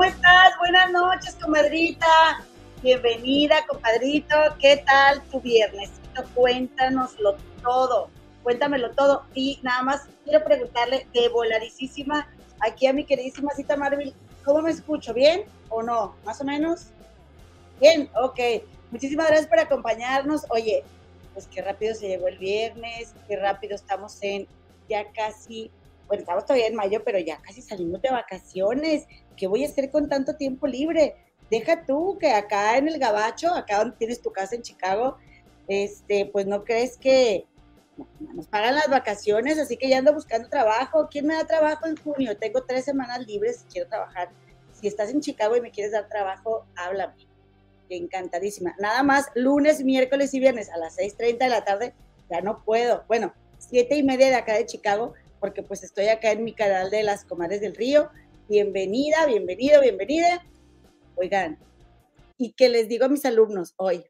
¿Cómo estás? Buenas noches, comadrita. Bienvenida, compadrito. ¿Qué tal tu viernesito? Cuéntanoslo todo. Cuéntamelo todo. Y nada más quiero preguntarle de voladísima aquí a mi queridísima cita Marvel, ¿cómo me escucho? ¿Bien o no? ¿Más o menos? Bien, ok. Muchísimas gracias por acompañarnos. Oye, pues qué rápido se llegó el viernes, qué rápido estamos en ya casi, bueno, estamos todavía en mayo, pero ya casi salimos de vacaciones. ¿Qué voy a hacer con tanto tiempo libre? Deja tú que acá en el Gabacho, acá donde tienes tu casa en Chicago, este, pues no crees que nos pagan las vacaciones, así que ya ando buscando trabajo. ¿Quién me da trabajo en junio? Tengo tres semanas libres quiero trabajar. Si estás en Chicago y me quieres dar trabajo, háblame. Encantadísima. Nada más lunes, miércoles y viernes a las 6.30 de la tarde, ya no puedo. Bueno, siete y media de acá de Chicago, porque pues estoy acá en mi canal de las Comadres del Río. Bienvenida, bienvenido, bienvenida. Oigan, y que les digo a mis alumnos hoy,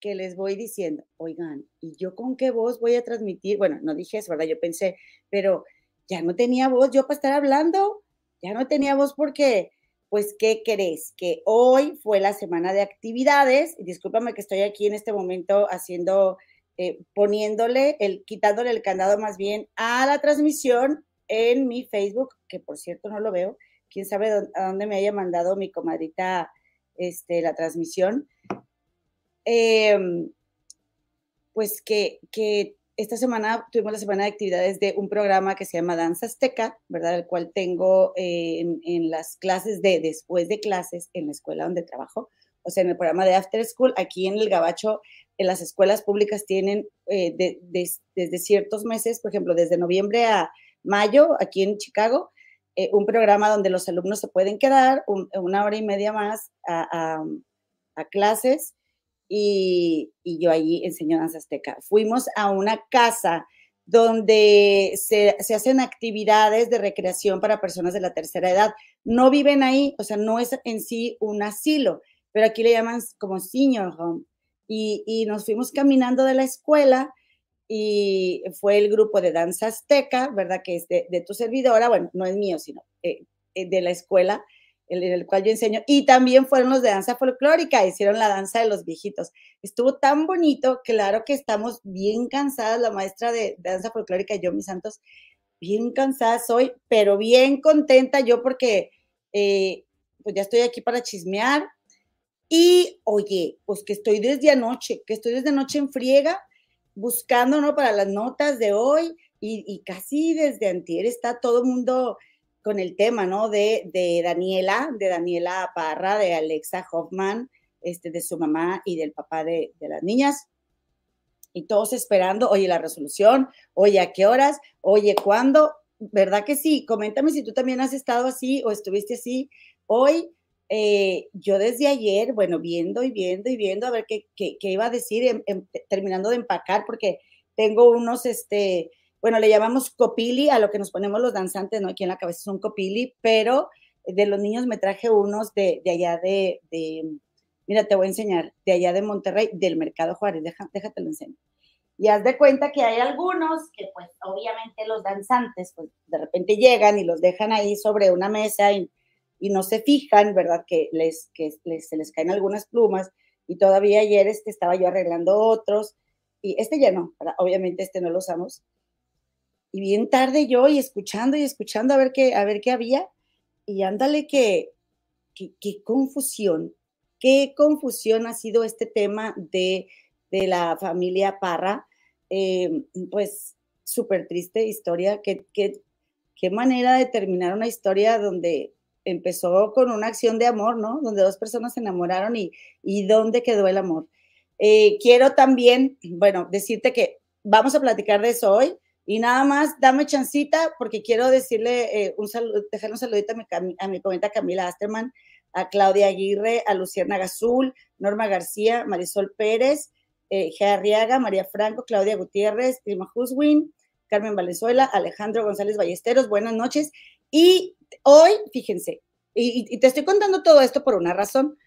que les voy diciendo, oigan, ¿y yo con qué voz voy a transmitir? Bueno, no dije eso, ¿verdad? Yo pensé, pero ya no tenía voz yo para estar hablando, ya no tenía voz porque, pues, ¿qué crees? Que hoy fue la semana de actividades, y discúlpame que estoy aquí en este momento haciendo, eh, poniéndole, el, quitándole el candado más bien a la transmisión en mi Facebook, que por cierto no lo veo, quién sabe a dónde me haya mandado mi comadrita este, la transmisión, Em, pues que, esta semana tuvimos la semana de actividades de un programa que se llama Danza Azteca, ¿verdad? El cual tengo eh, en, las clases de después de clases en la escuela donde trabajo, o sea, en el programa de After School, aquí en el Gabacho, en las escuelas públicas tienen eh, desde ciertos meses, por ejemplo, desde noviembre a mayo, aquí en Chicago, eh, un programa donde los alumnos se pueden quedar una hora y media más a, clases y, yo allí enseño danza azteca. Fuimos a una casa donde se, hacen actividades de recreación para personas de la tercera edad. No viven ahí, o sea, no es en sí un asilo, pero aquí le llaman como senior home. Y, nos fuimos caminando de la escuela y fue el grupo de danza azteca, ¿verdad? Que es de, tu servidora, bueno, no es mío, sino eh, eh, de la escuela en el cual yo enseño, y también fueron los de danza folclórica, hicieron la danza de los viejitos. Estuvo tan bonito, claro que estamos bien cansadas, la maestra de, danza folclórica, yo, mis santos, bien cansada soy, pero bien contenta yo porque eh, pues ya estoy aquí para chismear. Y oye, pues que estoy desde anoche, que estoy desde anoche en friega, buscando, ¿no? Para las notas de hoy, y, casi desde antier está todo el mundo con el tema, ¿no? De, de, Daniela, de Daniela Parra, de Alexa Hoffman, este, de su mamá y del papá de, de las niñas. Y todos esperando, oye, la resolución, oye, ¿a qué horas? Oye, ¿cuándo? ¿Verdad que sí? Coméntame si tú también has estado así o estuviste así. Hoy, eh, yo desde ayer, bueno, viendo y viendo y viendo a ver qué, qué, iba a decir, terminando de empacar, porque tengo unos, este, bueno, le llamamos copili a lo que nos ponemos los danzantes, ¿no? Aquí en la cabeza es un copili, pero de los niños me traje unos de, de allá de, de, mira, te voy a enseñar, de allá de Monterrey, del Mercado Juárez, Deja, déjate lo enseño. Y haz de cuenta que hay algunos que, pues, obviamente los danzantes, pues, de repente llegan y los dejan ahí sobre una mesa y, y no se fijan, ¿verdad? Que, les, que les, se les caen algunas plumas. Y todavía ayer este, estaba yo arreglando otros. Y este ya no, obviamente este no lo usamos y bien tarde yo y escuchando y escuchando a ver qué, a ver qué había. Y ándale que, qué confusión, qué confusión ha sido este tema de, de la familia Parra. Eh, pues súper triste historia, qué, qué, qué manera de terminar una historia donde empezó con una acción de amor, ¿no? Donde dos personas se enamoraron y, y dónde quedó el amor. Eh, quiero también, bueno, decirte que vamos a platicar de eso hoy. Y nada más, dame chancita porque quiero decirle un saludo, dejarle un saludito a mi, a comenta Camila Asterman, a Claudia Aguirre, a Luciana Gazul, Norma García, Marisol Pérez, eh, Arriaga, María Franco, Claudia Gutiérrez, Prima Huswin, Carmen Valenzuela, Alejandro González Ballesteros, buenas noches. Y hoy, fíjense, y, te estoy contando todo esto por una razón.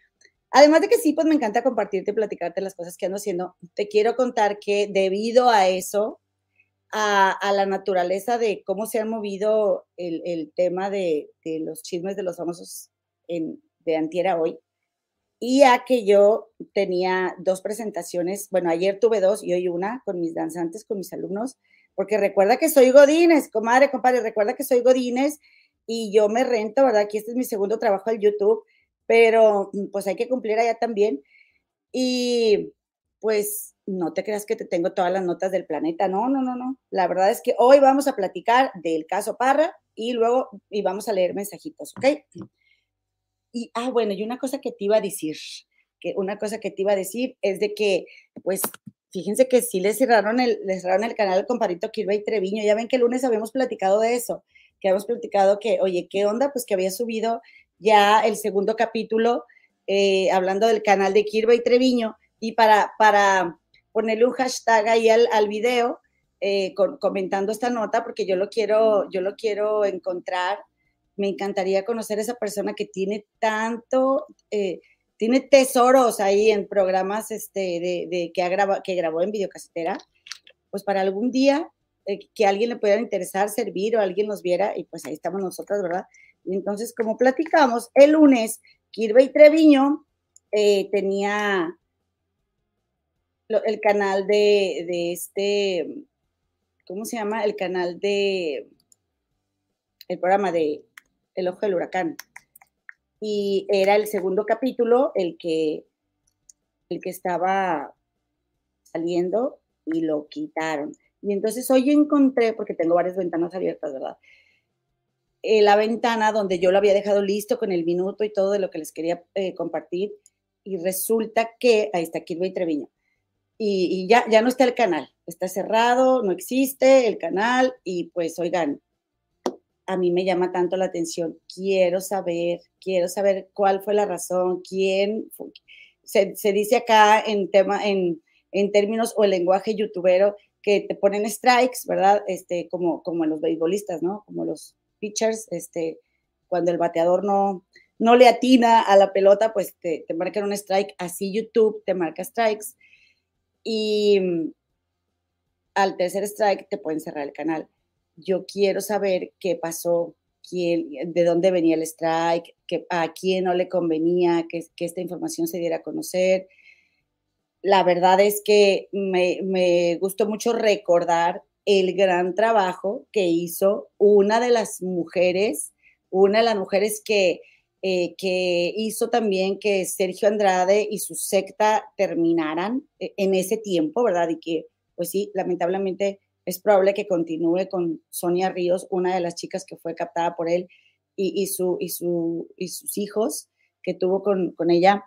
Además de que sí, pues me encanta compartirte y platicarte las cosas que ando haciendo, te quiero contar que debido a eso, a, la naturaleza de cómo se ha movido el, tema de, los chismes de los famosos en, de antiera hoy, y a que yo tenía dos presentaciones, bueno, ayer tuve dos y hoy una con mis danzantes, con mis alumnos, porque recuerda que soy Godines, comadre, compadre, recuerda que soy Godines y yo me rento, ¿verdad? Aquí este es mi segundo trabajo al YouTube, pero pues hay que cumplir allá también. Y pues no te creas que te tengo todas las notas del planeta, no, no, no, no. La verdad es que hoy vamos a platicar del caso Parra y luego y vamos a leer mensajitos, ¿ok? Y, ah, bueno, y una cosa que te iba a decir, que una cosa que te iba a decir es de que, pues, fíjense que sí le cerraron el, cerraron el canal al comparito y Treviño. Ya ven que el lunes habíamos platicado de eso, que habíamos platicado que, oye, ¿qué onda? Pues que había subido ya el segundo capítulo eh, hablando del canal de Kirba y Treviño y para, para ponerle un hashtag ahí al, al video eh, comentando esta nota porque yo lo quiero, yo lo quiero encontrar. Me encantaría conocer a esa persona que tiene tanto, eh, tiene tesoros ahí en programas este, de, que, ha grabado, que grabó en videocasetera. Pues para algún día que a alguien le pudiera interesar servir o alguien nos viera y pues ahí estamos nosotras, ¿verdad? Y entonces, como platicamos, el lunes Kirby Treviño eh, tenía el canal de, este, ¿cómo se llama? El canal de, el programa de El Ojo del Huracán. Y era el segundo capítulo el que, el que estaba saliendo y lo quitaron. Y entonces hoy encontré, porque tengo varias ventanas abiertas, ¿verdad? Eh, la ventana donde yo lo había dejado listo con el minuto y todo de lo que les quería eh, compartir. Y resulta que ahí está Kirby Treviño. Y, y, ya, ya no está el canal, está cerrado, no existe el canal. Y pues, oigan, a mí me llama tanto la atención. Quiero saber, quiero saber cuál fue la razón, quién. Se, se dice acá en, tema, en, en términos o el lenguaje youtubero que te ponen strikes, ¿verdad? Este, como, como los beisbolistas, ¿no? Como los pitchers, este, cuando el bateador no, no le atina a la pelota, pues te, te marcan un strike. Así YouTube te marca strikes. Y mm, al tercer strike te pueden cerrar el canal. Yo quiero saber qué pasó, quién, de dónde venía el strike, que, a quién no le convenía que, que esta información se diera a conocer. La verdad es que me, gustó mucho recordar el gran trabajo que hizo una de las mujeres, una de las mujeres que, eh, hizo también que Sergio Andrade y su secta terminaran eh, en ese tiempo, ¿verdad? Y que, pues sí, lamentablemente es probable que continúe con Sonia Ríos, una de las chicas que fue captada por él y, su, y, su, y sus hijos que tuvo con ella.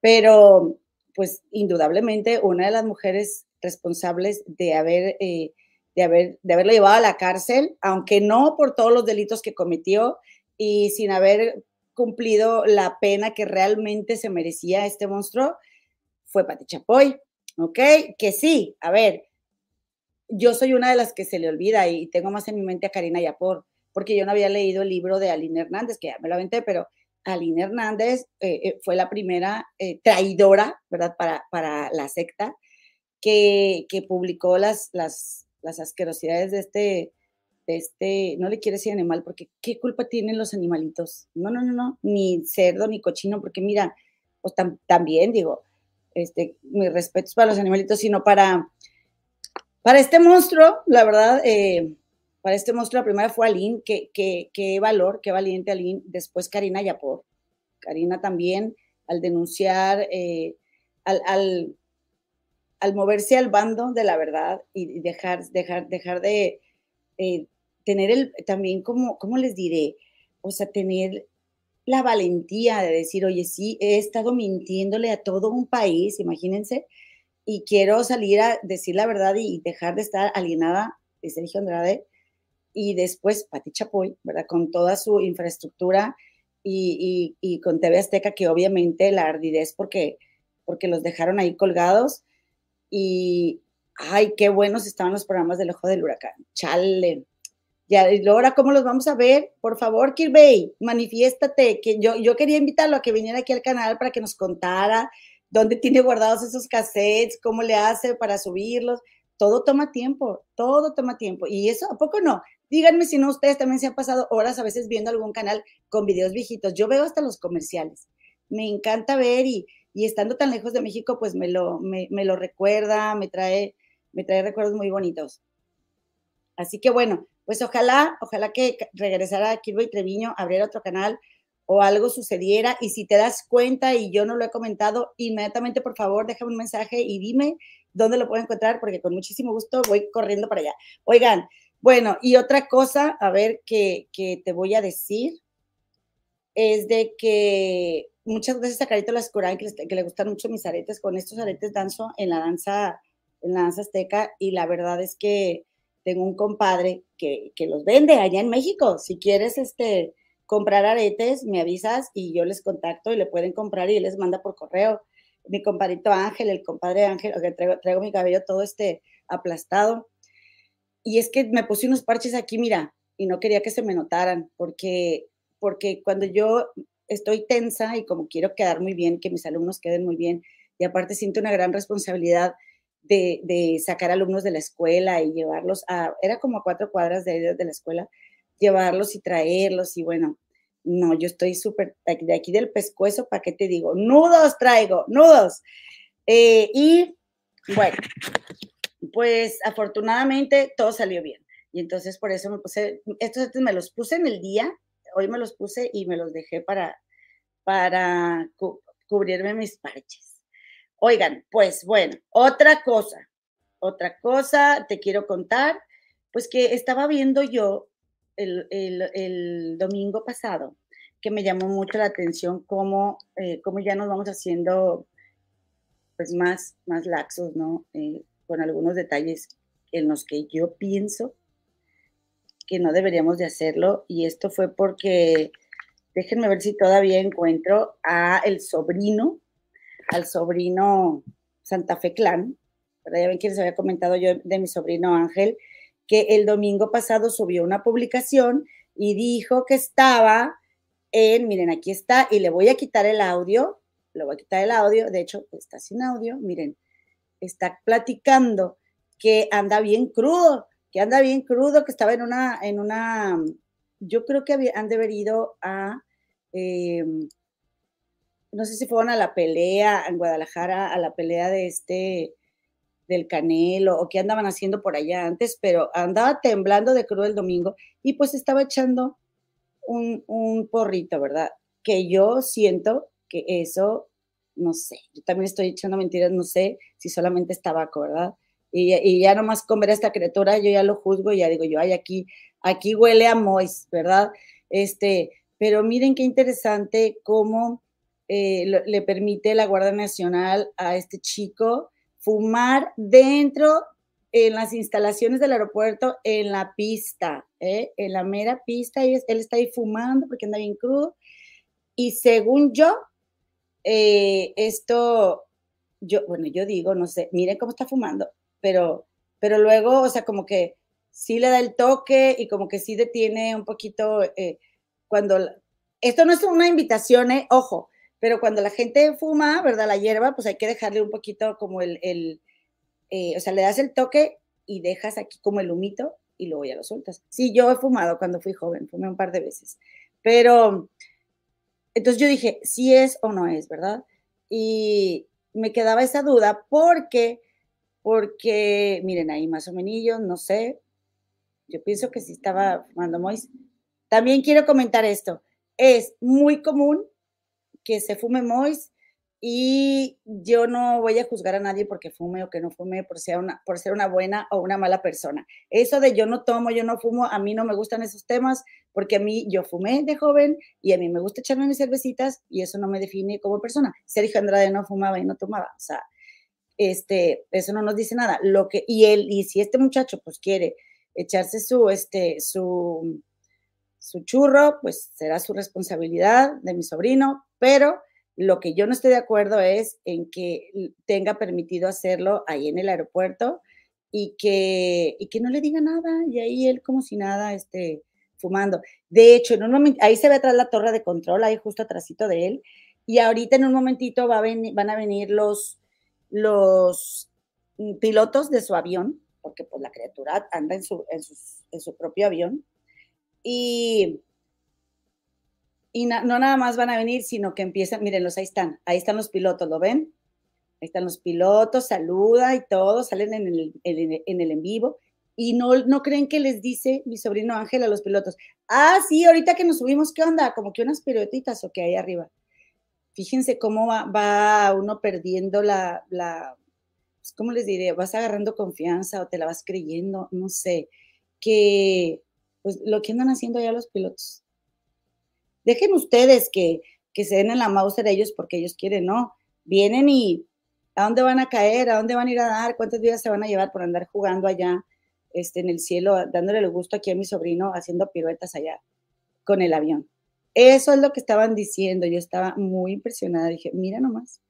Pero, pues indudablemente, una de las mujeres responsables de haber eh, de, haber, de haberlo llevado a la cárcel, aunque no por todos los delitos que cometió y sin haber cumplido la pena que realmente se merecía este monstruo, fue Pati Chapoy, ¿ok? Que sí, a ver, yo soy una de las que se le olvida y tengo más en mi mente a Karina Yapor, porque yo no había leído el libro de Aline Hernández, que ya me lo aventé, pero Aline Hernández eh, eh, fue la primera eh, traidora, ¿verdad?, para, para la secta, que, que publicó las, las, las asquerosidades de este, de este, no le quiero decir animal, porque ¿qué culpa tienen los animalitos? No, no, no, no, ni cerdo, ni cochino, porque mira, pues también digo, este, mis respetos para los animalitos, sino para, para este monstruo, la verdad, para este monstruo la primera fue Aline, qué, qué valor, qué valiente Aline, después Karina Yapor, Karina también, al denunciar, eh, al moverse al bando de la verdad y dejar, dejar, dejar de eh, tener el, también como, ¿cómo les diré? O sea, tener la valentía de decir, oye, sí, he estado mintiéndole a todo un país, imagínense, y quiero salir a decir la verdad y dejar de estar alienada de Sergio Andrade y después Pati Chapoy, ¿verdad? Con toda su infraestructura y, y, y, con TV Azteca, que obviamente la ardidez porque, porque los dejaron ahí colgados y, ay, qué buenos estaban los programas del Ojo del Huracán. Chale. Ya, y ahora, ¿cómo los vamos a ver? Por favor, Kirby, manifiéstate. Que yo, yo quería invitarlo a que viniera aquí al canal para que nos contara dónde tiene guardados esos cassettes, cómo le hace para subirlos. todo toma tiempo, todo toma tiempo. Y eso, ¿a poco no? Díganme si no, ustedes también se han pasado horas a veces viendo algún canal con videos viejitos. Yo veo hasta los comerciales. Me encanta ver y, y estando tan lejos de México, pues me lo, me, me lo recuerda, me trae, me trae recuerdos muy bonitos. Así que bueno, pues ojalá, ojalá que regresara Kirby Treviño, abriera otro canal o algo sucediera. Y si te das cuenta y yo no lo he comentado, inmediatamente por favor déjame un mensaje y dime dónde lo puedo encontrar, porque con muchísimo gusto voy corriendo para allá. Oigan, bueno, y otra cosa, a ver, que, te voy a decir, es de que muchas veces a Carito las que, que le gustan mucho mis aretes, con estos aretes danzo en la danza, en la danza azteca, y la verdad es que tengo un compadre que, que los vende allá en México. Si quieres este, comprar aretes, me avisas y yo les contacto y le pueden comprar y les manda por correo. Mi compadrito Ángel, el compadre Ángel, que traigo, traigo mi cabello todo este aplastado. Y es que me puse unos parches aquí, mira, y no quería que se me notaran, porque, porque cuando yo estoy tensa y como quiero quedar muy bien, que mis alumnos queden muy bien, y aparte siento una gran responsabilidad de, sacar alumnos de la escuela y llevarlos a, era como a cuatro cuadras de, de la escuela, llevarlos y traerlos y bueno, no, yo estoy súper de aquí del pescuezo, ¿para qué te digo? Nudos traigo, nudos. Eh, y bueno, pues afortunadamente todo salió bien. Y entonces por eso me puse, estos, me los puse en el día, hoy me los puse y me los dejé para, para cubrirme mis parches. Oigan, pues bueno, otra cosa, otra cosa te quiero contar, pues que estaba viendo yo el, domingo pasado, que me llamó mucho la atención cómo, eh, cómo ya nos vamos haciendo pues más, más laxos, ¿no? Eh, con algunos detalles en los que yo pienso que no deberíamos de hacerlo y esto fue porque déjenme ver si todavía encuentro a el sobrino al sobrino Santa Fe Clan, ya ven que les había comentado yo de mi sobrino Ángel, que el domingo pasado subió una publicación y dijo que estaba en, miren, aquí está, y le voy a quitar el audio, le voy a quitar el audio, de hecho está sin audio, miren, está platicando que anda bien crudo, que anda bien crudo, que estaba en una, en una, yo creo que han de haber ido a, eh, no sé si fueron a la pelea en Guadalajara, a la pelea de este, del Canelo, o qué andaban haciendo por allá antes, pero andaba temblando de crudo el domingo y pues estaba echando un, un porrito, ¿verdad? Que yo siento que eso, no sé, yo también estoy echando mentiras, no sé si solamente es tabaco, ¿verdad? Y, y, ya nomás con ver a esta criatura, yo ya lo juzgo y ya digo yo, ay, aquí, aquí huele a Mois, ¿verdad? Este, pero miren qué interesante cómo eh, le permite la Guardia Nacional a este chico fumar dentro en las instalaciones del aeropuerto, en la pista, ¿eh? en la mera pista, él está ahí fumando porque anda bien crudo. Y según yo, eh, esto, yo, bueno, yo digo, no sé, miren cómo está fumando, pero, pero luego, o sea, como que sí le da el toque y como que sí detiene un poquito cuando, esto no es una invitación, ojo, pero cuando la gente fuma, ¿verdad? La hierba, pues hay que dejarle un poquito como el, el eh, o sea, le das el toque y dejas aquí como el humito y luego ya lo sueltas. Sí, yo he fumado cuando fui joven, fumé un par de veces, pero entonces yo dije, si es o no es, ¿verdad? Y me quedaba esa duda porque, porque, miren ahí más o menos, no sé, yo pienso que sí estaba fumando Mois. También quiero comentar esto, es muy común que se fume Mois y yo no voy a juzgar a nadie porque fume o que no fume por ser, una, por ser una buena o una mala persona. Eso de yo no tomo, yo no fumo, a mí no me gustan esos temas porque a mí yo fumé de joven y a mí me gusta echarme mis cervecitas y eso no me define como persona. Sergio Andrade no fumaba y no tomaba, o sea, este, eso no nos dice nada. Lo que, y él, y si este muchacho pues quiere echarse su, este, su, su churro, pues será su responsabilidad de mi sobrino, pero lo que yo no estoy de acuerdo es en que tenga permitido hacerlo ahí en el aeropuerto y que, y que no le diga nada y ahí él como si nada esté fumando. De hecho, en un momento, ahí se ve atrás la torre de control, ahí justo atrásito de él, y ahorita en un momentito va a van a venir los, los pilotos de su avión porque pues la criatura anda en su, en su, propio avión. Y, y no nada más van a venir, sino que empiezan, mírenlos, ahí están, ahí están los pilotos, ¿lo ven? Ahí están los pilotos, saluda y todo, salen en el en, el en vivo y no, no creen que les dice mi sobrino Ángel a los pilotos, ah, sí, ahorita que nos subimos, ¿qué onda? Como que unas piruetitas o que hay arriba. Fíjense cómo va, uno perdiendo la, la pues, ¿cómo les diré? Vas agarrando confianza o te la vas creyendo, no sé, que pues lo que andan haciendo ya los pilotos. Dejen ustedes que, que se den en la mouse de ellos porque ellos quieren, no. Vienen y ¿a dónde van a caer? ¿A dónde van a ir a dar? ¿Cuántas vidas se van a llevar por andar jugando allá este, en el cielo, dándole el gusto aquí a mi sobrino haciendo piruetas allá con el avión? Eso es lo que estaban diciendo. Yo estaba muy impresionada. Dije, mira nomás,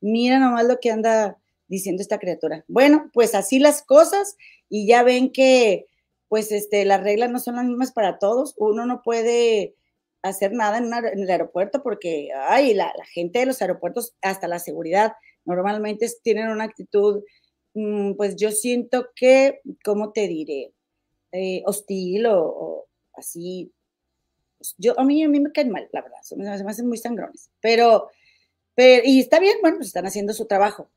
mira nomás lo que anda diciendo esta criatura. Bueno, pues así las cosas y ya ven que pues este, las reglas no son las mismas para todos. Uno no puede hacer nada en, el aeropuerto porque, ay, la, gente de los aeropuertos, hasta la seguridad, normalmente tienen una actitud, mm, pues yo siento que, ¿cómo te diré? Eh, hostil o, así. Pues, yo, a mí, a mí me caen mal, la verdad, se me, hacen muy sangrones. Pero, pero, y está bien, bueno, pues están haciendo su trabajo.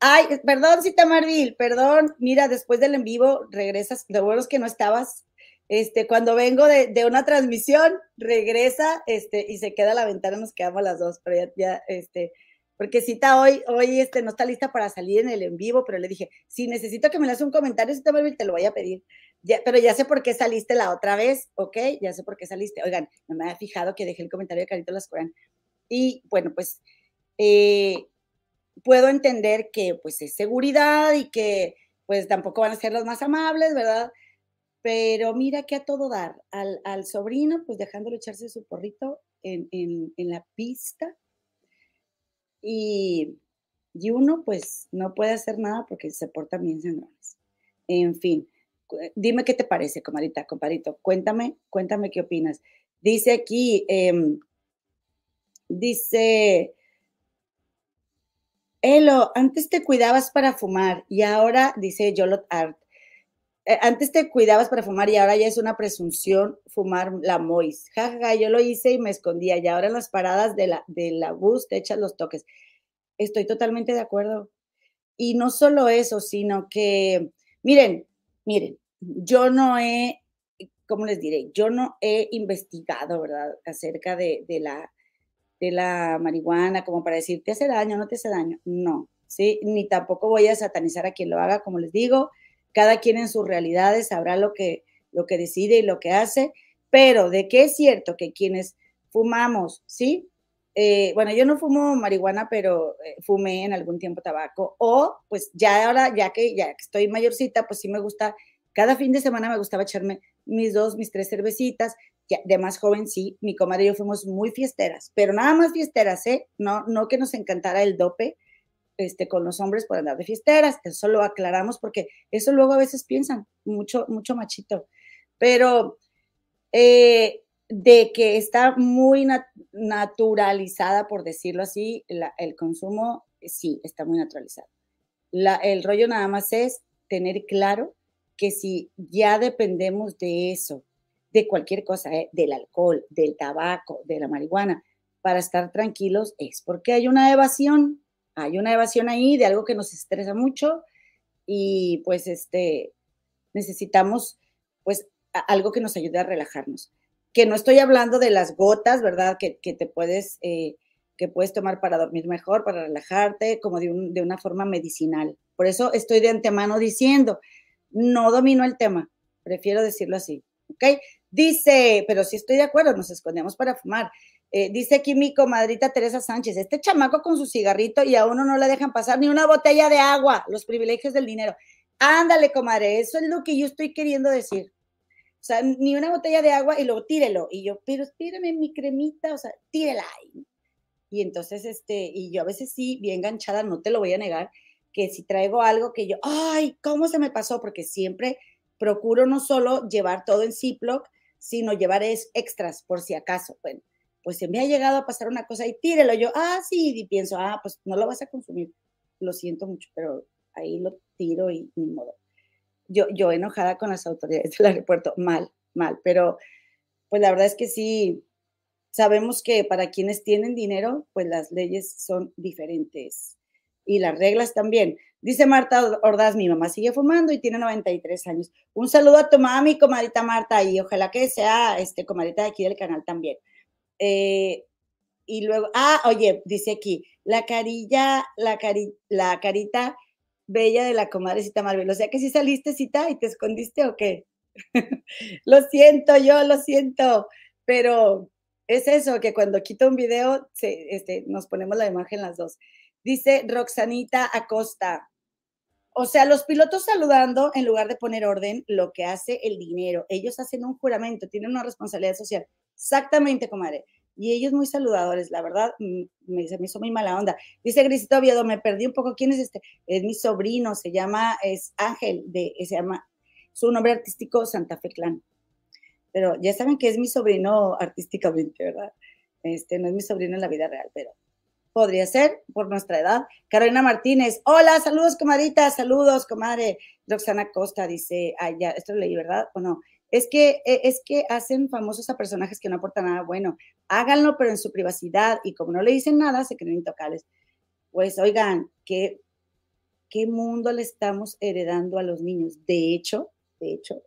Ay, perdón, Cita Marvil, perdón. Mira, después del en vivo regresas, de buenos que no estabas. Este, cuando vengo de, una transmisión, regresa, este, y se queda a la ventana, nos quedamos las dos, pero ya, este, porque Cita hoy, hoy, este, no está lista para salir en el en vivo, pero le dije, si necesito que me le hagas un comentario, Cita Marvil, te lo voy a pedir. Ya, pero ya sé por qué saliste la otra vez, ¿ok? Ya sé por qué saliste. Oigan, no me había fijado que dejé el comentario de Carito Lascuran. Y bueno, pues, eh, puedo entender que pues es seguridad y que pues tampoco van a ser los más amables, ¿verdad? Pero mira que a todo dar, al, al sobrino pues dejándolo echarse su porrito en, en, la pista y, y, uno pues no puede hacer nada porque se porta bien sangrones. En fin, dime qué te parece, comadita, compadito, cuéntame, cuéntame qué opinas. Dice aquí, eh, dice Elo, antes te cuidabas para fumar y ahora, dice Yolot Art, antes te cuidabas para fumar y ahora ya es una presunción fumar la mois. Jajaja, yo lo hice y me escondía y ahora en las paradas de la, de la bus te echas los toques. Estoy totalmente de acuerdo. Y no solo eso, sino que, miren, miren, yo no he, ¿cómo les diré? Yo no he investigado, ¿verdad?, acerca de, de la de la marihuana como para decir, ¿te hace daño no te hace daño? No, ¿sí? Ni tampoco voy a satanizar a quien lo haga, como les digo, cada quien en sus realidades sabrá lo que, lo que decide y lo que hace, pero de qué es cierto que quienes fumamos, ¿sí? Eh, bueno, yo no fumo marihuana, pero eh, fumé en algún tiempo tabaco, o pues ya ahora, ya que ya estoy mayorcita, pues sí me gusta, cada fin de semana me gustaba echarme mis dos, mis tres cervecitas, de más joven sí, mi comadre y yo fuimos muy fiesteras, pero nada más fiesteras, ¿eh? No, no que nos encantara el dope este, con los hombres por andar de fiesteras, eso lo aclaramos porque eso luego a veces piensan, mucho, mucho machito, pero eh, de que está muy naturalizada, por decirlo así, el consumo, sí, está muy naturalizado. El rollo nada más es tener claro que si ya dependemos de eso de cualquier cosa, ¿eh? del alcohol, del tabaco, de la marihuana, para estar tranquilos es porque hay una evasión, hay una evasión ahí de algo que nos estresa mucho y pues este necesitamos pues algo que nos ayude a relajarnos. Que no estoy hablando de las gotas, ¿verdad? Que, te puedes, eh, que puedes tomar para dormir mejor, para relajarte, como de, de una forma medicinal. Por eso estoy de antemano diciendo, no domino el tema, prefiero decirlo así, ¿ok? Dice, pero sí estoy de acuerdo, nos escondemos para fumar. Eh, dice aquí mi comadrita Teresa Sánchez, este chamaco con su cigarrito y a uno no le dejan pasar ni una botella de agua, los privilegios del dinero. Ándale, comadre, eso es lo que yo estoy queriendo decir. O sea, ni una botella de agua y luego tírelo. Y yo, pero espérame mi cremita, o sea, tírela. Y entonces, este, y yo a veces sí, bien enganchada, no te lo voy a negar, que si traigo algo que yo, ay, ¿cómo se me pasó? Porque siempre procuro no solo llevar todo en Ziploc, sino llevar es extras por si acaso. Bueno, pues se me ha llegado a pasar una cosa y tírelo. Yo, ah, sí, y pienso, ah, pues no lo vas a consumir. Lo siento mucho, pero ahí lo tiro y ni modo. yo, yo enojada con las autoridades del aeropuerto, mal, mal, pero pues la verdad es que sí, sabemos que para quienes tienen dinero, pues las leyes son diferentes y las reglas también. Dice Marta Ordaz, mi mamá sigue fumando y tiene 93 años. Un saludo a tu mami, comadita Marta, y ojalá que sea este, comadita de aquí del canal también. Eh, y luego, ah, oye, dice aquí, la carilla, la, la carita bella de la comadrecita Marvel. O sea que si saliste cita y te escondiste o qué. lo siento, yo lo siento, pero es eso, que cuando quito un video, este, nos ponemos la imagen las dos. Dice Roxanita Acosta. O sea, los pilotos saludando en lugar de poner orden, lo que hace el dinero. Ellos hacen un juramento, tienen una responsabilidad social. Exactamente, comadre y ellos muy saludadores, la verdad, mm, me, se me hizo muy mala onda. Dice Grisito Oviedo, me perdí un poco, ¿quién es este? Es mi sobrino, se llama, es Ángel, de, se llama, su nombre artístico Santa Fe Clan. Pero ya saben que es mi sobrino artísticamente, ¿verdad? Este, no es mi sobrino en la vida real, pero podría ser por nuestra edad. Carolina Martínez, hola, saludos, comadita, saludos, comadre. Roxana Costa dice, ah, ya, esto lo leí, ¿verdad? ¿O no? Es que, e, es que hacen famosos a personajes que no aportan nada bueno. Háganlo, pero en su privacidad. Y como no le dicen nada, se creen intocales. Pues oigan, ¿qué, qué mundo le estamos heredando a los niños? De hecho, de hecho,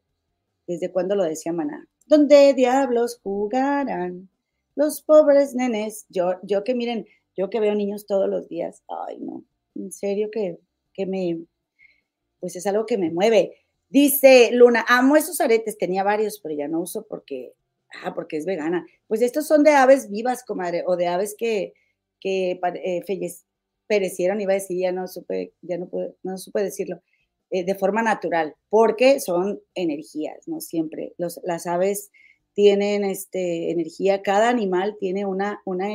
¿desde cuándo lo decía Maná? ¿Dónde diablos jugarán los pobres nenes? Yo, yo que miren, yo que veo niños todos los días, ay no, en serio que, que me, pues es algo que me mueve. Dice Luna, amo esos aretes, tenía varios, pero ya no uso porque, ah, porque es vegana. Pues estos son de aves vivas, comadre, o de aves que, que eh, perecieron, iba a decir, ya no supe, ya no, no supe decirlo, eh, de forma natural, porque son energías, ¿no? Siempre. Los, las aves tienen este, energía, cada animal tiene una, una,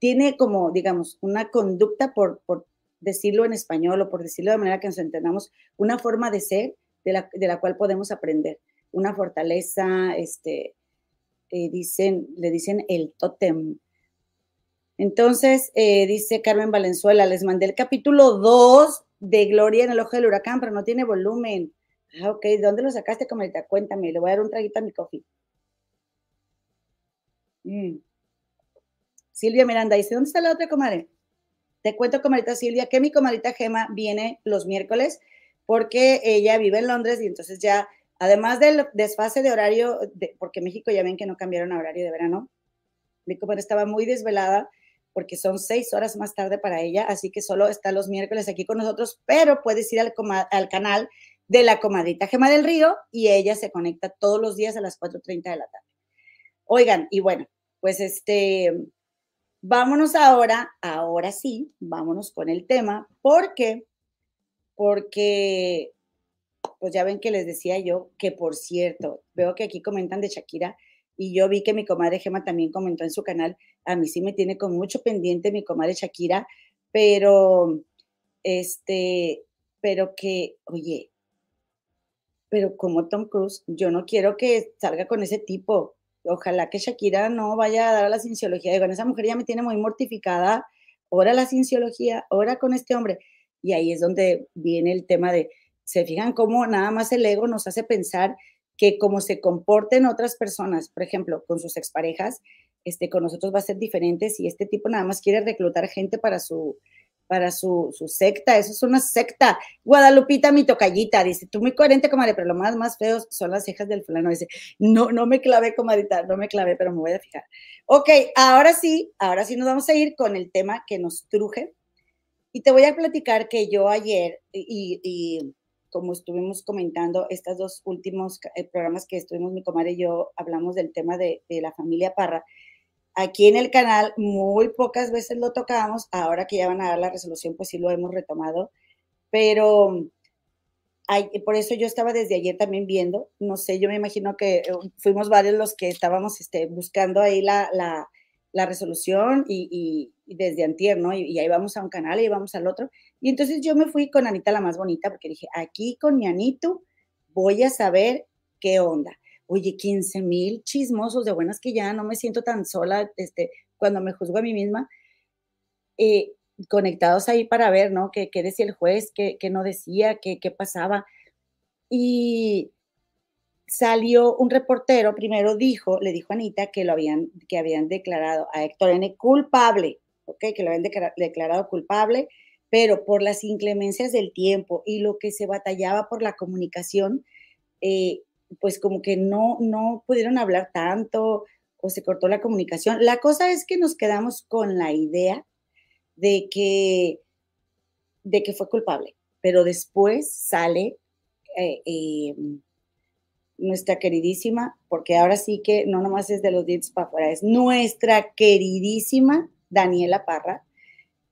tiene como, digamos, una conducta, por, por decirlo en español o por decirlo de manera que nos entendamos, una forma de ser de la, cual podemos aprender. Una fortaleza, este, eh, dicen, le dicen el tótem. Entonces, eh, dice Carmen Valenzuela, les mandé el capítulo 2 de Gloria en el ojo del huracán, pero no tiene volumen. Ah, ok, ¿de dónde lo sacaste, comadita? Cuéntame, le voy a dar un traguito a mi coffee. Mm. Silvia Miranda dice, ¿dónde está la otra comadre? Te cuento, comadita Silvia, que mi comadita Gema viene los miércoles porque ella vive en Londres y entonces ya, además del desfase de horario, porque México ya ven que no cambiaron a horario de verano, mi comadre estaba muy desvelada porque son seis horas más tarde para ella, así que solo está los miércoles aquí con nosotros, pero puedes ir al, al canal de la comadita Gema del Río y ella se conecta todos los días a las 4.30 de la tarde. Oigan, y bueno, pues este, vámonos ahora, ahora sí, vámonos con el tema, porque porque pues ya ven que les decía yo que por cierto, veo que aquí comentan de Shakira y yo vi que mi comadre Gema también comentó en su canal, a mí sí me tiene con mucho pendiente mi comadre Shakira, pero este, pero que, oye, pero como Tom Cruise, yo no quiero que salga con ese tipo. Ojalá que Shakira no vaya a dar a la cienciología. Digo, esa mujer ya me tiene muy mortificada. Ahora la cienciología, ahora con este hombre. Y ahí es donde viene el tema de, se fijan cómo nada más el ego nos hace pensar que como se comporten otras personas, por ejemplo, con sus exparejas, este, con nosotros va a ser diferente si este tipo nada más quiere reclutar gente para su, para su, secta, eso es una secta. Guadalupita, mi tocallita, dice, tú muy coherente, comadre, pero lo más, más feo son las cejas del fulano. Dice, no, no me clavé, comadita, no me clavé, pero me voy a fijar. Ok, ahora sí, ahora sí nos vamos a ir con el tema que nos truje, y te voy a platicar que yo ayer, y, como estuvimos comentando, estos dos últimos eh, programas que estuvimos mi comadre y yo, hablamos del tema de, la familia Parra. Aquí en el canal muy pocas veces lo tocamos, ahora que ya van a dar la resolución, pues sí lo hemos retomado, pero hay, por eso yo estaba desde ayer también viendo, no sé, yo me imagino que eh, fuimos varios los que estábamos este, buscando ahí la, la, la resolución y, desde antier, ¿no? Y, ahí vamos a un canal y vamos al otro. Y entonces yo me fui con Anita la más bonita porque dije, aquí con mi Anito voy a saber qué onda. Oye, 15 mil chismosos de buenas que ya no me siento tan sola este, cuando me juzgo a mí misma. Eh, conectados ahí para ver, ¿no? ¿Qué, decía el juez? ¿Qué, qué no decía? ¿Qué, ¿Qué pasaba? y salió un reportero, primero dijo, le dijo a Anita que lo habían, que habían declarado a Héctor N culpable, ¿ok? Que lo habían declarado culpable, pero por las inclemencias del tiempo y lo que se batallaba por la comunicación, eh, pues como que no, no pudieron hablar tanto o se cortó la comunicación. La cosa es que nos quedamos con la idea de que, de que fue culpable, pero después sale eh, em, nuestra queridísima, porque ahora sí que no nomás es de los dientes para afuera, es nuestra queridísima Daniela Parra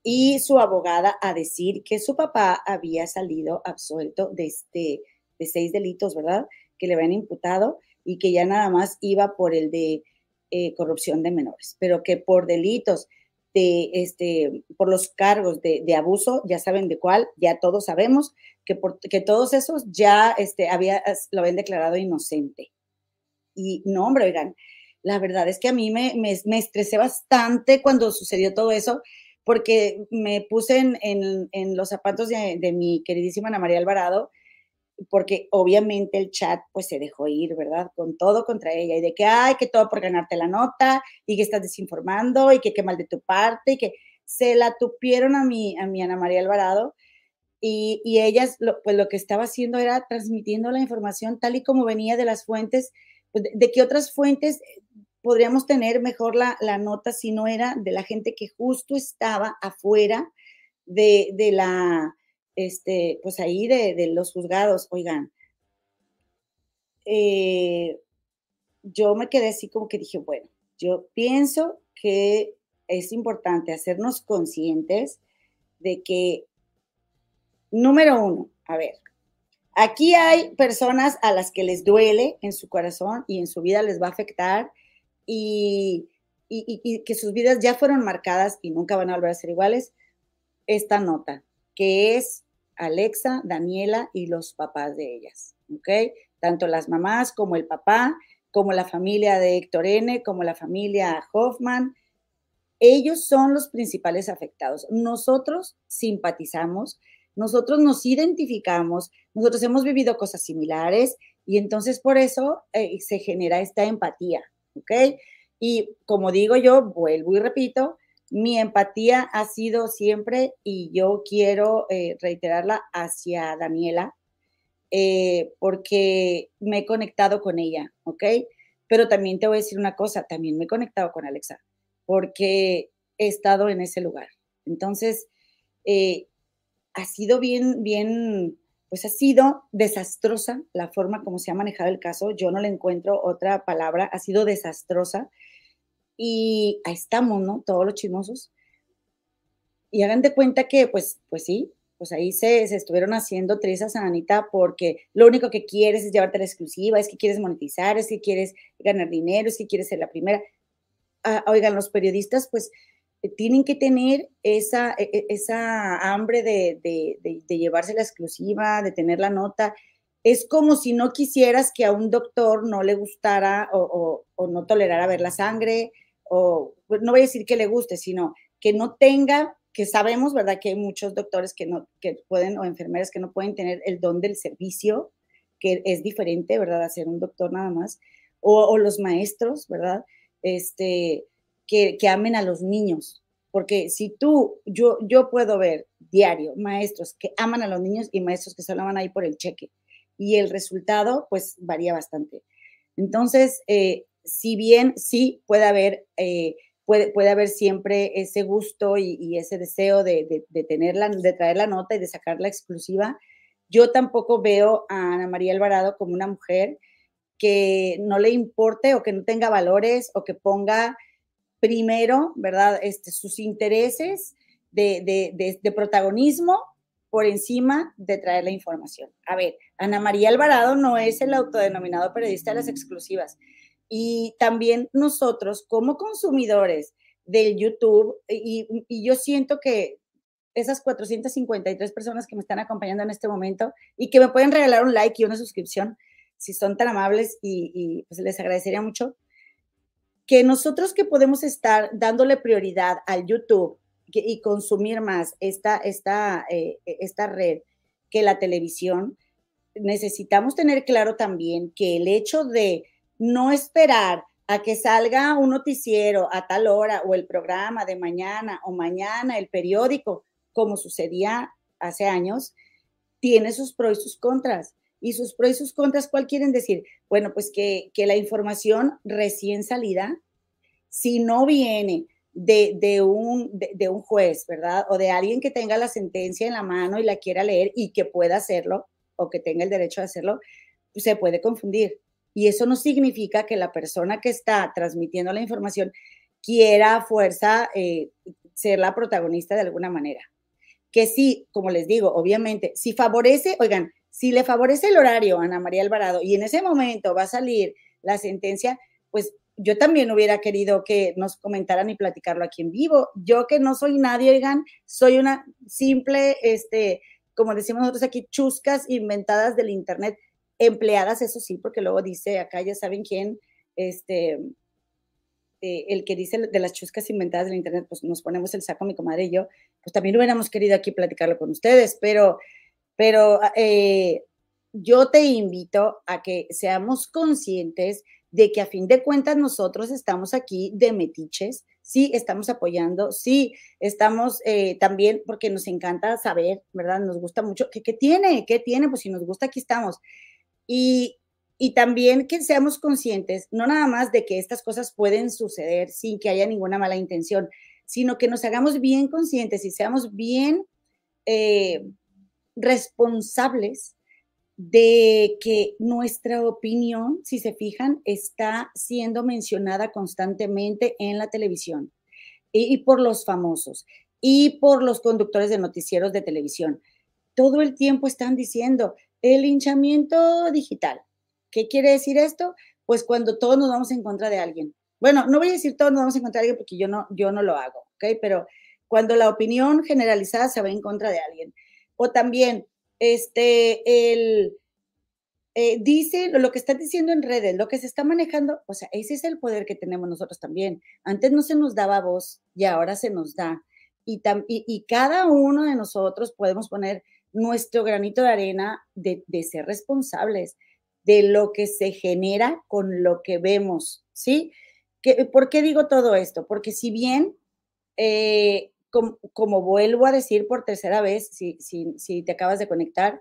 y su abogada a decir que su papá había salido absuelto de, este, de seis delitos, ¿verdad? Que le habían imputado y que ya nada más iba por el de eh, corrupción de menores, pero que por delitos de este, por los cargos de, abuso, ya saben de cuál, ya todos sabemos que, todos esos ya este, había, lo habían declarado inocente. Y no, hombre, oigan, la verdad es que a mí me, me, estresé bastante cuando sucedió todo eso, porque me puse en, en, los zapatos de, de, mi queridísima Ana María Alvarado, porque obviamente el chat pues se dejó ir, ¿verdad? Con todo contra ella y de que, ay, que todo por ganarte la nota y que estás desinformando y que qué mal de tu parte y que se la tupieron a mi, a mi Ana María Alvarado y, ellas pues lo que estaba haciendo era transmitiendo la información tal y como venía de las fuentes, pues, de, qué otras fuentes podríamos tener mejor la, la, nota si no era de la gente que justo estaba afuera de, de la este, pues ahí de, los juzgados, oigan, eh, yo me quedé así como que dije, bueno, yo pienso que es importante hacernos conscientes de que, número uno, a ver, aquí hay personas a las que les duele en su corazón y en su vida les va a afectar y, y que sus vidas ya fueron marcadas y nunca van a volver a ser iguales. Esta nota, que es Alexa, Daniela y los papás de ellas, ¿ok? Tanto las mamás como el papá, como la familia de Héctor N., como la familia Hoffman, ellos son los principales afectados. Nosotros simpatizamos, nosotros nos identificamos, nosotros hemos vivido cosas similares y entonces por eso eh, se genera esta empatía, ¿ok? Y como digo yo, vuelvo y repito, mi empatía ha sido siempre, y yo quiero eh, reiterarla hacia Daniela, eh, porque me he conectado con ella, ¿ok? Pero también te voy a decir una cosa, también me he conectado con Alexa, porque he estado en ese lugar. Entonces, eh, ha sido bien, bien, pues ha sido desastrosa la forma como se ha manejado el caso. Yo no le encuentro otra palabra, ha sido desastrosa y ahí estamos, ¿no? Todos los chismosos. Y hagan de cuenta que, pues, pues sí, pues ahí se, estuvieron haciendo trizas a Anita porque lo único que quieres es llevarte la exclusiva, es que quieres monetizar, es que quieres ganar dinero, es que quieres ser la primera. Ah, oigan, los periodistas, pues, tienen que tener esa, e, e, esa hambre de, de, llevarse la exclusiva, de tener la nota. Es como si no quisieras que a un doctor no le gustara o, o, o no tolerara ver la sangre, o pues, no voy a decir que le guste, sino que no tenga, que sabemos, ¿verdad? Que hay muchos doctores que no, que pueden, o enfermeras que no pueden tener el don del servicio, que es diferente, ¿verdad? A ser un doctor nada más, o, los maestros, ¿verdad? Este, que, amen a los niños, porque si tú, yo, yo puedo ver diario maestros que aman a los niños y maestros que solo van ahí por el cheque, y el resultado, pues, varía bastante. Entonces, eh, si bien sí puede haber, eh, puede, puede haber siempre ese gusto y, ese deseo de, de, tenerla, de traer la nota y de sacar la exclusiva, yo tampoco veo a Ana María Alvarado como una mujer que no le importe o que no tenga valores o que ponga primero, ¿verdad? Este, sus intereses de, de, de, protagonismo por encima de traer la información. A ver, Ana María Alvarado no es el autodenominado periodista de las exclusivas. Y también nosotros como consumidores del YouTube, y, yo siento que esas 453 personas que me están acompañando en este momento y que me pueden regalar un like y una suscripción, si son tan amables y, pues les agradecería mucho, que nosotros que podemos estar dándole prioridad al YouTube y consumir más esta, esta, eh, esta red que la televisión, necesitamos tener claro también que el hecho de no esperar a que salga un noticiero a tal hora o el programa de mañana o mañana el periódico, como sucedía hace años, tiene sus pros y sus contras. Y sus pros y sus contras, ¿cuál quieren decir? Bueno, pues que, la información recién salida, si no viene de, un, de, un juez, ¿verdad? O de alguien que tenga la sentencia en la mano y la quiera leer y que pueda hacerlo, o que tenga el derecho a hacerlo, se puede confundir. Y eso no significa que la persona que está transmitiendo la información quiera a fuerza eh, ser la protagonista de alguna manera. Que sí, como les digo, obviamente, si favorece, oigan, si le favorece el horario a Ana María Alvarado y en ese momento va a salir la sentencia, pues yo también hubiera querido que nos comentaran y platicarlo aquí en vivo. Yo que no soy nadie, oigan, soy una simple, este, como decimos nosotros aquí, chuscas inventadas del Internet empleadas, eso sí, porque luego dice acá, ya saben quién, este, eh, el que dice de las chuscas inventadas del Internet, pues nos ponemos el saco, mi comadre y yo, pues también hubiéramos querido aquí platicarlo con ustedes, pero, pero eh, yo te invito a que seamos conscientes de que a fin de cuentas nosotros estamos aquí de metiches, sí estamos apoyando, sí estamos eh, también porque nos encanta saber, ¿verdad? Nos gusta mucho. ¿Qué, ¿Qué tiene? ¿Qué tiene? Pues si nos gusta, aquí estamos. Y, también que seamos conscientes, no nada más de que estas cosas pueden suceder sin que haya ninguna mala intención, sino que nos hagamos bien conscientes y seamos bien eh, responsables de que nuestra opinión, si se fijan, está siendo mencionada constantemente en la televisión y, por los famosos y por los conductores de noticieros de televisión. Todo el tiempo están diciendo, el linchamiento digital. ¿Qué quiere decir esto? Pues cuando todos nos vamos en contra de alguien. Bueno, no voy a decir todos nos vamos en contra de alguien porque yo no, yo no lo hago, ¿ok? Pero cuando la opinión generalizada se va en contra de alguien. O también, este, el, eh, dice lo que está diciendo en redes, lo que se está manejando, o sea, ese es el poder que tenemos nosotros también. Antes no se nos daba voz y ahora se nos da. Y, y, y cada uno de nosotros podemos poner nuestro granito de arena de, ser responsables de lo que se genera con lo que vemos, ¿sí? ¿Por qué digo todo esto? Porque si bien, eh, como, vuelvo a decir por tercera vez, si, si, te acabas de conectar,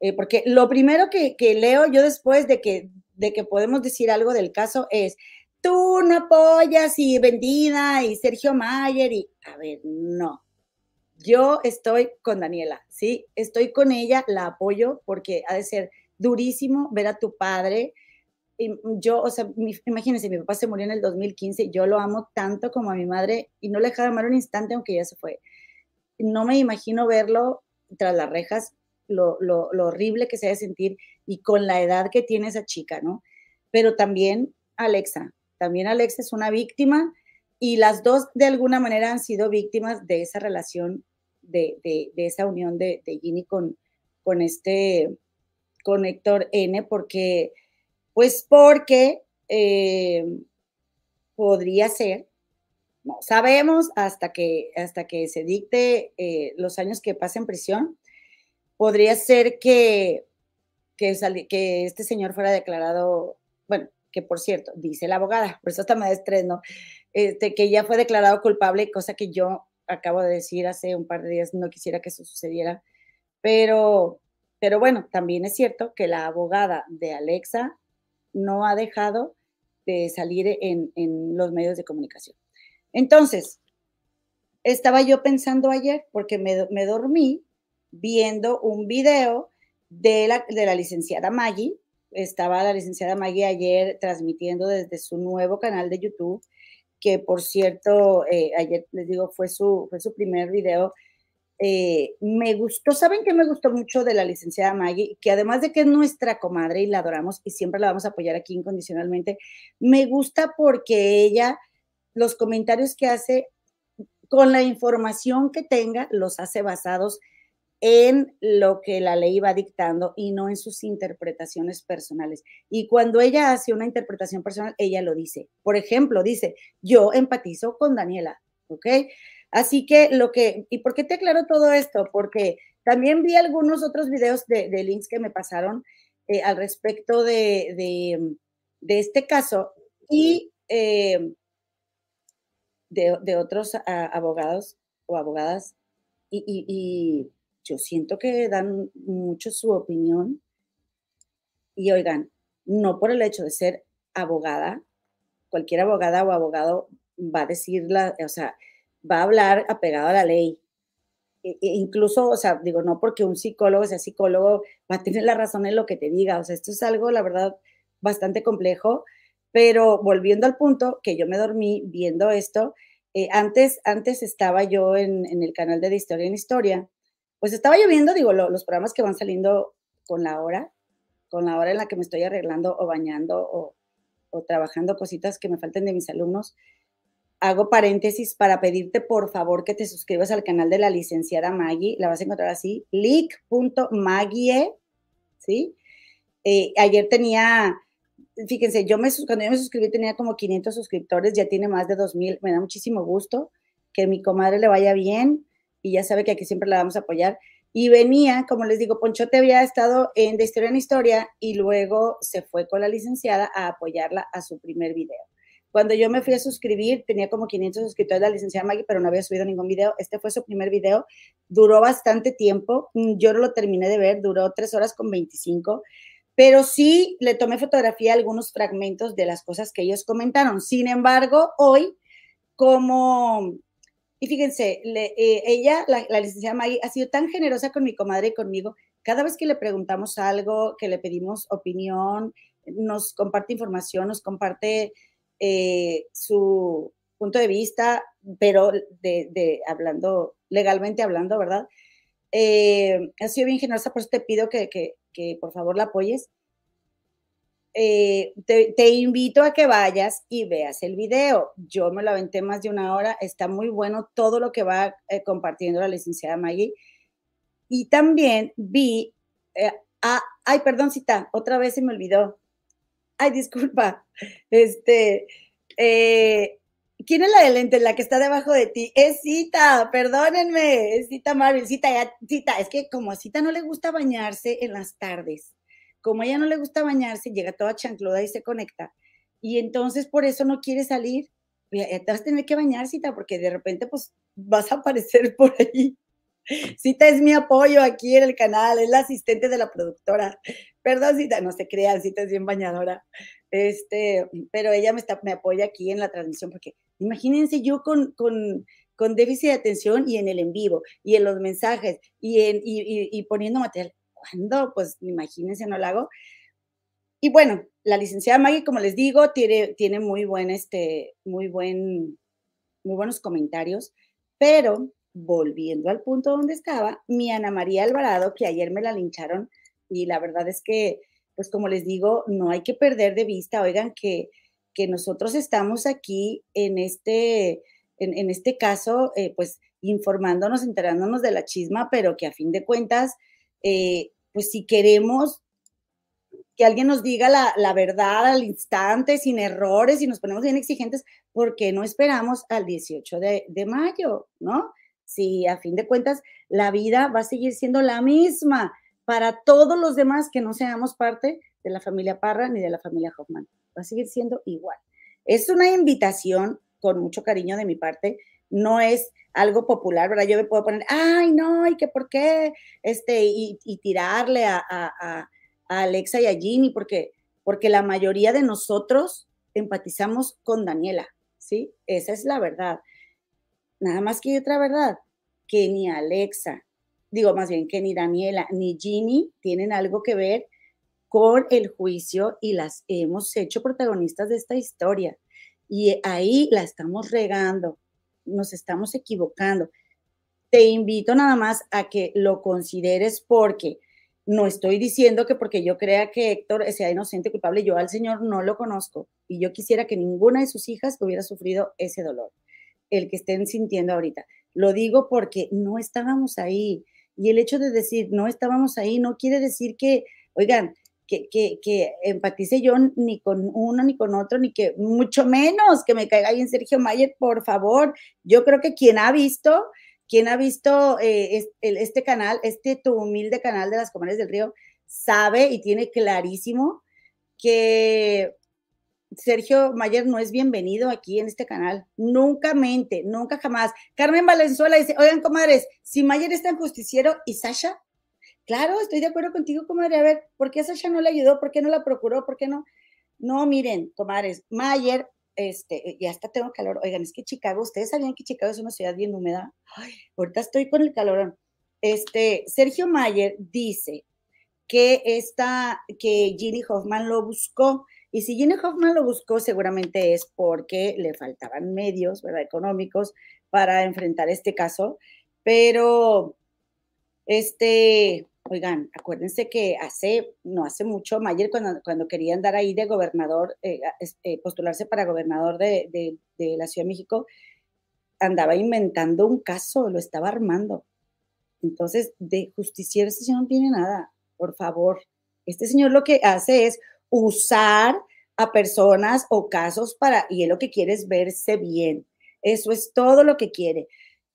eh, porque lo primero que, leo yo después de que, de que podemos decir algo del caso es, tú no apoyas y vendida y Sergio Mayer y, a ver, no, yo estoy con Daniela, ¿sí? Estoy con ella, la apoyo porque ha de ser durísimo ver a tu padre. Yo, o sea, imagínense, mi papá se murió en el 2015, yo lo amo tanto como a mi madre y no le dejaba de amar un instante aunque ya se fue. No me imagino verlo tras las rejas, lo, lo, horrible que se debe sentir y con la edad que tiene esa chica, ¿no? Pero también Alexa, también Alexa es una víctima y las dos de alguna manera han sido víctimas de esa relación de, esa unión de, de Ginny con, con este, con Héctor N, porque, pues porque eh, podría ser, no sabemos hasta que, hasta que se dicte eh, los años que pasa en prisión, podría ser que, que, este señor fuera declarado, bueno, que por cierto, dice la abogada, por eso hasta me estreno, este, que ya fue declarado culpable, cosa que yo acabo de decir hace un par de días, no quisiera que eso sucediera, pero, pero bueno, también es cierto que la abogada de Alexa no ha dejado de salir en, los medios de comunicación. Entonces, estaba yo pensando ayer, porque me, me dormí viendo un video de la, de la licenciada Maggie. Estaba la licenciada Maggie ayer transmitiendo desde su nuevo canal de YouTube que por cierto, eh, ayer les digo, fue su, fue su primer video. Eh, me gustó, ¿saben qué me gustó mucho de la licenciada Maggie? Que además de que es nuestra comadre y la adoramos y siempre la vamos a apoyar aquí incondicionalmente, me gusta porque ella, los comentarios que hace con la información que tenga, los hace basados en lo que la ley va dictando y no en sus interpretaciones personales. Y cuando ella hace una interpretación personal, ella lo dice. Por ejemplo, dice, yo empatizo con Daniela, ¿ok? Así que lo que, ¿y por qué te aclaro todo esto? Porque También vi algunos otros videos de, links que me pasaron eh, al respecto de, este caso y eh, de, otros abogados o abogadas y, yo siento que dan mucho su opinión y oigan, no por el hecho de ser abogada, cualquier abogada o abogado va a decir, la, o sea, va a hablar apegado a la ley. E, e incluso, o sea, digo, no porque un psicólogo sea psicólogo va a tener la razón en lo que te diga, o sea, esto es algo, la verdad, bastante complejo, pero volviendo al punto que yo me dormí viendo esto, eh, antes, antes estaba yo en, el canal de, Historia en Historia, pues estaba yo viendo, digo, los programas que van saliendo con la hora, con la hora en la que me estoy arreglando o bañando o, o trabajando cositas que me falten de mis alumnos, hago paréntesis para pedirte por favor que te suscribas al canal de la licenciada Maggie. La vas a encontrar así, leak.maggie, ¿sí? Eh, ayer tenía, fíjense, yo me, cuando yo me suscribí tenía como 500 suscriptores, ya tiene más de 2000. Me da muchísimo gusto que mi comadre le vaya bien y ya sabe que aquí siempre la vamos a apoyar. Y venía, como les digo, Ponchote había estado en de historia en historia y luego se fue con la licenciada a apoyarla a su primer video. Cuando yo me fui a suscribir, tenía como 500 suscriptores de la licenciada Maggie, pero no había subido ningún video. Este fue su primer video. Duró bastante tiempo. Mm, yo no lo terminé de ver, duró tres horas con 25, pero sí le tomé fotografía a algunos fragmentos de las cosas que ellos comentaron. Sin embargo, hoy, como y fíjense, eh, ella, la, la, licenciada Maggie, ha sido tan generosa con mi comadre y conmigo. Cada vez que le preguntamos algo, que le pedimos opinión, nos comparte información, nos comparte eh, su punto de vista, pero de, hablando, legalmente hablando, ¿verdad? Eh, ha sido bien generosa, por eso te pido que, que por favor la apoyes. Eh, te, invito a que vayas y veas el video. Yo me lo aventé más de una hora, está muy bueno todo lo que va eh, compartiendo la licenciada Maggie. Y también vi, eh, ay, perdón, cita, otra vez se me olvidó. Ay, disculpa. Este, ¿quién es la de lente, la que está debajo de ti? Es Cita, perdónenme, es Cita Marvel, Cita, Cita, es que como a Cita no le gusta bañarse en las tardes como a ella no le gusta bañarse, llega toda chancluda y se conecta. Y entonces por eso no quiere salir. Te vas a tener que bañar, Cita, porque de repente pues vas a aparecer por ahí. Cita es mi apoyo aquí en el canal, es la asistente de la productora. Perdón, Cita, no se crean, Cita es bien bañadora. Este, pero ella me, está, me apoya aquí en la transmisión, porque imagínense yo con, con, con déficit de atención y en el en vivo, y en los mensajes, y, en, y, y poniendo material cuando Pues imagínense, no lo hago. Y bueno, la licenciada Maggie, como les digo, tiene, tiene muy buen, este, muy buen, muy buenos comentarios, pero volviendo al punto donde estaba, mi Ana María Alvarado, que ayer me la lincharon, y la verdad es que, pues como les digo, no hay que perder de vista, oigan, que, que nosotros estamos aquí en este, en, este caso, eh, pues informándonos, enterándonos de la chisma, pero que a fin de cuentas, eh, pues si queremos que alguien nos diga la, verdad al instante, sin errores, y nos ponemos bien exigentes, ¿por qué no esperamos al 18 de, de mayo? ¿No? Si a fin de cuentas la vida va a seguir siendo la misma para todos los demás que no seamos parte de la familia Parra ni de la familia Hoffman. Va a seguir siendo igual. Es una invitación con mucho cariño de mi parte no es algo popular, ¿verdad? Yo me puedo poner, ay, no, y que por qué, este, y, tirarle a, Alexa y a Ginny, porque, porque la mayoría de nosotros empatizamos con Daniela, ¿sí? Esa es la verdad. Nada más que otra verdad, que ni Alexa, digo más bien que ni Daniela ni Ginny tienen algo que ver con el juicio y las hemos hecho protagonistas de esta historia. Y ahí la estamos regando nos estamos equivocando. Te invito nada más a que lo consideres porque no estoy diciendo que porque yo crea que Héctor sea inocente, culpable, yo al Señor no lo conozco y yo quisiera que ninguna de sus hijas hubiera sufrido ese dolor, el que estén sintiendo ahorita. Lo digo porque no estábamos ahí y el hecho de decir no estábamos ahí no quiere decir que, oigan, que, que, empatice yo ni con uno ni con otro, ni que mucho menos que me caiga ahí en Sergio Mayer, por favor. Yo creo que quien ha visto, quien ha visto eh, este canal, este tu humilde canal de las comadres del río, sabe y tiene clarísimo que Sergio Mayer no es bienvenido aquí en este canal. Nunca mente, nunca jamás. Carmen Valenzuela dice, oigan, comadres, si Mayer es tan justiciero y Sasha, claro, estoy de acuerdo contigo, comadre. A ver, ¿por qué Sasha no le ayudó? ¿Por qué no la procuró? ¿Por qué no? No, miren, comadres, Mayer, este, ya hasta tengo calor. Oigan, es que Chicago, ustedes sabían que Chicago es una ciudad bien húmeda. Ahorita estoy con el calorón. Este, Sergio Mayer dice que esta, que Ginny Hoffman lo buscó y si Gina Hoffman lo buscó, seguramente es porque le faltaban medios, ¿verdad? Económicos para enfrentar este caso. Pero, este, oigan, acuérdense que hace, no hace mucho, Mayer, cuando, cuando quería andar ahí de gobernador, eh, eh, postularse para gobernador de, de la Ciudad de México, andaba inventando un caso, lo estaba armando. Entonces, de justiciero este señor no tiene nada, por favor. Este señor lo que hace es usar a personas o casos para, y él lo que quiere es verse bien. Eso es todo lo que quiere.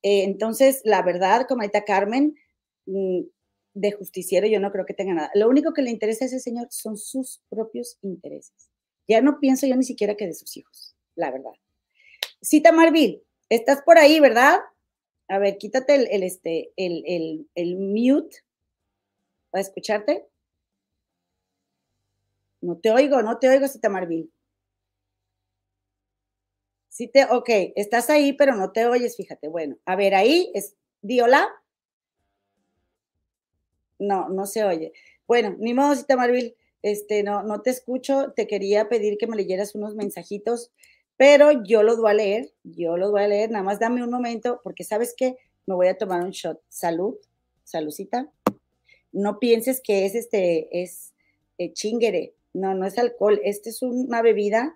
Eh, entonces, la verdad, como ahorita Carmen, mm, de justiciero yo no creo que tenga nada. Lo único que le interesa a ese señor son sus propios intereses. Ya no pienso yo ni siquiera que de sus hijos, la verdad. Cita Marvil, estás por ahí, ¿verdad? A ver, quítate el, el este, el, el, el mute para escucharte. No te oigo, no te oigo, Cita Marvin. Sí te, ok, estás ahí, pero no te oyes, fíjate. Bueno, a ver, ahí es, di hola. No, no se oye. Bueno, ni modo, Cita Marvin, este, no, no te escucho. Te quería pedir que me leyeras unos mensajitos, pero yo lo voy a leer, yo lo voy a leer. Nada más dame un momento, porque sabes que me voy a tomar un shot. Salud, saludcita. No pienses que es este, es eh, chingere no, no es alcohol. Esta es una bebida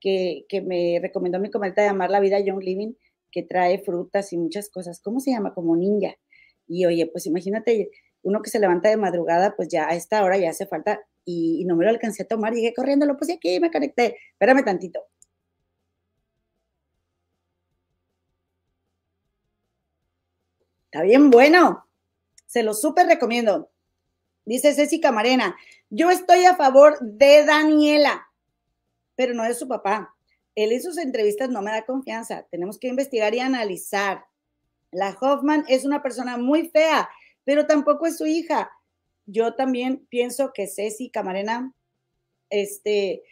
que, me recomendó mi comadre de Amar la Vida Young Living, que trae frutas y muchas cosas. ¿Cómo se llama? Como ninja. Y oye, pues imagínate, uno que se levanta de madrugada, pues ya a esta hora ya hace falta y, no me lo alcancé a tomar. Llegué corriendo, lo puse aquí me conecté. Espérame tantito. Está bien bueno. Se lo súper recomiendo. Dice Ceci Camarena, yo estoy a favor de Daniela, pero no de su papá. Él en sus entrevistas no me da confianza. Tenemos que investigar y analizar. La Hoffman es una persona muy fea, pero tampoco es su hija. Yo también pienso que Ceci Camarena, este,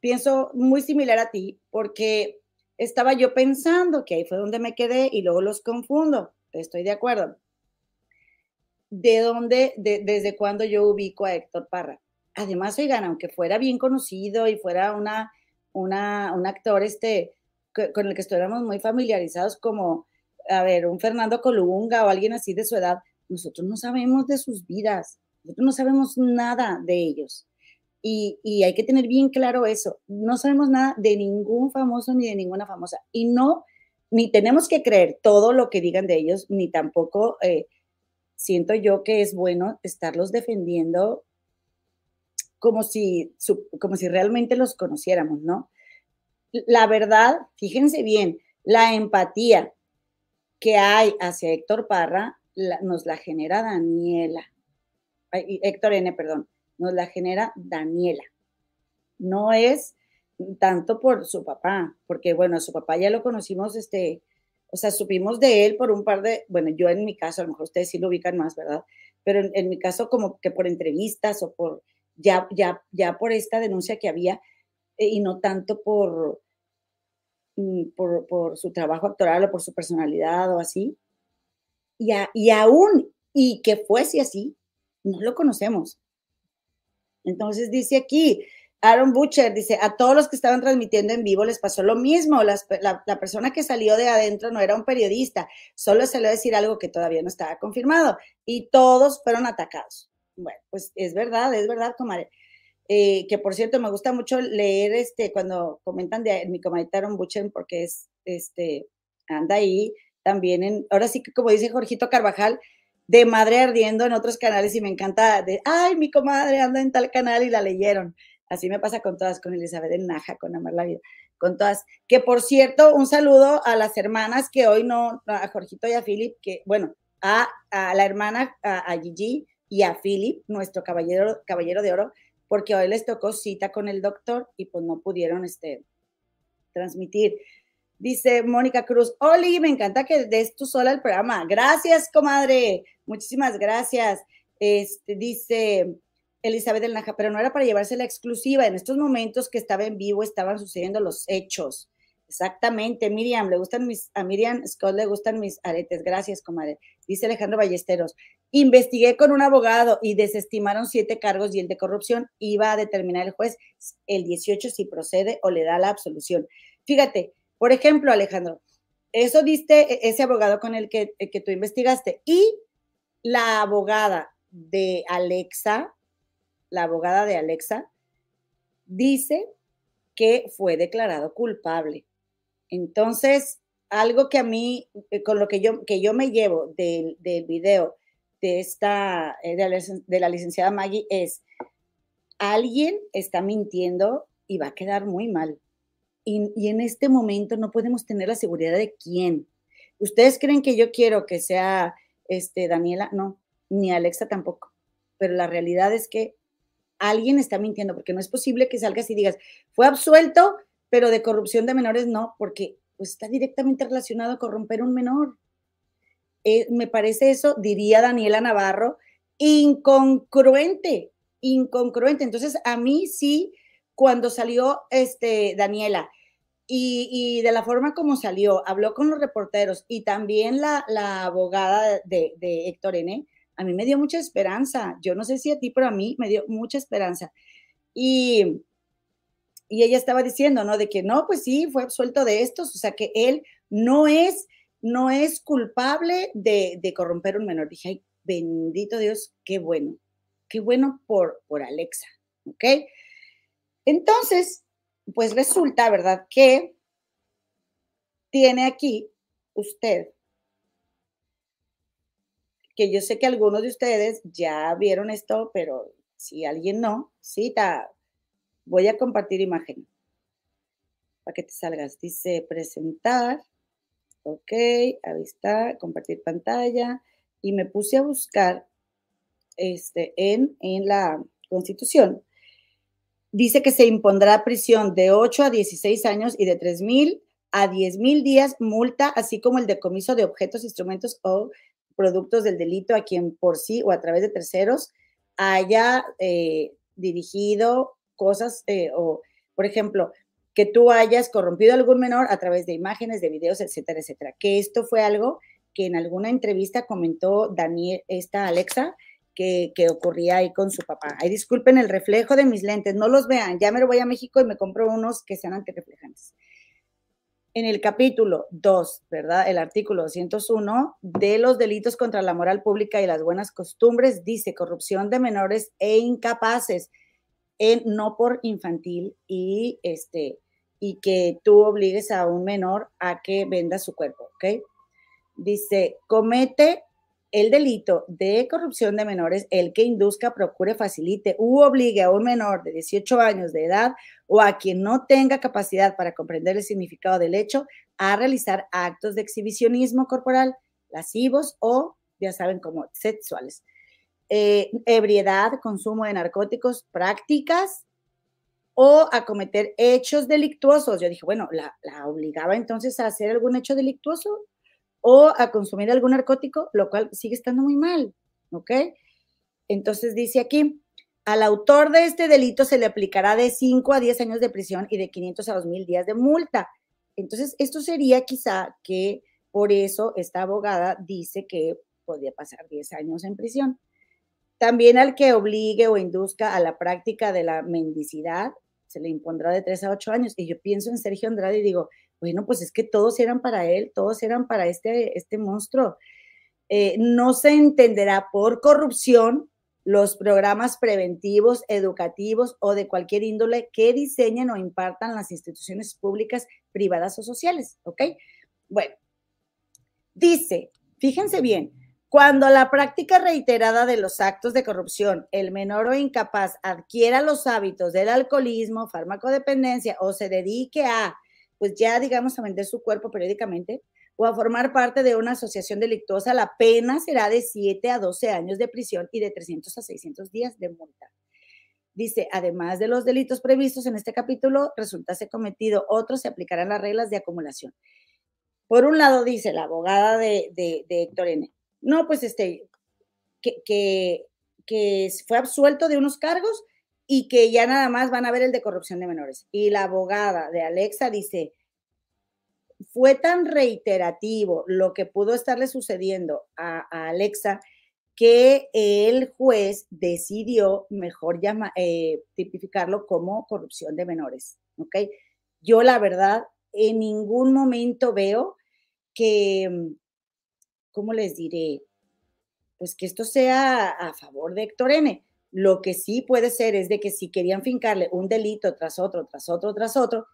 pienso muy similar a ti, porque estaba yo pensando que ahí fue donde me quedé y luego los confundo. Estoy de acuerdo de dónde, desde cuándo yo ubico a Héctor Parra. Además, oigan, aunque fuera bien conocido y fuera una, una, un actor este, con el que estuviéramos muy familiarizados como, a ver, un Fernando Colunga o alguien así de su edad, nosotros no sabemos de sus vidas, nosotros no sabemos nada de ellos. Y, y, hay que tener bien claro eso, no sabemos nada de ningún famoso ni de ninguna famosa. Y no, ni tenemos que creer todo lo que digan de ellos, ni tampoco... Eh, siento yo que es bueno estarlos defendiendo como si, como si realmente los conociéramos, ¿no? La verdad, fíjense bien, la empatía que hay hacia Héctor Parra nos la genera Daniela. Héctor N, perdón, nos la genera Daniela. No es tanto por su papá, porque bueno, su papá ya lo conocimos este, o sea, supimos de él por un par de, bueno, yo en mi caso, a lo mejor ustedes sí lo ubican más, ¿verdad? Pero en, mi caso como que por entrevistas o por, ya, ya, ya por esta denuncia que había eh, y no tanto por, mm, por, por, su trabajo actoral o por su personalidad o así. Y, y aún, y que fuese así, no lo conocemos. Entonces dice aquí, Aaron Butcher dice, a todos los que estaban transmitiendo en vivo les pasó lo mismo. la, persona que salió de adentro no era un periodista, solo le a decir algo que todavía no estaba confirmado y todos fueron atacados. Bueno, pues es verdad, es verdad, comadre. Eh, que por cierto, me gusta mucho leer este cuando comentan de mi comadre Aaron Butcher porque es, este, anda ahí también en, ahora sí que como dice Jorgito Carvajal, de madre ardiendo en otros canales y me encanta de, ay, mi comadre anda en tal canal y la leyeron Así me pasa con todas, con Elizabeth del Naja, con Amar la Vida, con todas. Que por cierto, un saludo a las hermanas que hoy no, a Jorgito y a Philip, que bueno, a, la hermana, a, Gigi y a Philip, nuestro caballero, caballero de oro, porque hoy les tocó cita con el doctor y pues no pudieron este, transmitir. Dice Mónica Cruz, Oli, me encanta que des tú sola el programa. Gracias, comadre. Muchísimas gracias. Este, dice Elizabeth del Naja, pero no era para llevarse la exclusiva. En estos momentos que estaba en vivo estaban sucediendo los hechos. Exactamente, Miriam, le gustan mis, a Miriam Scott le gustan mis aretes. Gracias, comadre. Dice Alejandro Ballesteros. Investigué con un abogado y desestimaron siete cargos y el de corrupción iba a determinar el juez el 18 si procede o le da la absolución. Fíjate, por ejemplo, Alejandro, eso diste e, ese abogado con el que, que tú investigaste y la abogada de Alexa, la abogada de Alexa, dice que fue declarado culpable. Entonces, algo que a mí, eh, con lo que yo, que yo me llevo del, video de esta, eh, de la, de la licenciada Maggie es, alguien está mintiendo y va a quedar muy mal. Y, y, en este momento no podemos tener la seguridad de quién. ¿Ustedes creen que yo quiero que sea este, Daniela? No, ni Alexa tampoco. Pero la realidad es que alguien está mintiendo, porque no es posible que salgas y digas, fue absuelto, pero de corrupción de menores no, porque pues, está directamente relacionado a corromper un menor. Eh, me parece eso, diría Daniela Navarro, incongruente, incongruente. Entonces, a mí sí, cuando salió este, Daniela, y, de la forma como salió, habló con los reporteros y también la, abogada de, de Héctor N., a mí me dio mucha esperanza. Yo no sé si a ti, pero a mí me dio mucha esperanza. Y, y ella estaba diciendo, ¿no? De que no, pues sí, fue absuelto de estos, o sea que él no es, no es culpable de, de corromper un menor. Dije, ay, bendito Dios, qué bueno, qué bueno por, por Alexa, ¿ok? Entonces, pues resulta, ¿verdad? Que tiene aquí usted que yo sé que algunos de ustedes ya vieron esto, pero si alguien no, cita, voy a compartir imagen para que te salgas. Dice presentar, ok, ahí está, compartir pantalla, y me puse a buscar este, en, en la Constitución. Dice que se impondrá prisión de 8 a 16 años y de 3 mil a 10 mil días multa, así como el decomiso de objetos, instrumentos o productos del delito a quien por sí o a través de terceros haya eh, dirigido cosas eh, o, por ejemplo, que tú hayas corrompido a algún menor a través de imágenes, de videos, etcétera, etcétera. Que esto fue algo que en alguna entrevista comentó Daniel, esta Alexa, que, que, ocurría ahí con su papá. Ay, disculpen el reflejo de mis lentes, no los vean, ya me lo voy a México y me compro unos que sean antirreflejantes en el capítulo 2, ¿verdad? El artículo 201 de los delitos contra la moral pública y las buenas costumbres dice corrupción de menores e incapaces en no por infantil y este y que tú obligues a un menor a que venda su cuerpo, ¿ok? Dice, comete el delito de corrupción de menores, el que induzca, procure, facilite u obligue a un menor de 18 años de edad o a quien no tenga capacidad para comprender el significado del hecho a realizar actos de exhibicionismo corporal, lascivos o, ya saben, como sexuales. Eh, ebriedad, consumo de narcóticos, prácticas o a cometer hechos delictuosos. Yo dije, bueno, ¿la, la obligaba entonces a hacer algún hecho delictuoso? O a consumir algún narcótico, lo cual sigue estando muy mal, ¿ok? Entonces dice aquí, al autor de este delito se le aplicará de 5 a 10 años de prisión y de 500 a 2.000 días de multa. Entonces, esto sería quizá que por eso esta abogada dice que podría pasar 10 años en prisión. También al que obligue o induzca a la práctica de la mendicidad, se le impondrá de 3 a 8 años. Y yo pienso en Sergio Andrade y digo, bueno, pues es que todos eran para él, todos eran para este, este monstruo. Eh, no se entenderá por corrupción los programas preventivos, educativos o de cualquier índole que diseñen o impartan las instituciones públicas, privadas o sociales, ¿ok? Bueno, dice, fíjense bien, Cuando la práctica reiterada de los actos de corrupción, el menor o incapaz adquiera los hábitos del alcoholismo, farmacodependencia o se dedique a, pues ya digamos, a vender su cuerpo periódicamente o a formar parte de una asociación delictuosa, la pena será de 7 a 12 años de prisión y de 300 a 600 días de multa. Dice, además de los delitos previstos en este capítulo, resultase cometido otros, se aplicarán las reglas de acumulación. Por un lado, dice la abogada de, de, de Héctor N no, pues este, que, que, fue absuelto de unos cargos y que ya nada más van a ver el de corrupción de menores. Y la abogada de Alexa dice, fue tan reiterativo lo que pudo estarle sucediendo a, Alexa que el juez decidió mejor llama, eh, tipificarlo como corrupción de menores. ¿ok? Yo la verdad en ningún momento veo que, ¿cómo les diré? Pues que esto sea a favor de Héctor N. Lo que sí puede ser es de que si querían fincarle un delito tras otro, tras otro, tras otro,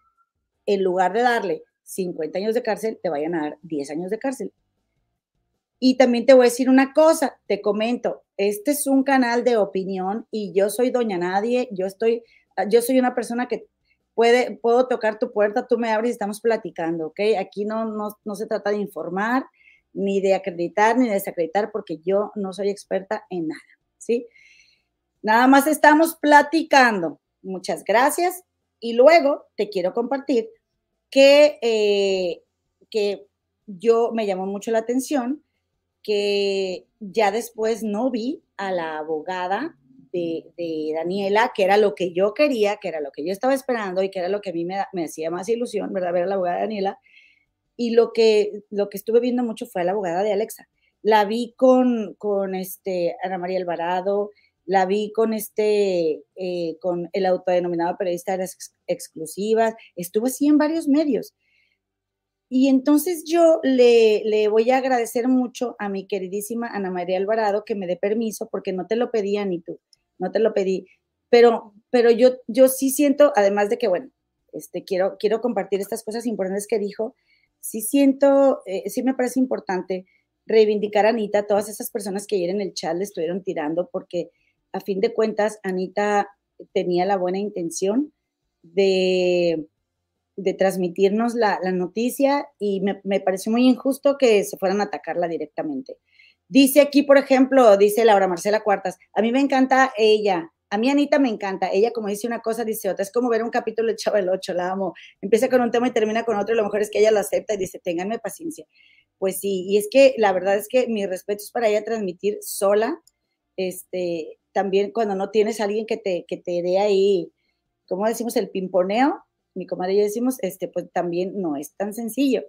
en lugar de darle 50 años de cárcel, te vayan a dar 10 años de cárcel. Y también te voy a decir una cosa, te comento, este es un canal de opinión y yo soy doña nadie, yo estoy, yo soy una persona que puede, puedo tocar tu puerta, tú me abres y estamos platicando, ¿ok? Aquí no, no, no se trata de informar, ni de acreditar ni de desacreditar, porque yo no soy experta en nada, ¿sí? Nada más estamos platicando. Muchas gracias. Y luego te quiero compartir que, eh, que yo me llamó mucho la atención que ya después no vi a la abogada de, Daniela, que era lo que yo quería, que era lo que yo estaba esperando y que era lo que a mí me, me hacía más ilusión, ¿verdad? Ver a la abogada de Daniela y lo que, lo que estuve viendo mucho fue a la abogada de Alexa. La vi con, con este, Ana María Alvarado, la vi con este, eh, con el autodenominado periodista de las exclusivas, estuvo así en varios medios. Y entonces yo le, le, voy a agradecer mucho a mi queridísima Ana María Alvarado que me dé permiso, porque no te lo pedía ni tú, no te lo pedí, pero, pero yo, yo sí siento, además de que, bueno, este, quiero, quiero compartir estas cosas importantes que dijo, sí siento, eh, sí me parece importante reivindicar a Anita, todas esas personas que ayer en el chat le estuvieron tirando, porque a fin de cuentas Anita tenía la buena intención de, de transmitirnos la, noticia y me, me, pareció muy injusto que se fueran a atacarla directamente. Dice aquí, por ejemplo, dice Laura Marcela Cuartas, a mí me encanta ella, a mí Anita me encanta. Ella, como dice una cosa, dice otra. Es como ver un capítulo de Chavo el 8, la amo. Empieza con un tema y termina con otro. Y lo mejor es que ella lo acepta y dice, ténganme paciencia. Pues sí, y es que la verdad es que mi respeto es para ella transmitir sola. Este, también cuando no tienes a alguien que te, que te dé ahí, como decimos, el pimponeo, mi comadre y yo decimos, este, pues también no es tan sencillo.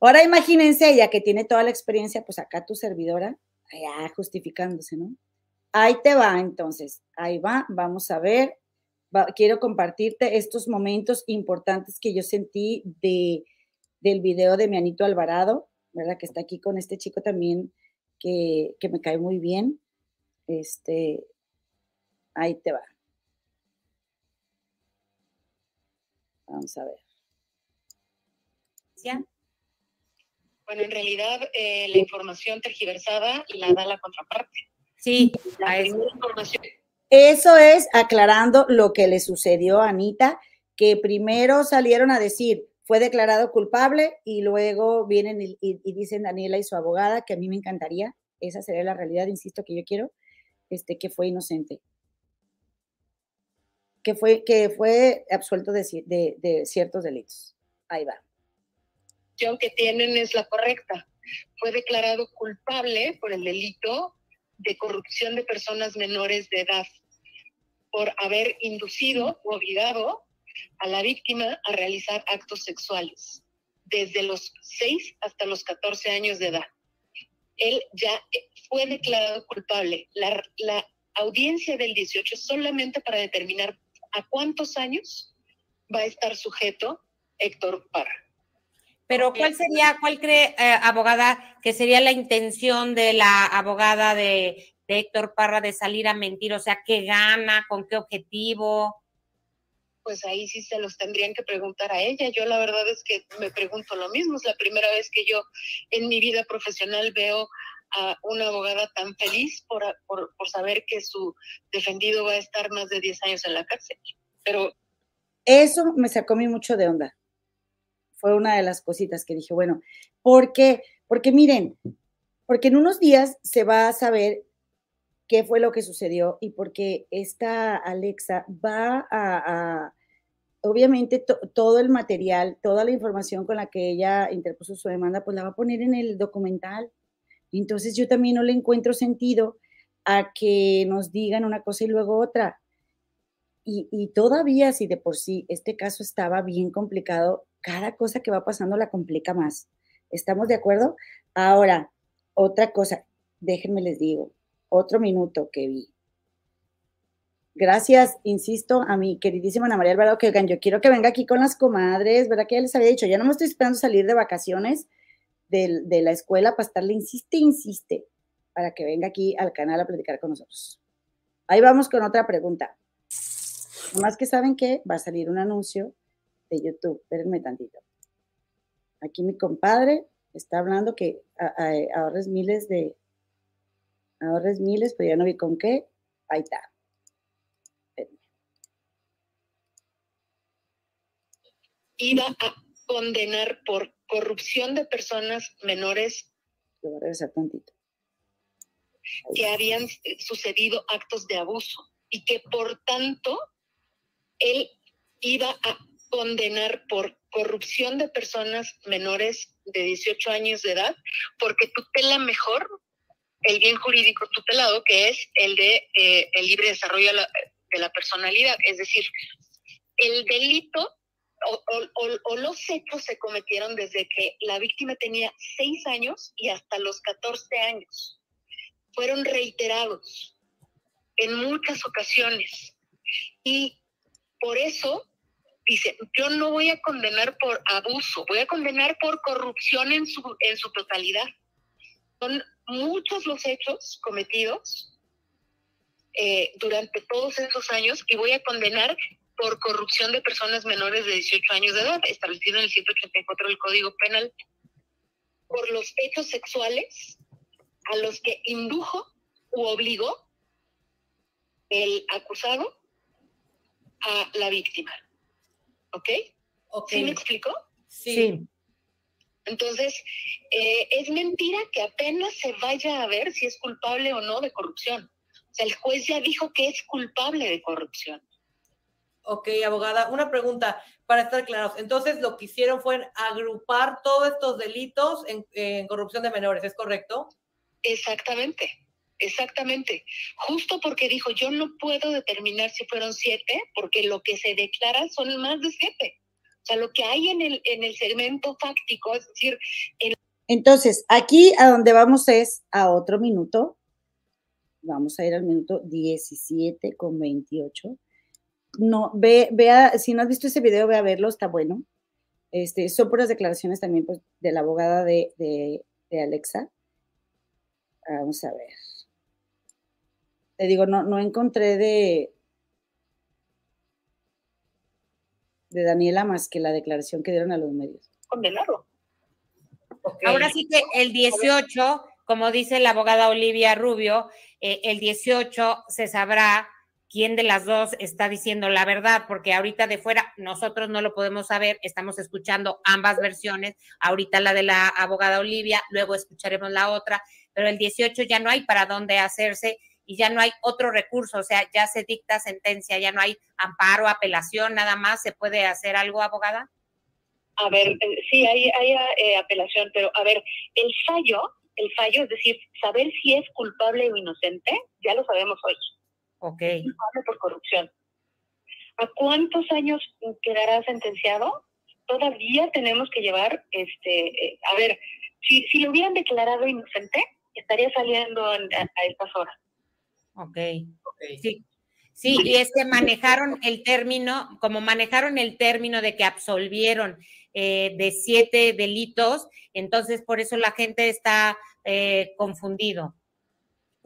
Ahora imagínense ella que tiene toda la experiencia, pues acá tu servidora, allá justificándose, ¿no? Ahí te va, entonces, ahí va, vamos a ver. quiero compartirte estos momentos importantes que yo sentí de, del video de mi Anito Alvarado, ¿verdad? Que está aquí con este chico también que, que me cae muy bien. Este, ahí te va. Vamos a ver. ¿Ya? Bueno, en realidad eh, la información tergiversada la da la contraparte. Sí, Eso es aclarando lo que le sucedió a Anita, que primero salieron a decir fue declarado culpable y luego vienen y, dicen Daniela y su abogada que a mí me encantaría, esa sería la realidad, insisto, que yo quiero, este, que fue inocente, que fue, que fue absuelto de, ciertos delitos. Ahí va. Que tienen es la correcta. Fue declarado culpable por el delito de corrupción de personas menores de edad por haber inducido o obligado a la víctima a realizar actos sexuales desde los 6 hasta los 14 años de edad. Él ya fue declarado culpable. La, la audiencia del 18 solamente para determinar a cuántos años va a estar sujeto Héctor Parra. Pero ¿cuál sería, cuál cree, eh, abogada, que sería la intención de la abogada de, Héctor Parra de salir a mentir? O sea, ¿qué gana? ¿Con qué objetivo? Pues ahí sí se los tendrían que preguntar a ella. Yo la verdad es que me pregunto lo mismo. Es la primera vez que yo en mi vida profesional veo a una abogada tan feliz por, por, por saber que su defendido va a estar más de 10 años en la cárcel. Pero eso me sacó a mí mucho de onda. Fue una de las cositas que dije, bueno, ¿por qué? Porque miren, porque en unos días se va a saber qué fue lo que sucedió y porque esta Alexa va a, obviamente todo el material, toda la información con la que ella interpuso su demanda, pues la va a poner en el documental. Entonces yo también no le encuentro sentido a que nos digan una cosa y luego otra. Y, todavía, si de por sí este caso estaba bien complicado, cada cosa que va pasando la complica más. ¿Estamos de acuerdo? Ahora, otra cosa, déjenme les digo, otro minuto que vi. Gracias, insisto, a mi queridísima Ana María Alvarado, que yo quiero que venga aquí con las comadres, ¿verdad? Que ya les había dicho, ya no me estoy esperando salir de vacaciones de, de la escuela para estarle, insiste, insiste, para que venga aquí al canal a platicar con nosotros. Ahí vamos con otra pregunta. Más que saben que va a salir un anuncio de YouTube. Espérenme tantito. Aquí mi compadre está hablando que ahorres miles de. Ahorres miles, pero ya no vi con qué. Ahí está. Iba a condenar por corrupción de personas menores. voy a regresar tantito. Que habían sucedido actos de abuso y que por tanto él iba a condenar por corrupción de personas menores de 18 años de edad, porque tutela mejor el bien jurídico tutelado, que es el de eh, el libre desarrollo de la, personalidad. Es decir, el delito o, los hechos se cometieron desde que la víctima tenía 6 años y hasta los 14 años. Fueron reiterados en muchas ocasiones. Y por eso dice, yo no voy a condenar por abuso, voy a condenar por corrupción en su, en su totalidad. Son muchos los hechos cometidos eh, durante todos esos años y voy a condenar por corrupción de personas menores de 18 años de edad, establecido en el 184 del Código Penal, por los hechos sexuales a los que indujo u obligó el acusado a la víctima. ¿Ok? okay. ¿Sí me explicó? Sí. Entonces, eh, es mentira que apenas se vaya a ver si es culpable o no de corrupción. O sea, el juez ya dijo que es culpable de corrupción. Ok, abogada, una pregunta para estar claros. Entonces, lo que hicieron fue agrupar todos estos delitos en, en corrupción de menores, ¿es correcto? Exactamente. Exactamente, justo porque dijo, yo no puedo determinar si fueron siete, porque lo que se declara son más de siete. O sea, lo que hay en el, en el segmento fáctico, es decir... Entonces, aquí a donde vamos es a otro minuto. Vamos a ir al minuto 17 con 28. No, ve, vea, si no has visto ese video, ve a verlo, está bueno. Este, son puras declaraciones también pues, de la abogada de, de Alexa. Vamos a ver te digo, no, no encontré de, de Daniela más que la declaración que dieron a los medios. Condenado. Ahora sí que el 18, como dice la abogada Olivia Rubio, eh, el 18 se sabrá quién de las dos está diciendo la verdad, porque ahorita de fuera nosotros no lo podemos saber, estamos escuchando ambas versiones, ahorita la de la abogada Olivia, luego escucharemos la otra, pero el 18 ya no hay para dónde hacerse y ya no hay otro recurso, o sea, ya se dicta sentencia, ya no hay amparo, apelación, nada más, ¿se puede hacer algo, abogada? A ver, eh, sí, hay, hay eh, apelación, pero a ver, el fallo, el fallo, es decir, saber si es culpable o inocente, ya lo sabemos hoy. Ok. Por corrupción. ¿A cuántos años quedará sentenciado? Todavía tenemos que llevar, este, eh, a ver, si, si lo hubieran declarado inocente, estaría saliendo a estas horas. Ok. Sí. Sí, y es que manejaron el término, como manejaron el término de que absolvieron eh, de siete delitos, entonces por eso la gente está eh, confundido,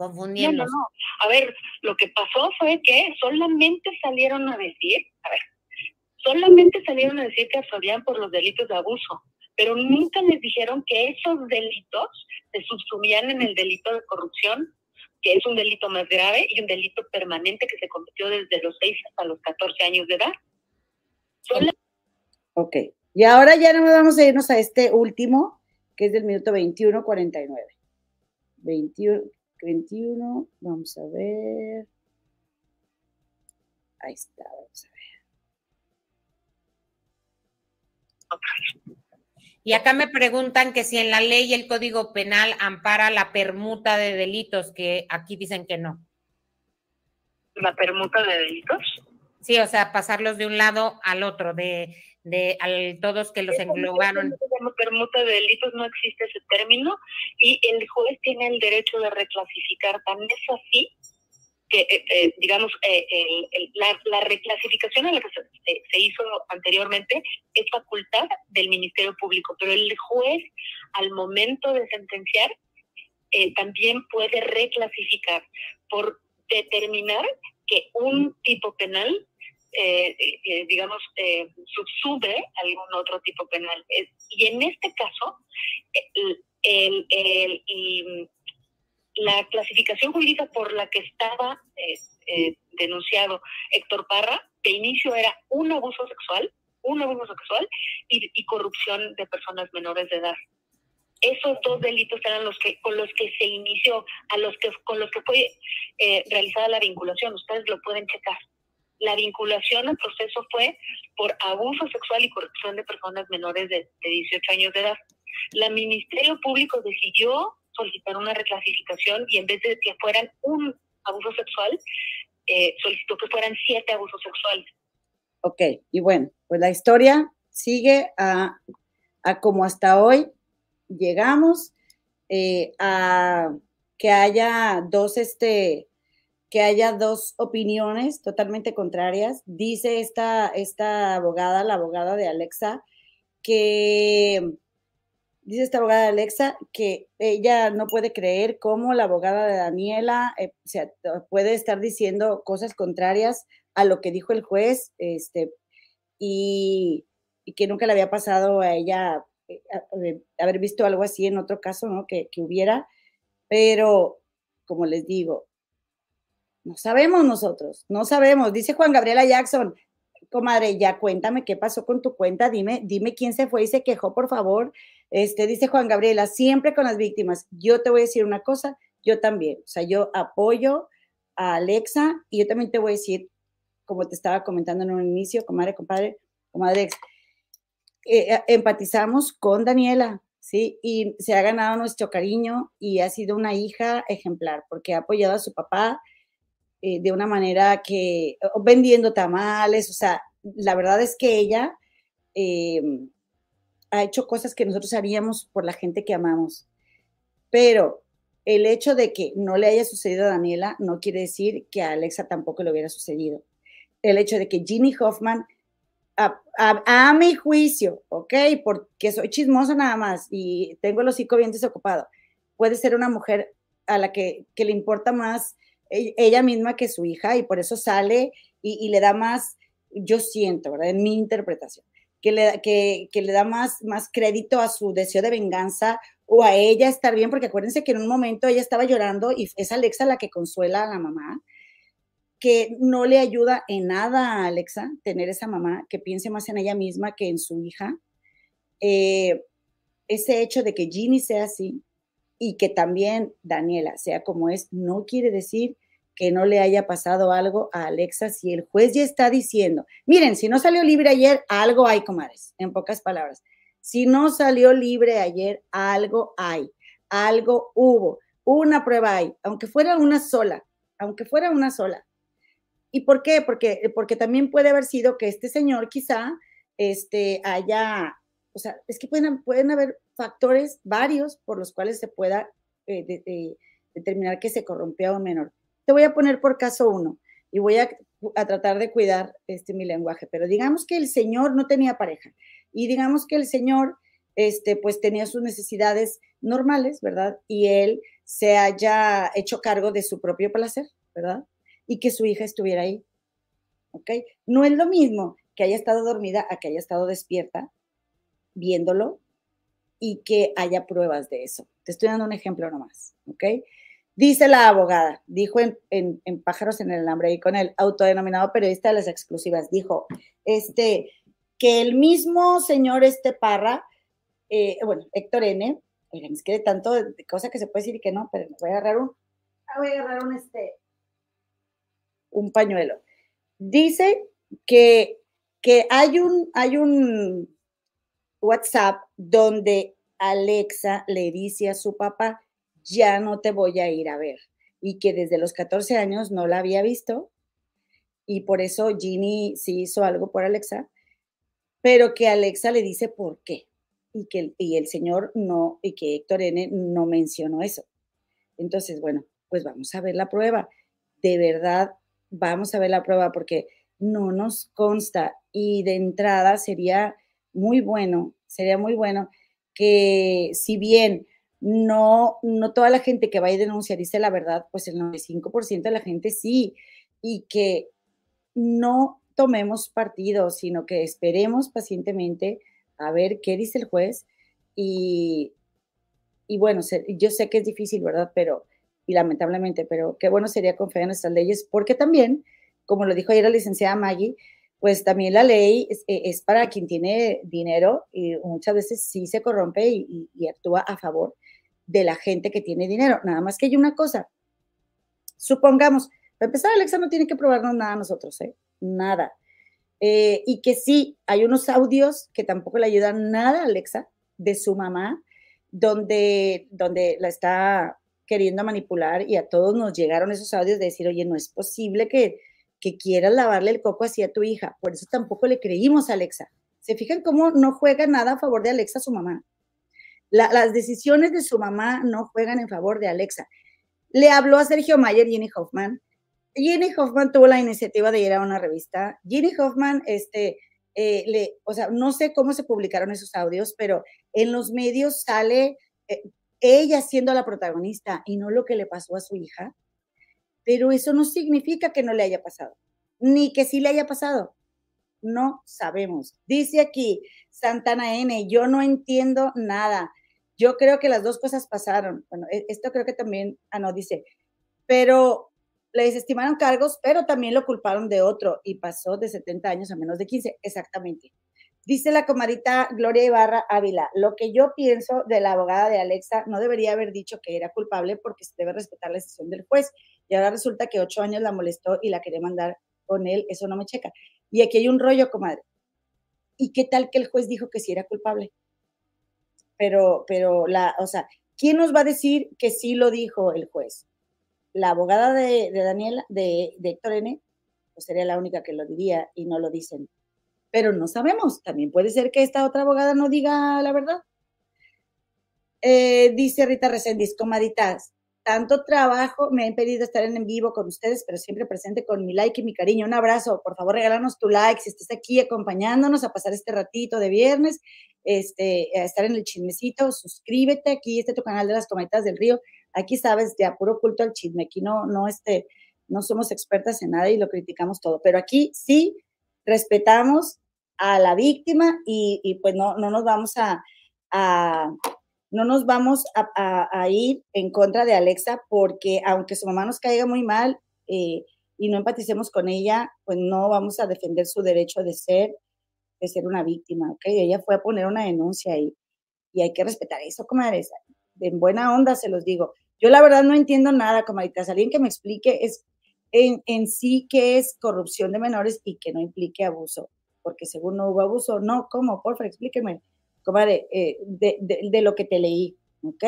confundiendo. No, no, no. A ver, lo que pasó fue que solamente salieron a decir, a ver, solamente salieron a decir que absolvían por los delitos de abuso, pero nunca les dijeron que esos delitos se subsumían en el delito de corrupción, que es un delito más grave y un delito permanente que se cometió desde los 6 hasta los 14 años de edad. Ok, y ahora ya no vamos a irnos a este último, que es del minuto 21.49. 21, 21, vamos a ver. Ahí está, vamos a ver. Y acá me preguntan que si en la ley el Código Penal ampara la permuta de delitos, que aquí dicen que no. ¿La permuta de delitos? Sí, o sea, pasarlos de un lado al otro, de, de al, todos que los englobaron. Como permuta de delitos no existe ese término y el juez tiene el derecho de reclasificar. Tan es así que, eh, eh, digamos, eh, la, reclasificación a la que se, hizo anteriormente es facultad del Ministerio Público, pero el juez, al momento de sentenciar, también puede reclasificar por determinar que un tipo penal, digamos, subsube algún otro tipo penal. Y en este caso, el, la clasificación jurídica por la que estaba eh, eh, denunciado Héctor Parra, de inicio era un abuso sexual, un abuso sexual y, corrupción de personas menores de edad. Esos dos delitos eran los que con los que se inició, a los que con los que fue eh, realizada la vinculación. Ustedes lo pueden checar. La vinculación al proceso fue por abuso sexual y corrupción de personas menores de, de 18 años de edad. La Ministerio Público decidió solicitar una reclasificación y en vez de que fueran un abuso sexual, eh, solicitó que fueran siete abusos sexuales. Ok, y bueno, pues la historia sigue a, a como hasta hoy llegamos, eh, a que haya dos, este, que haya dos opiniones totalmente contrarias. Dice esta, esta abogada, la abogada de Alexa, que Dice esta abogada Alexa que ella no puede creer cómo la abogada de Daniela eh, puede estar diciendo cosas contrarias a lo que dijo el juez este, y, que nunca le había pasado a ella eh, haber visto algo así en otro caso, ¿no? Que, que hubiera, pero como les digo, no sabemos nosotros, no sabemos. Dice Juan Gabriela Jackson, comadre, ya cuéntame qué pasó con tu cuenta, dime, dime quién se fue y se quejó, por favor. Este, dice Juan Gabriela, siempre con las víctimas. Yo te voy a decir una cosa, yo también, o sea, yo apoyo a Alexa y yo también te voy a decir, como te estaba comentando en un inicio, comadre, compadre, comadre, eh, eh, empatizamos con Daniela, ¿sí? Y se ha ganado nuestro cariño y ha sido una hija ejemplar porque ha apoyado a su papá eh, de una manera que, vendiendo tamales, o sea, la verdad es que ella ha hecho cosas que nosotros haríamos por la gente que amamos. Pero el hecho de que no le haya sucedido a Daniela no quiere decir que a Alexa tampoco le hubiera sucedido. El hecho de que Ginny Hoffman, a, mi juicio, ¿ok? Porque soy chismosa nada más y tengo el hocico bien desocupado, puede ser una mujer a la que, le importa más ella misma que su hija y por eso sale y, y le da más, yo siento, ¿verdad? En mi interpretación que le, que, le da más, más crédito a su deseo de venganza o a ella estar bien, porque acuérdense que en un momento ella estaba llorando y es Alexa la que consuela a la mamá, que no le ayuda en nada a Alexa tener esa mamá, que piense más en ella misma que en su hija. Eh, ese hecho de que Ginny sea así y que también Daniela sea como es, no quiere decir que no le haya pasado algo a Alexa si el juez ya está diciendo, miren, si no salió libre ayer, algo hay, comadres, en pocas palabras. Si no salió libre ayer, algo hay, algo hubo, una prueba hay, aunque fuera una sola, aunque fuera una sola. ¿Y por qué? Porque, porque también puede haber sido que este señor quizá este, haya, o sea, es que pueden, pueden haber factores varios por los cuales se pueda eh, determinar que se corrompió a un menor voy a poner por caso uno y voy a, tratar de cuidar este, mi lenguaje, pero digamos que el señor no tenía pareja y digamos que el señor este, pues tenía sus necesidades normales, ¿verdad? Y él se haya hecho cargo de su propio placer, ¿verdad? Y que su hija estuviera ahí, ¿ok? No es lo mismo que haya estado dormida a que haya estado despierta viéndolo y que haya pruebas de eso. Te estoy dando un ejemplo nomás, ¿ok? Dice la abogada, dijo en, Pájaros en el Hambre y con el autodenominado periodista de las exclusivas, dijo, este, que el mismo señor este Parra, eh, bueno, Héctor N., oigan, es que de tanto de cosas que se puede decir que no, pero voy a agarrar un, voy a agarrar un, este, un pañuelo. Dice que, que hay un, hay un WhatsApp donde Alexa le dice a su papá, ya no te voy a ir a ver. Y que desde los 14 años no la había visto. Y por eso Ginny sí hizo algo por Alexa, pero que Alexa le dice por qué. Y que y el señor no, y que Héctor N no mencionó eso. Entonces, bueno, pues vamos a ver la prueba. De verdad, vamos a ver la prueba porque no nos consta. Y de entrada sería muy bueno, sería muy bueno que si bien no, no toda la gente que va a denunciar dice la verdad, pues el 95% de la gente sí, y que no tomemos partido, sino que esperemos pacientemente a ver qué dice el juez y, y bueno, yo sé que es difícil, ¿verdad? Pero, y lamentablemente, pero qué bueno sería confiar en nuestras leyes, porque también, como lo dijo ayer la licenciada Maggie, pues también la ley es, para quien tiene dinero y muchas veces sí se corrompe y, actúa a favor de la gente que tiene dinero. Nada más que hay una cosa. Supongamos, para empezar, Alexa no tiene que probarnos nada a nosotros, ¿eh? Nada. Eh, y que sí, hay unos audios que tampoco le ayudan nada a Alexa de su mamá, donde, donde la está queriendo manipular y a todos nos llegaron esos audios de decir, oye, no es posible que, que quieras lavarle el coco así a tu hija. Por eso tampoco le creímos a Alexa. ¿Se fijan cómo no juega nada a favor de Alexa su mamá? Las decisiones de su mamá no juegan en favor de Alexa. Le habló a Sergio Mayer, Jenny Hoffman. Jenny Hoffman tuvo la iniciativa de ir a una revista. Jenny Hoffman, este, eh, o sea, no sé cómo se publicaron esos audios, pero en los medios sale eh, ella siendo la protagonista y no lo que le pasó a su hija pero eso no significa que no le haya pasado, ni que sí le haya pasado. No sabemos. Dice aquí Santana N, yo no entiendo nada. Yo creo que las dos cosas pasaron. Bueno, e, esto creo que también, ah, no, dice, pero le desestimaron cargos, pero también lo culparon de otro y pasó de 70 años a menos de 15, exactamente. Dice la comadita Gloria Ibarra Ávila, lo que yo pienso de la abogada de Alexa no debería haber dicho que era culpable porque se debe respetar la decisión del juez y ahora resulta que ocho años la molestó y la quería mandar con él, eso no me checa. Y aquí hay un rollo, comadre. ¿Y qué tal que el juez dijo que sí era culpable? Pero, pero la, o sea, ¿quién nos va a decir que sí lo dijo el juez? La abogada de, Daniela, de, Héctor N., pues sería la única que lo diría y no lo dicen. Pero no sabemos. También puede ser que esta otra abogada no diga la verdad. Eh, dice Rita Resendiz, comaditas, tanto trabajo me ha impedido estar en, vivo con ustedes, pero siempre presente con mi like y mi cariño. Un abrazo, por favor, regálanos tu like si estás aquí acompañándonos a pasar este ratito de viernes, este, a estar en el chismecito, suscríbete aquí, este es tu canal de las tomatitas del río. Aquí sabes, de apuro culto al chisme, aquí no, no, este, no somos expertas en nada y lo criticamos todo, pero aquí sí respetamos a la víctima y, pues no, no nos vamos a no nos vamos a, ir en contra de Alexa porque aunque su mamá nos caiga muy mal eh, y no empaticemos con ella, pues no vamos a defender su derecho de ser, de ser una víctima, ¿ok? Ella fue a poner una denuncia ahí y hay que respetar eso, comadres. En buena onda se los digo. Yo la verdad no entiendo nada, comadritas. Alguien que me explique es en, sí qué es corrupción de menores y que no implique abuso, porque según no hubo abuso, no, ¿cómo? Por favor, explíqueme comadre, eh, de, lo que te leí, ¿ok?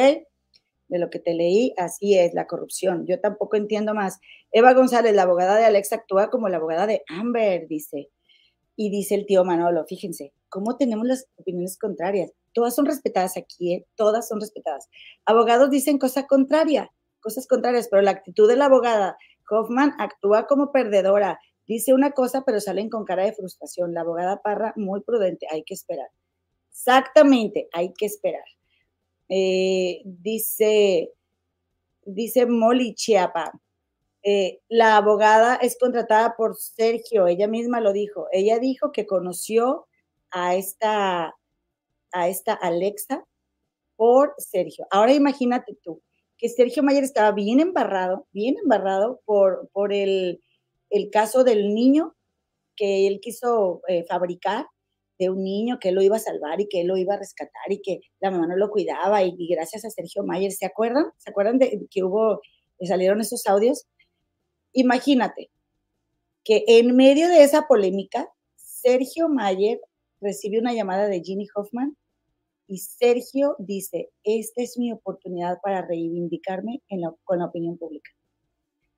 De lo que te leí, así es la corrupción. Yo tampoco entiendo más. Eva González, la abogada de Alexa, actúa como la abogada de Amber, dice. Y dice el tío Manolo, fíjense, ¿cómo tenemos las opiniones contrarias? Todas son respetadas aquí, ¿eh? todas son respetadas. Abogados dicen cosa contraria, cosas contrarias, pero la actitud de la abogada Hoffman actúa como perdedora. Dice una cosa, pero salen con cara de frustración. La abogada Parra, muy prudente, hay que esperar. Exactamente, hay que esperar. Eh, dice, dice Molly Chiapa, eh, la abogada es contratada por Sergio, ella misma lo dijo. Ella dijo que conoció a esta, a esta Alexa por Sergio. Ahora imagínate tú que Sergio Mayer estaba bien embarrado, bien embarrado por, por el, el caso del niño que él quiso eh, fabricar de un niño que él lo iba a salvar y que él lo iba a rescatar y que la mamá no lo cuidaba y, gracias a Sergio Mayer, ¿se acuerdan? ¿Se acuerdan de que hubo, salieron esos audios? Imagínate que en medio de esa polémica, Sergio Mayer recibe una llamada de Ginny Hoffman y Sergio dice, esta es mi oportunidad para reivindicarme con la opinión pública.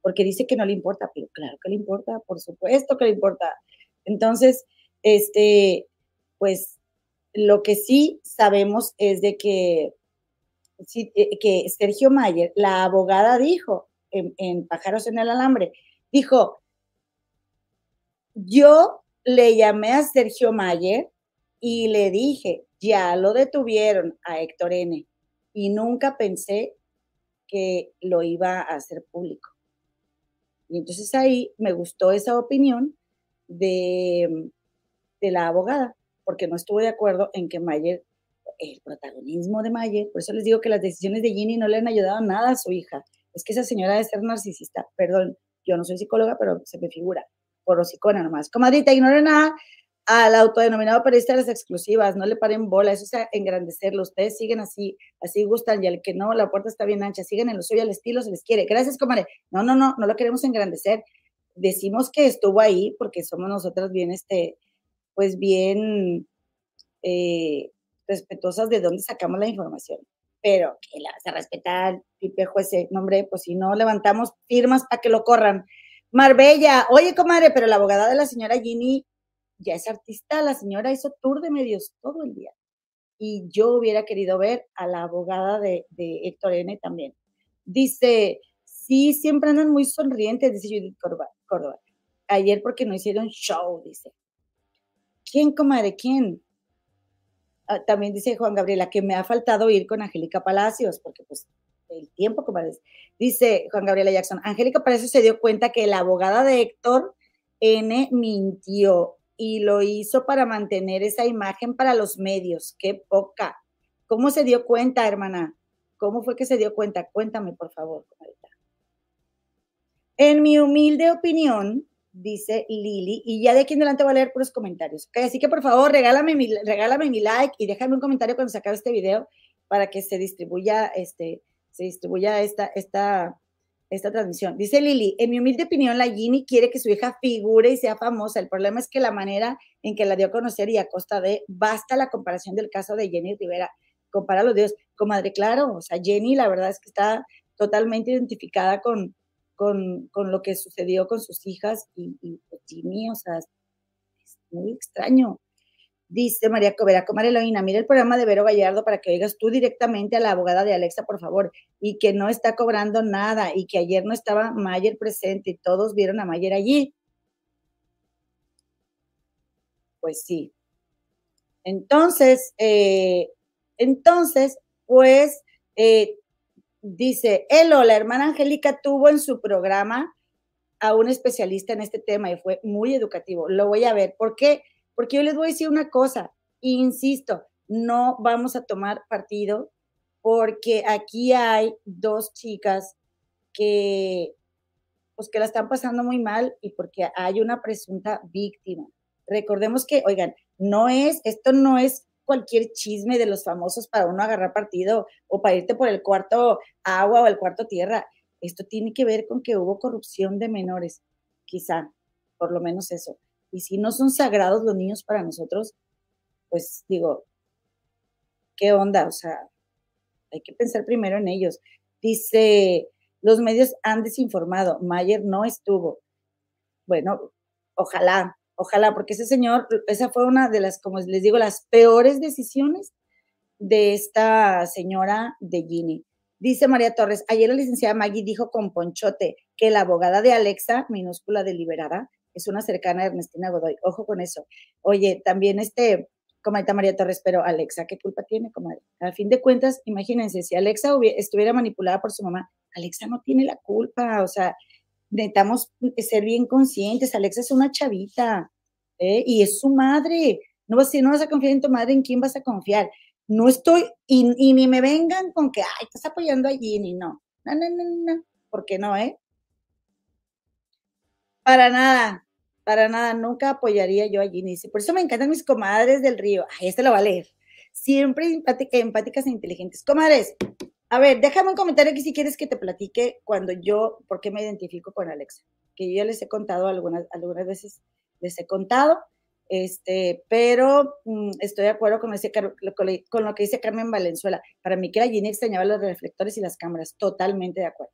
Porque dice que no le importa, pero claro que le importa, por supuesto que le importa. Entonces, este, pues lo que sí sabemos es de que, eh, que Sergio Mayer, la abogada dijo en, Pájaros en el Alambre, dijo, yo le llamé a Sergio Mayer y le dije, ya lo detuvieron a Héctor N. Y nunca pensé que lo iba a hacer público. Y entonces ahí me gustó esa opinión de, de la abogada porque no estuvo de acuerdo en que Mayer, el protagonismo de Mayer, por eso les digo que las decisiones de Ginny no le han ayudado nada a su hija. Es que esa señora debe ser narcisista. Perdón, yo no soy psicóloga, pero se me figura. Por hocicona nomás. Comadrita, ignore nada al autodenominado periodista de las exclusivas, no le paren bola, eso es engrandecerlo. Ustedes siguen así, así gustan, y al que no, la puerta está bien ancha, siguen en lo suyo, al estilo se les quiere. Gracias, comadre. No, no, no, no lo queremos engrandecer. Decimos que estuvo ahí porque somos nosotras bien, este, pues bien eh, respetuosas de dónde sacamos la información. Pero que la vas a respetar, tipejo ese nombre, pues si no levantamos firmas para que lo corran. Marbella, oye, comadre, pero la abogada de la señora Ginny ya es artista, la señora hizo tour de medios todo el día. Y yo hubiera querido ver a la abogada de, de Héctor N también. Dice, sí, siempre andan muy sonrientes, dice Judith Córdoba. Ayer porque no hicieron show, dice. ¿Quién, comadre? ¿Quién? Ah, también dice Juan Gabriela que me ha faltado ir con Angélica Palacios, porque pues el tiempo, comadre. Dice Juan Gabriela Jackson, Angélica Palacios se dio cuenta que la abogada de Héctor N mintió y lo hizo para mantener esa imagen para los medios. Qué poca. ¿Cómo se dio cuenta, hermana? ¿Cómo fue que se dio cuenta? Cuéntame, por favor, comadre. En mi humilde opinión, dice Lili, y ya de aquí en adelante voy a leer puros comentarios. Así que por favor, regálame mi, regálame mi like y déjame un comentario cuando se acabe este video para que se distribuya, este, se distribuya esta, esta, esta transmisión. Dice Lili, en mi humilde opinión, la Ginny quiere que su hija figure y sea famosa. El problema es que la manera en que la dio a conocer y a costa de, basta la comparación del caso de Jenny Rivera. Compara los Dios, comadre, claro, o sea, Jenny la verdad es que está totalmente identificada con, con, con, lo que sucedió con sus hijas y, y pues, Jimmy, o sea, es muy extraño. Dice María Covera, comadre Eloína, mira el programa de Vero Gallardo para que oigas tú directamente a la abogada de Alexa, por favor, y que no está cobrando nada y que ayer no estaba Mayer presente y todos vieron a Mayer allí. Pues sí. Entonces, eh, entonces, pues eh, Dice, Elo, la hermana Angélica tuvo en su programa a un especialista en este tema y fue muy educativo. Lo voy a ver. ¿Por qué? Porque yo les voy a decir una cosa, insisto, no vamos a tomar partido porque aquí hay dos chicas que pues que la están pasando muy mal y porque hay una presunta víctima. Recordemos que, oigan, no es, esto no es cualquier chisme de los famosos para uno agarrar partido o para irte por el cuarto agua o el cuarto tierra. Esto tiene que ver con que hubo corrupción de menores, quizá, por lo menos eso. Y si no son sagrados los niños para nosotros, pues digo, ¿qué onda? O sea, hay que pensar primero en ellos. Dice, los medios han desinformado, Mayer no estuvo. Bueno, ojalá, Ojalá, porque ese señor, esa fue una de las, como les digo, las peores decisiones de esta señora de Ginny. Dice María Torres, ayer la licenciada Maggie dijo con Ponchote que la abogada de Alexa, minúscula deliberada, es una cercana a Ernestina Godoy. Ojo con eso. Oye, también este, comadita María Torres, pero Alexa, ¿qué culpa tiene, comadre? Al fin de cuentas, imagínense, si Alexa estuviera manipulada por su mamá, Alexa no tiene la culpa, o sea, necesitamos ser bien conscientes. Alexa es una chavita ¿eh? y es su madre. No, si no vas a confiar en tu madre, ¿en quién vas a confiar? No estoy, y, ni me vengan con que, ay, estás apoyando a Ginny, no. No, no, no, no, ¿por qué no, eh? Para nada, para nada, nunca apoyaría yo a Ginny. Por eso me encantan mis comadres del río. Ay, este lo va a leer. Siempre empática, empáticas e inteligentes. Comadres, a ver, déjame un comentario aquí si quieres que te platique cuando yo, por qué me identifico con Alexa. Que yo ya les he contado algunas, algunas veces, les he contado, este, pero mm, estoy de acuerdo con, ese, con, lo que dice Carmen Valenzuela. Para mí que la Ginny extrañaba los reflectores y las cámaras, totalmente de acuerdo.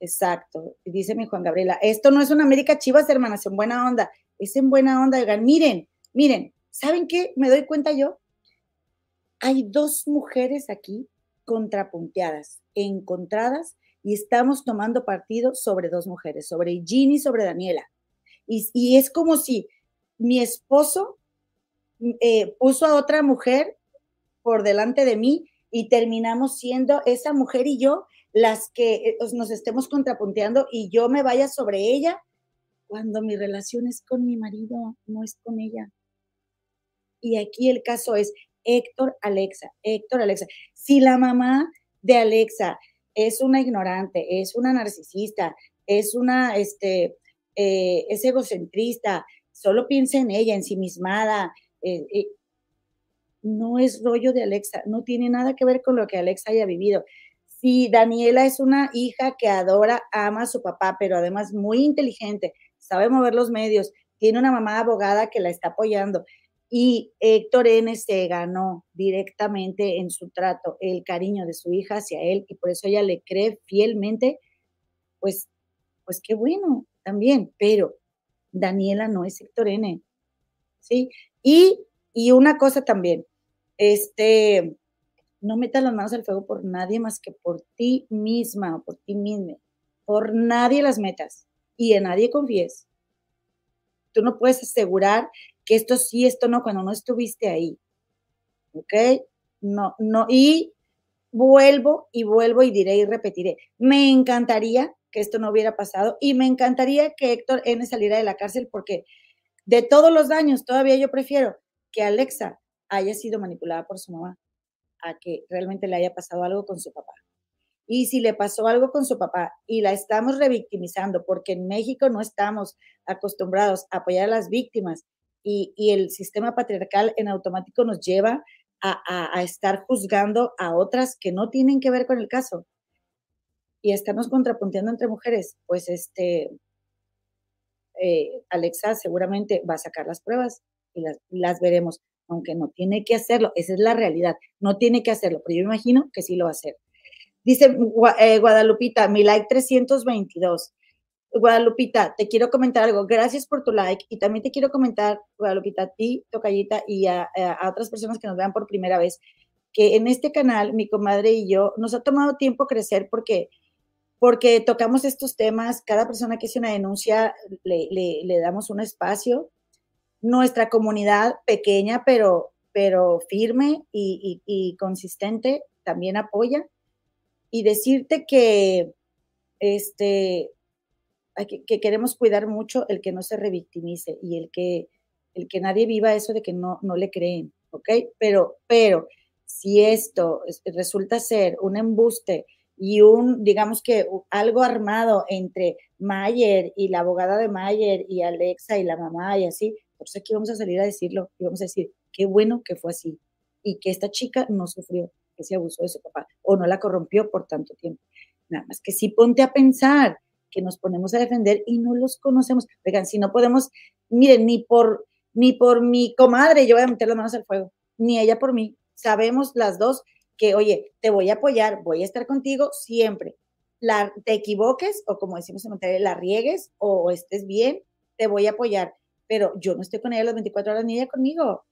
Exacto. Y dice mi Juan Gabriela, esto no es una América Chivas, hermanas, en buena onda. Es en buena onda, oigan, miren, miren, ¿saben qué? Me doy cuenta yo. Hay dos mujeres aquí contrapunteadas, encontradas, y estamos tomando partido sobre dos mujeres, sobre Ginny y sobre Daniela. Y, es como si mi esposo eh, puso a otra mujer por delante de mí y terminamos siendo esa mujer y yo las que eh, nos estemos contrapunteando y yo me vaya sobre ella cuando mi relación es con mi marido, no es con ella. Y aquí el caso es, Héctor Alexa, Héctor Alexa. Si la mamá de Alexa es una ignorante, es una narcisista, es una, este, eh, es egocentrista, solo piensa en ella, ensimismada, eh, eh, no es rollo de Alexa, no tiene nada que ver con lo que Alexa haya vivido. Si Daniela es una hija que adora, ama a su papá, pero además muy inteligente, sabe mover los medios, tiene una mamá abogada que la está apoyando, y Héctor N. se ganó directamente en su trato el cariño de su hija hacia él y por eso ella le cree fielmente, pues, pues qué bueno también, pero Daniela no es Héctor N. ¿Sí? Y, y una cosa también, este, no metas las manos al fuego por nadie más que por ti misma o por ti misma. Por nadie las metas y en nadie confíes. Tú no puedes asegurar que esto sí, esto no, cuando no estuviste ahí. ¿Ok? No, no, y vuelvo y vuelvo y diré y repetiré. Me encantaría que esto no hubiera pasado y me encantaría que Héctor N saliera de la cárcel porque de todos los daños, todavía yo prefiero que Alexa haya sido manipulada por su mamá a que realmente le haya pasado algo con su papá. Y si le pasó algo con su papá y la estamos revictimizando, porque en México no estamos acostumbrados a apoyar a las víctimas y, el sistema patriarcal en automático nos lleva a, estar juzgando a otras que no tienen que ver con el caso y estarnos contrapunteando entre mujeres, pues este, eh, Alexa seguramente va a sacar las pruebas y las, veremos, aunque no tiene que hacerlo, esa es la realidad, no tiene que hacerlo, pero yo imagino que sí lo va a hacer. Dice eh, Guadalupita, mi like 322. Guadalupita, te quiero comentar algo. Gracias por tu like y también te quiero comentar, Guadalupita, a ti, Tocayita, y a, otras personas que nos vean por primera vez, que en este canal, mi comadre y yo, nos ha tomado tiempo crecer porque, porque tocamos estos temas. Cada persona que hace una denuncia le, le, damos un espacio. Nuestra comunidad pequeña, pero, pero firme y, y consistente, también apoya. Y decirte que este, que, queremos cuidar mucho el que no se revictimice y el que, el que nadie viva eso de que no, no le creen, ¿ok? Pero, pero si esto resulta ser un embuste y un, digamos que algo armado entre Mayer y la abogada de Mayer y Alexa y la mamá y así, pues aquí vamos a salir a decirlo y vamos a decir, qué bueno que fue así y que esta chica no sufrió ese abuso de su papá o no la corrompió por tanto tiempo. Nada más que sí ponte a pensar, que nos ponemos a defender y no los conocemos. Oigan, si no podemos, miren, ni por, ni por mi comadre yo voy a meter las manos al fuego, ni ella por mí. Sabemos las dos que, oye, te voy a apoyar, voy a estar contigo siempre. La, te equivoques o como decimos en Monterrey, la riegues o, estés bien, te voy a apoyar. Pero yo no estoy con ella las 24 horas ni ella conmigo.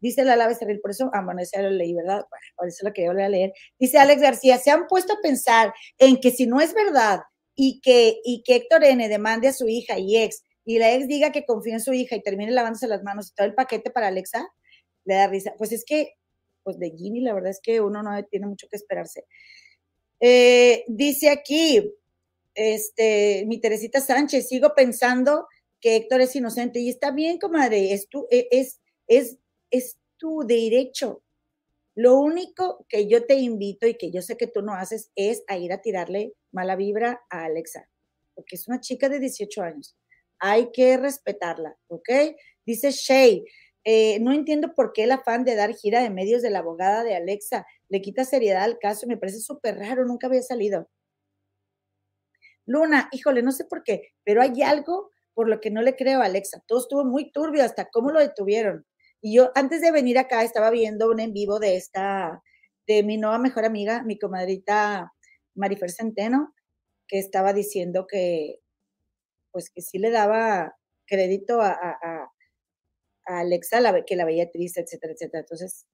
Dice la Lave Cerril, por eso, ah, bueno, ese lo leí, ¿verdad? Bueno, por eso lo quería volver a leer. Dice Alex García, se han puesto a pensar en que si no es verdad y que, y que Héctor N demande a su hija y ex, y la ex diga que confía en su hija y termine lavándose las manos y todo el paquete para Alexa, le da risa. Pues es que, pues de Ginny, la verdad es que uno no tiene mucho que esperarse. Eh, dice aquí, este, mi Teresita Sánchez, sigo pensando que Héctor es inocente y está bien, comadre, es tu, e, es, es, es tu derecho, Lo único que yo te invito y que yo sé que tú no haces es a ir a tirarle mala vibra a Alexa, porque es una chica de 18 años. Hay que respetarla, ¿ok? Dice Shay, eh, no entiendo por qué el afán de dar gira de medios de la abogada de Alexa le quita seriedad al caso me parece súper raro, nunca había salido. Luna, híjole, no sé por qué, pero hay algo por lo que no le creo a Alexa. Todo estuvo muy turbio, hasta cómo lo detuvieron. Y yo antes de venir acá estaba viendo un en vivo de esta, de mi nueva mejor amiga, mi comadrita Marifer Centeno, que estaba diciendo que, pues que sí le daba crédito a, Alexa, la, que la veía triste, etcétera, etcétera. Entonces,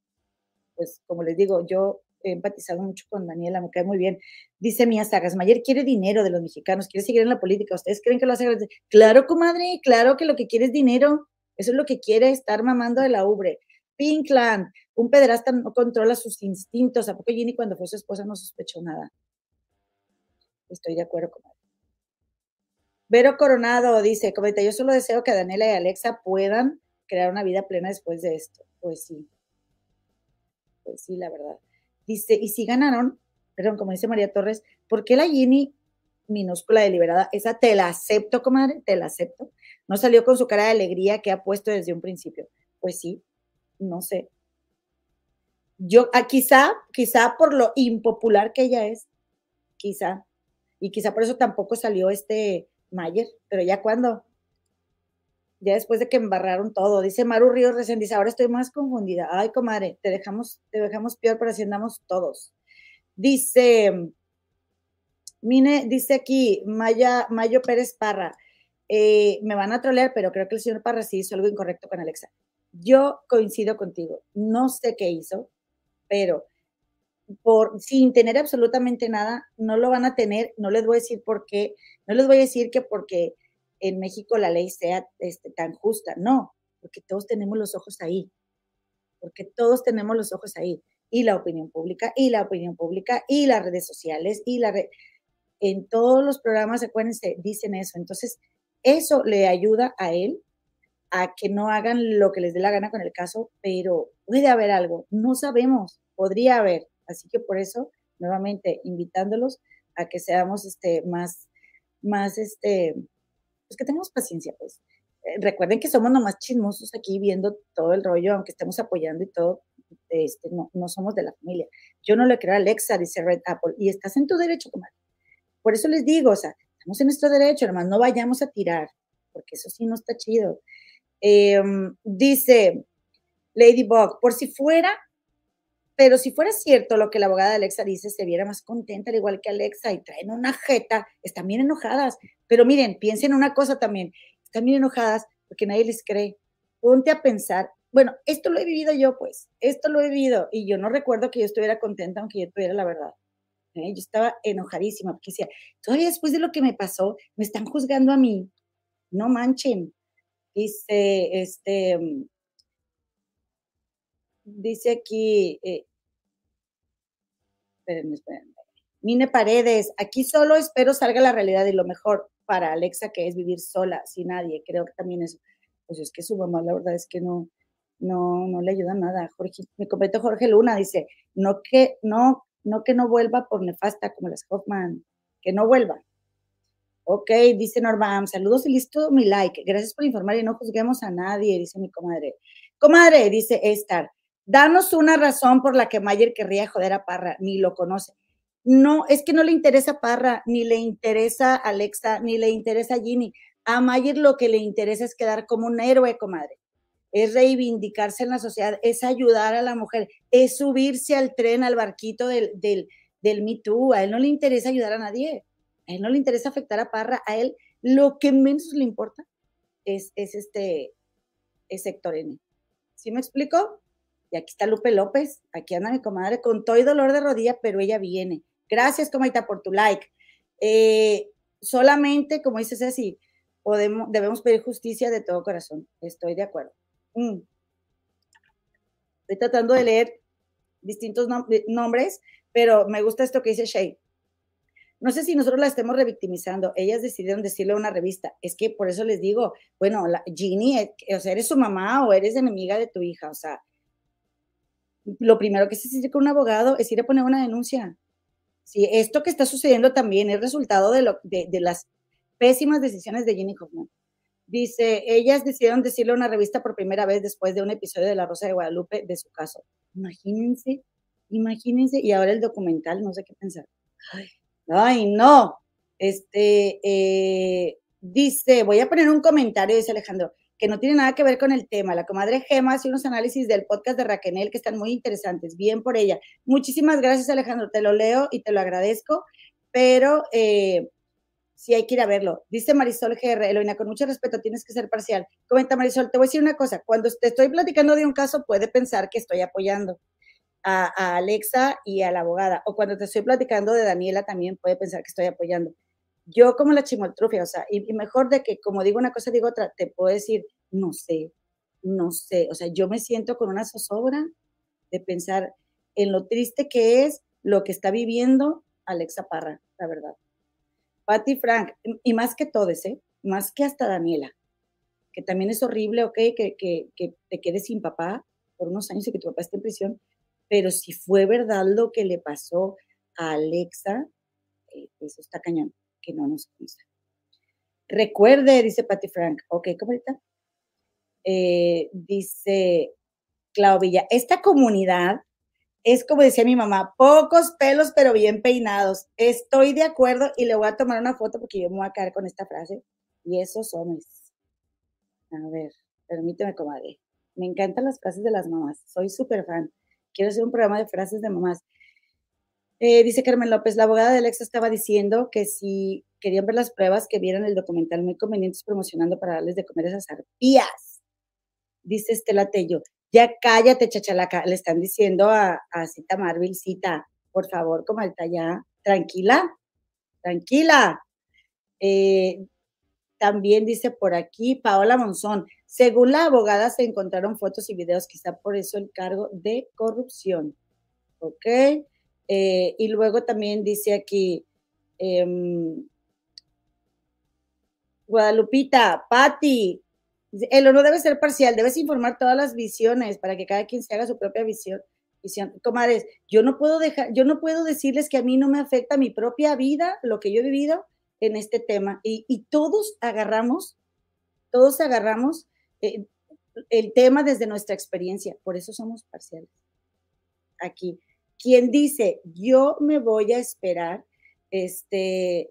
pues como les digo, yo he empatizado mucho con Daniela, me cae muy bien. Dice Mía Sagas, Mayer quiere dinero de los mexicanos, quiere seguir en la política. ¿Ustedes creen que lo hace? Claro, comadre, claro que lo que quiere es dinero. Eso es lo que quiere estar mamando de la ubre. Pinkland, un pederasta no controla sus instintos. ¿A poco Ginny cuando fue su esposa no sospechó nada? Estoy de acuerdo, comadre. Vero Coronado dice, comenta, yo solo deseo que Daniela y Alexa puedan crear una vida plena después de esto. Pues sí. Pues sí, la verdad. Dice, y si ganaron, perdón, como dice María Torres, ¿por qué la Ginny minúscula deliberada, esa te la acepto, comadre, te la acepto, no salió con su cara de alegría que ha puesto desde un principio? Pues sí, no sé. Yo, ah, quizá, quizá por lo impopular que ella es, quizá, y quizá por eso tampoco salió este Mayer, pero ya cuando, ya después de que embarraron todo. Dice Maru Ríos recién, dice, ahora estoy más confundida. Ay, comadre, te dejamos, te dejamos peor, pero así andamos todos. Dice, Mine, dice aquí, Maya, Mayo Pérez Parra, eh, me van a trolear, pero creo que el señor Parra sí hizo algo incorrecto con Alexa. Yo coincido contigo, no sé qué hizo, pero sin tener absolutamente nada, no lo van a tener, no les voy a decir por qué, no les voy a decir que porque en México la ley sea este, tan justa. No, porque todos tenemos los ojos ahí, porque todos tenemos los ojos ahí. Y la opinión pública, y la opinión pública, y las redes sociales, y la en todos los programas, acuérdense, dicen eso. Entonces, eso le ayuda a él a que no hagan lo que les dé la gana con el caso, pero puede haber algo, no sabemos, podría haber. Así que por eso, nuevamente, invitándolos a que seamos este, más, más este, pues, que tengamos paciencia, pues. Eh, recuerden que somos nomás chismosos aquí viendo todo el rollo, aunque estemos apoyando y todo, este, no, no somos de la familia. Yo no le creo a Alexa, dice Red Apple, y estás en tu derecho, comadre. Por eso les digo, o sea, estamos en nuestro derecho, nomás no vayamos a tirar, porque eso sí no está chido. Em, dice Ladybug, por si fuera pero si fuera cierto lo que la abogada de Alexa dice, se viera más contenta, al igual que Alexa, y traen una jeta, están bien enojadas. Pero miren, piensen una cosa también, están bien enojadas porque nadie les cree. Ponte a pensar, bueno, esto lo he vivido yo, pues, esto lo he vivido, y yo no recuerdo que yo estuviera contenta aunque yo tuviera la verdad. ¿eh? Yo estaba enojadísima porque decía, todavía después de lo que me pasó, me están juzgando a mí. No manchen. Dice, este, dice aquí, eh, espérenme. Mine Paredes, aquí solo espero salga la realidad y lo mejor para Alexa, que es vivir sola, sin nadie. Creo que también eso, pues es que su mamá, la verdad es que no, no, no le ayuda nada. Jorge, me completo Jorge Luna, dice, no que, no, no que no vuelva por nefasta como las Hoffman, que no vuelva. Ok, dice Norma, saludos y listo mi like. Gracias por informar y no juzguemos a nadie, dice mi comadre. Comadre, dice Estar, Danos una razón por la que Mayer querría joder a Parra, ni lo conoce. No, es que no le interesa Parra, ni le interesa Alexa, ni le interesa Ginny. A Mayer lo que le interesa es quedar como un héroe, comadre. Es reivindicarse en la sociedad, es ayudar a la mujer, es subirse al tren, al barquito del, del, del Me Too. A él no le interesa ayudar a nadie. A él no le interesa afectar a Parra. A él lo que menos le importa es, es este, es sector N. ¿Sí me explico? Y aquí está Lupe López, aquí anda mi comadre con todo y dolor de rodilla, pero ella viene. Gracias, Comaita, por tu like. Eh, solamente, como dices así, podemos, debemos pedir justicia de todo corazón. Estoy de acuerdo. Mm. Estoy tratando de leer distintos nombres, pero me gusta esto que dice Shay. No sé si nosotros la estemos revictimizando. Ellas decidieron decirle a una revista. Es que por eso les digo, bueno, la, Ginny, eh, o sea, eres su mamá o eres enemiga de tu hija. O sea, lo primero que se hace con un abogado es ir a poner una denuncia. Si esto que está sucediendo también es resultado de, lo, de, las pésimas decisiones de Jenny Hoffman. Dice, ellas decidieron decirle a una revista por primera vez después de un episodio de La Rosa de Guadalupe de su caso. Imagínense, imagínense, y ahora el documental, no sé qué pensar. Ay, no. Este, eh, dice, voy a poner un comentario, dice Alejandro, que no tiene nada que ver con el tema. La comadre Gema hace unos análisis del podcast de Raquel que están muy interesantes. Bien por ella. Muchísimas gracias, Alejandro. Te lo leo y te lo agradezco, pero eh, sí hay que ir a verlo. Dice Marisol GR, Eloina, con mucho respeto, tienes que ser parcial. Comenta Marisol, te voy a decir una cosa. Cuando te estoy platicando de un caso, puede pensar que estoy apoyando a, Alexa y a la abogada. O cuando te estoy platicando de Daniela, también puede pensar que estoy apoyando. Yo como la chimoltrufia, o sea, y, mejor de que como digo una cosa, digo otra, te puedo decir, no sé, no sé. O sea, yo me siento con una zozobra de pensar en lo triste que es lo que está viviendo Alexa Parra, la verdad. Patty Frank, y más que todos, ¿eh? Más que hasta Daniela, que también es horrible, ok, que, que, que te quedes sin papá por unos años y que tu papá esté en prisión, pero si fue verdad lo que le pasó a Alexa, eh, eso está cañón, que no nos consta. Recuerde, dice Patty Frank, ok, ¿cómo está? Eh, dice Claudia, esta comunidad es como decía mi mamá, pocos pelos pero bien peinados. Estoy de acuerdo y le voy a tomar una foto porque yo me voy a quedar con esta frase. Y esos hombres. A ver, permíteme, comadre. Me encantan las frases de las mamás. Soy súper fan quiero hacer un programa de frases de mamás. Eh, dice Carmen López, la abogada de Alexa estaba diciendo que si querían ver las pruebas, que vieran el documental muy convenientes promocionando para darles de comer esas arpías. Dice Estela Tello, ya cállate, chachalaca, le están diciendo a, Cita Marvel, Cita, por favor, como está ya, tranquila, tranquila. Eh, también dice por aquí Paola Monzón, según la abogada se encontraron fotos y videos, quizá por eso el cargo de corrupción. ¿Ok? Eh, y luego también dice aquí, em, Guadalupita, Patti, el no debe ser parcial, debes informar todas las visiones para que cada quien se haga su propia visión. visión. Yo no puedo dejar, yo no puedo decirles que a mí no me afecta mi propia vida, lo que yo he vivido, en este tema y, todos agarramos, todos agarramos eh, el tema desde nuestra experiencia, por eso somos parciales. Aquí, quien dice, yo me voy a esperar, este,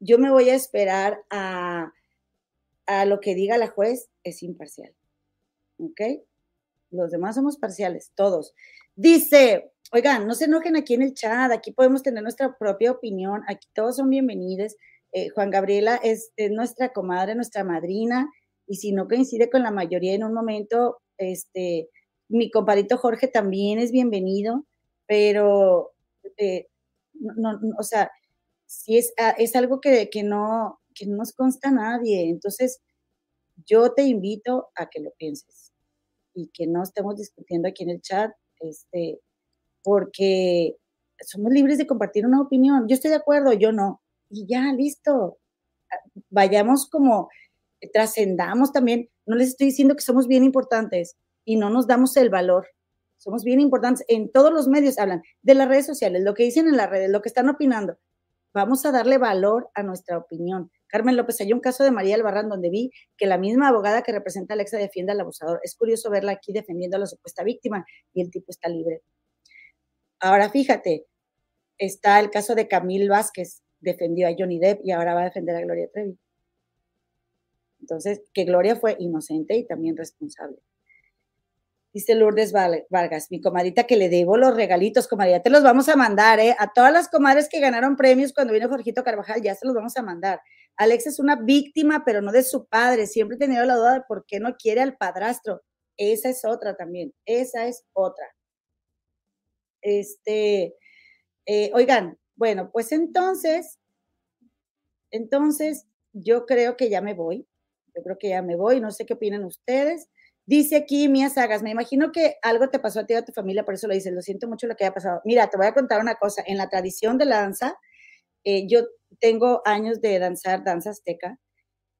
yo me voy a esperar a, a lo que diga la juez, es imparcial. ¿Ok? Los demás somos parciales, todos. Dice, oigan, no se enojen aquí en el chat, aquí podemos tener nuestra propia opinión, aquí todos son bienvenidos. Eh, Juan Gabriela es, nuestra comadre, nuestra madrina, y si no coincide con la mayoría en un momento, este, mi compadrito Jorge también es bienvenido, pero, eh, no, o sea, si es, ah, es algo que, que, no, que no nos consta a nadie, entonces yo te invito a que lo pienses y que no estemos discutiendo aquí en el chat, este, porque somos libres de compartir una opinión. Yo estoy de acuerdo, yo no y ya, listo. Vayamos como, trascendamos también. No les estoy diciendo que somos bien importantes y no nos damos el valor. Somos bien importantes. En todos los medios hablan de las redes sociales, lo que dicen en las redes, lo que están opinando. Vamos a darle valor a nuestra opinión. Carmen López, hay un caso de María Albarrán donde vi que la misma abogada que representa a Alexa defiende al abusador. Es curioso verla aquí defendiendo a la supuesta víctima y el tipo está libre. Ahora fíjate, está el caso de Camil Vázquez, defendió a Johnny Depp y ahora va a defender a Gloria Trevi. Entonces, que Gloria fue inocente y también responsable. Dice Lourdes Vargas, mi comadita que le debo los regalitos, comadita, te los vamos a mandar, ¿eh? A todas las comadres que ganaron premios cuando vino Jorgito Carvajal, ya se los vamos a mandar. Alex es una víctima, pero no de su padre. Siempre he tenido la duda de por qué no quiere al padrastro. Esa es otra también. Esa es otra. Este, eh, oigan, bueno, pues entonces, entonces yo creo que ya me voy. Yo creo que ya me voy. No sé qué opinan ustedes. Dice aquí Mía Sagas, me imagino que algo te pasó a ti y a tu familia, por eso lo dices. Lo siento mucho lo que haya pasado. Mira, te voy a contar una cosa. En la tradición de la danza, eh, yo tengo años de danzar danza azteca.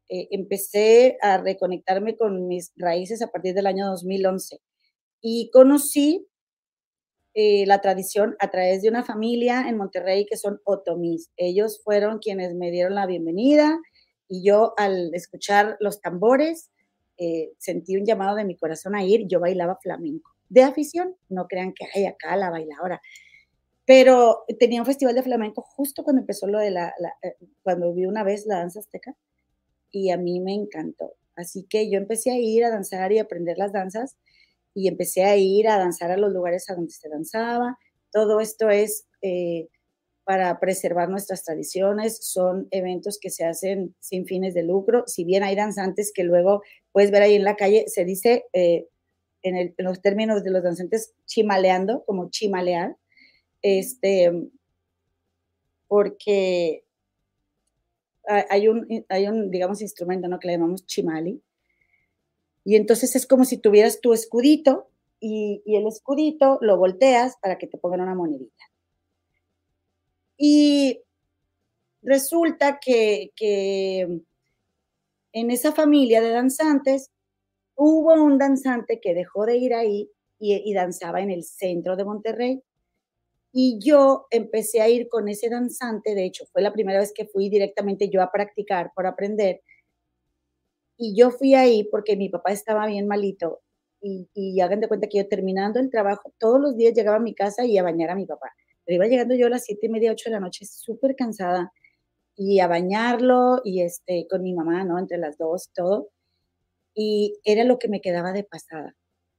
Eh, empecé a reconectarme con mis raíces a partir del año 2011 y conocí eh, la tradición a través de una familia en Monterrey que son otomís. Ellos fueron quienes me dieron la bienvenida y yo al escuchar los tambores eh, sentí un llamado de mi corazón a ir. Yo bailaba flamenco de afición, no crean que hay acá la bailadora. Pero tenía un festival de flamenco justo cuando empezó lo de la, eh, cuando vi una vez la danza azteca y a mí me encantó. Así que yo empecé a ir a danzar y aprender las danzas y empecé a ir a danzar a los lugares a donde se danzaba. Todo esto es eh, para preservar nuestras tradiciones, son eventos que se hacen sin fines de lucro. Si bien hay danzantes que luego puedes ver ahí en la calle, se dice eh, en, en, los términos de los danzantes chimaleando, como chimalear, este, porque hay un, hay un, digamos, instrumento, ¿no? Que le llamamos chimali, y entonces es como si tuvieras tu escudito y, el escudito lo volteas para que te pongan una monedita. Y resulta que, en esa familia de danzantes hubo un danzante que dejó de ir ahí y, danzaba en el centro de Monterrey. Y yo empecé a ir con ese danzante, de hecho, fue la primera vez que fui directamente yo a practicar por aprender. Y yo fui ahí porque mi papá estaba bien malito. Y, y hagan de cuenta que yo terminando el trabajo, todos los días llegaba a mi casa y a bañar a mi papá. Pero iba llegando yo a las siete y media, ocho de la noche, súper cansada, y a bañarlo, y este, con mi mamá, ¿no? Entre las dos, todo. Y era lo que me quedaba de pasada.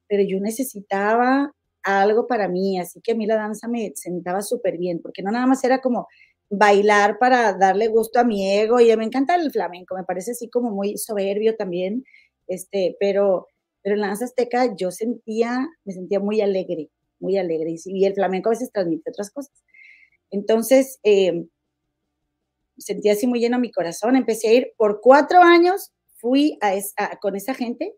Pero yo necesitaba algo para mí, así que a mí la danza me sentaba súper bien, porque no nada más era como bailar para darle gusto a mi ego y me encanta el flamenco, me parece así como muy soberbio también, este, pero, pero en la danza azteca yo sentía, me sentía muy alegre, muy alegre y, el flamenco a veces transmite otras cosas. Entonces, eh, así muy lleno mi corazón, empecé a ir por cuatro años, fui a, con esa gente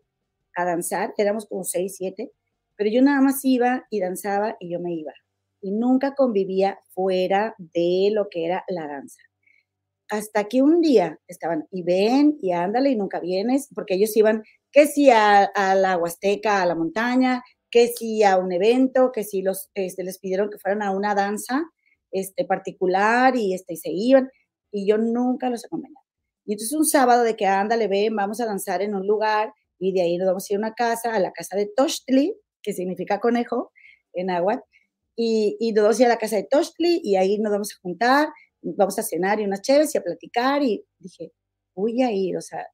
a danzar, éramos como seis, siete, pero yo nada más iba y danzaba y yo me iba y nunca convivía fuera de lo que era la danza. Hasta que un día estaban, y ven, y ándale, y nunca vienes, porque ellos iban, que si a, la Huasteca, a la montaña, que si a un evento, que si los, este, les pidieron que fueran a una danza este, particular y, este, y se iban, y yo nunca los acompañaba. Y entonces un sábado de que ándale, ven, vamos a danzar en un lugar, y de ahí nos vamos a ir a una casa, a la casa de Tochtli, que significa conejo en agua, y, y nos vamos a ir a la casa de Toshli y ahí nos vamos a juntar, vamos a cenar y unas chéves y a platicar y dije, voy a ir, o sea,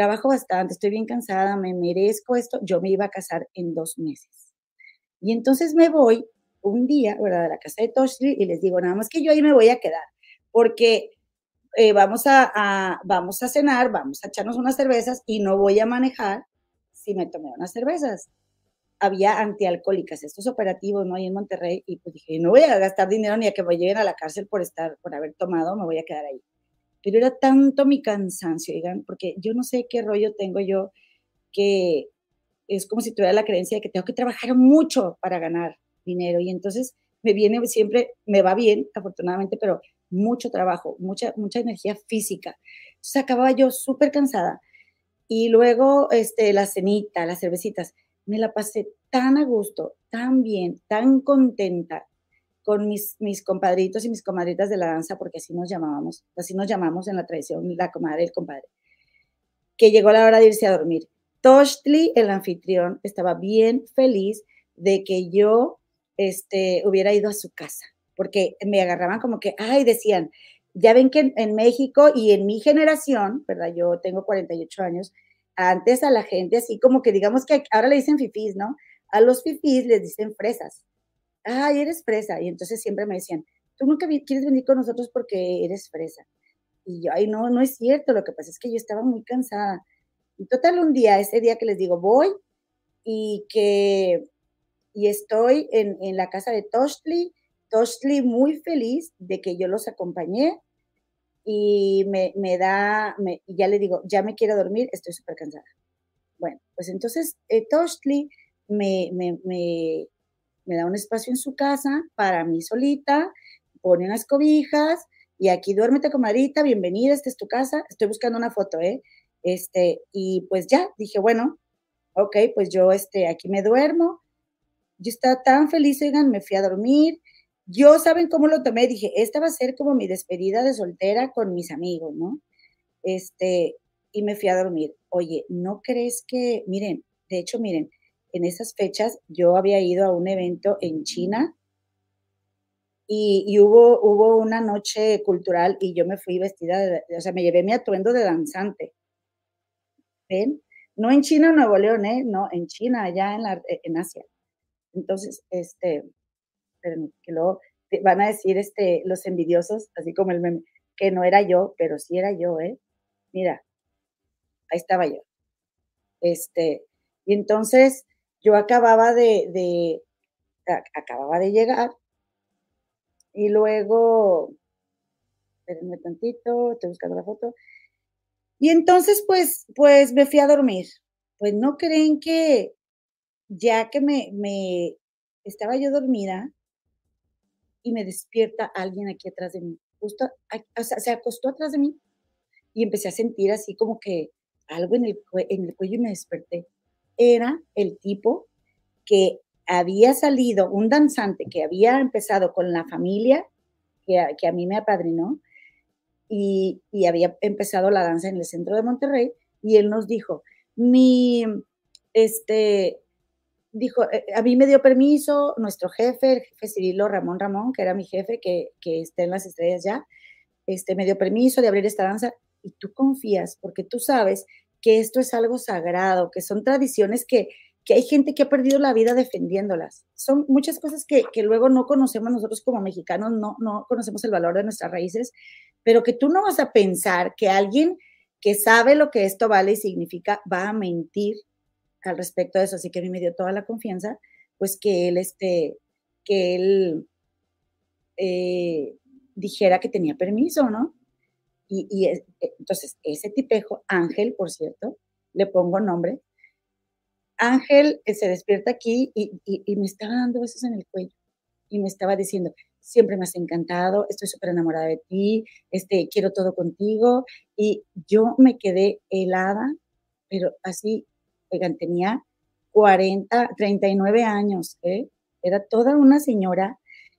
trabajo bastante, estoy bien cansada, me merezco esto, yo me iba a casar en dos meses. Y entonces me voy un día, ¿verdad?, a la casa de Toshli y les digo, nada más que yo ahí me voy a quedar, porque eh, vamos, a, a, vamos a cenar, vamos a echarnos unas cervezas y no voy a manejar si me tomé unas cervezas había antialcohólicas, estos operativos, ¿no? Ahí en Monterrey, y pues dije, no voy a gastar dinero ni a que me lleguen a la cárcel por estar, por haber tomado, me voy a quedar ahí. Pero era tanto mi cansancio, digan, porque yo no sé qué rollo tengo yo, que es como si tuviera la creencia de que tengo que trabajar mucho para ganar dinero, y entonces me viene siempre, me va bien, afortunadamente, pero mucho trabajo, mucha, mucha energía física. Entonces acababa yo súper cansada. Y luego, este, la cenita, las cervecitas me la pasé tan a gusto, tan bien, tan contenta con mis, mis compadritos y mis comadritas de la danza, porque así nos llamábamos, así nos llamamos en la tradición, la comadre y el compadre, que llegó la hora de irse a dormir. Toshli, el anfitrión, estaba bien feliz de que yo este, hubiera ido a su casa, porque me agarraban como que, ay, decían, ya ven que en México y en mi generación, ¿verdad? Yo tengo 48 años, antes a la gente así como que digamos que ahora le dicen fifís, ¿no? A los fifís les dicen fresas. Ay, eres fresa. Y entonces siempre me decían, tú nunca quieres venir con nosotros porque eres fresa. Y yo, ay, no, no es cierto. Lo que pasa es que yo estaba muy cansada. Y total, un día, ese día que les digo, voy y que, y estoy en, en la casa de Toshli, Toshli muy feliz de que yo los acompañé y me, me da, me, ya le digo, ya me quiero dormir, estoy súper cansada. Bueno, pues entonces eh, Toshli me, me, me, me, da un espacio en su casa para mí solita, pone unas cobijas y aquí duérmete, comadrita, bienvenida, esta es tu casa. Estoy buscando una foto, ¿eh? Este, y pues ya, dije, bueno, ok, pues yo este, aquí me duermo. yo estaba tan feliz, oigan, me fui a dormir. Yo, ¿saben cómo lo tomé? Dije, esta va a ser como mi despedida de soltera con mis amigos, ¿no? Este, y me fui a dormir. Oye, ¿no crees que, miren, de hecho, miren, en esas fechas yo había ido a un evento en China y, hubo, hubo una noche cultural y yo me fui vestida, de, o sea, me llevé mi atuendo de danzante. ¿Ven? No en China, Nuevo León, ¿eh? No, en China, allá en, la, en Asia. Entonces, este, que luego van a decir este, los envidiosos, así como el meme, que no era yo, pero sí era yo, ¿eh? Mira, ahí estaba yo. Este, y entonces yo acababa de, acababa de llegar y luego, espérenme tantito, estoy buscando la foto. Y entonces, pues, pues me fui a dormir. Pues no creen que ya que me, me estaba yo dormida y me despierta alguien aquí atrás de mí. Justo, se acostó atrás de mí y empecé a sentir así como que algo en el, en el cuello y me desperté. Era el tipo que había salido, un danzante que había empezado con la familia, que a, que a mí me apadrinó, y, y, había empezado la danza en el centro de Monterrey, y él nos dijo, mi, este, dijo, eh, a mí me dio permiso nuestro jefe, el jefe Cirilo Ramón Ramón, que era mi jefe, que, que está en las estrellas ya, este, me dio permiso de abrir esta danza, y tú confías, porque tú sabes que esto es algo sagrado, que son tradiciones que, que hay gente que ha perdido la vida defendiéndolas. Son muchas cosas que, que, luego no conocemos nosotros como mexicanos, no, no conocemos el valor de nuestras raíces, pero que tú no vas a pensar que alguien que sabe lo que esto vale y significa va a mentir al respecto de eso. Así que a mí me dio toda la confianza, pues que él, este, que él eh, dijera que tenía permiso, ¿no? Y, y eh, entonces, ese tipejo, Ángel, por cierto, le pongo nombre, Ángel eh, se despierta aquí y, me estaba dando besos en el cuello y me estaba diciendo, siempre me has encantado, estoy súper enamorada de ti, este, quiero todo contigo. Y yo me quedé helada, pero así, oigan, tenía 40, 39 años, ¿eh? era toda una señora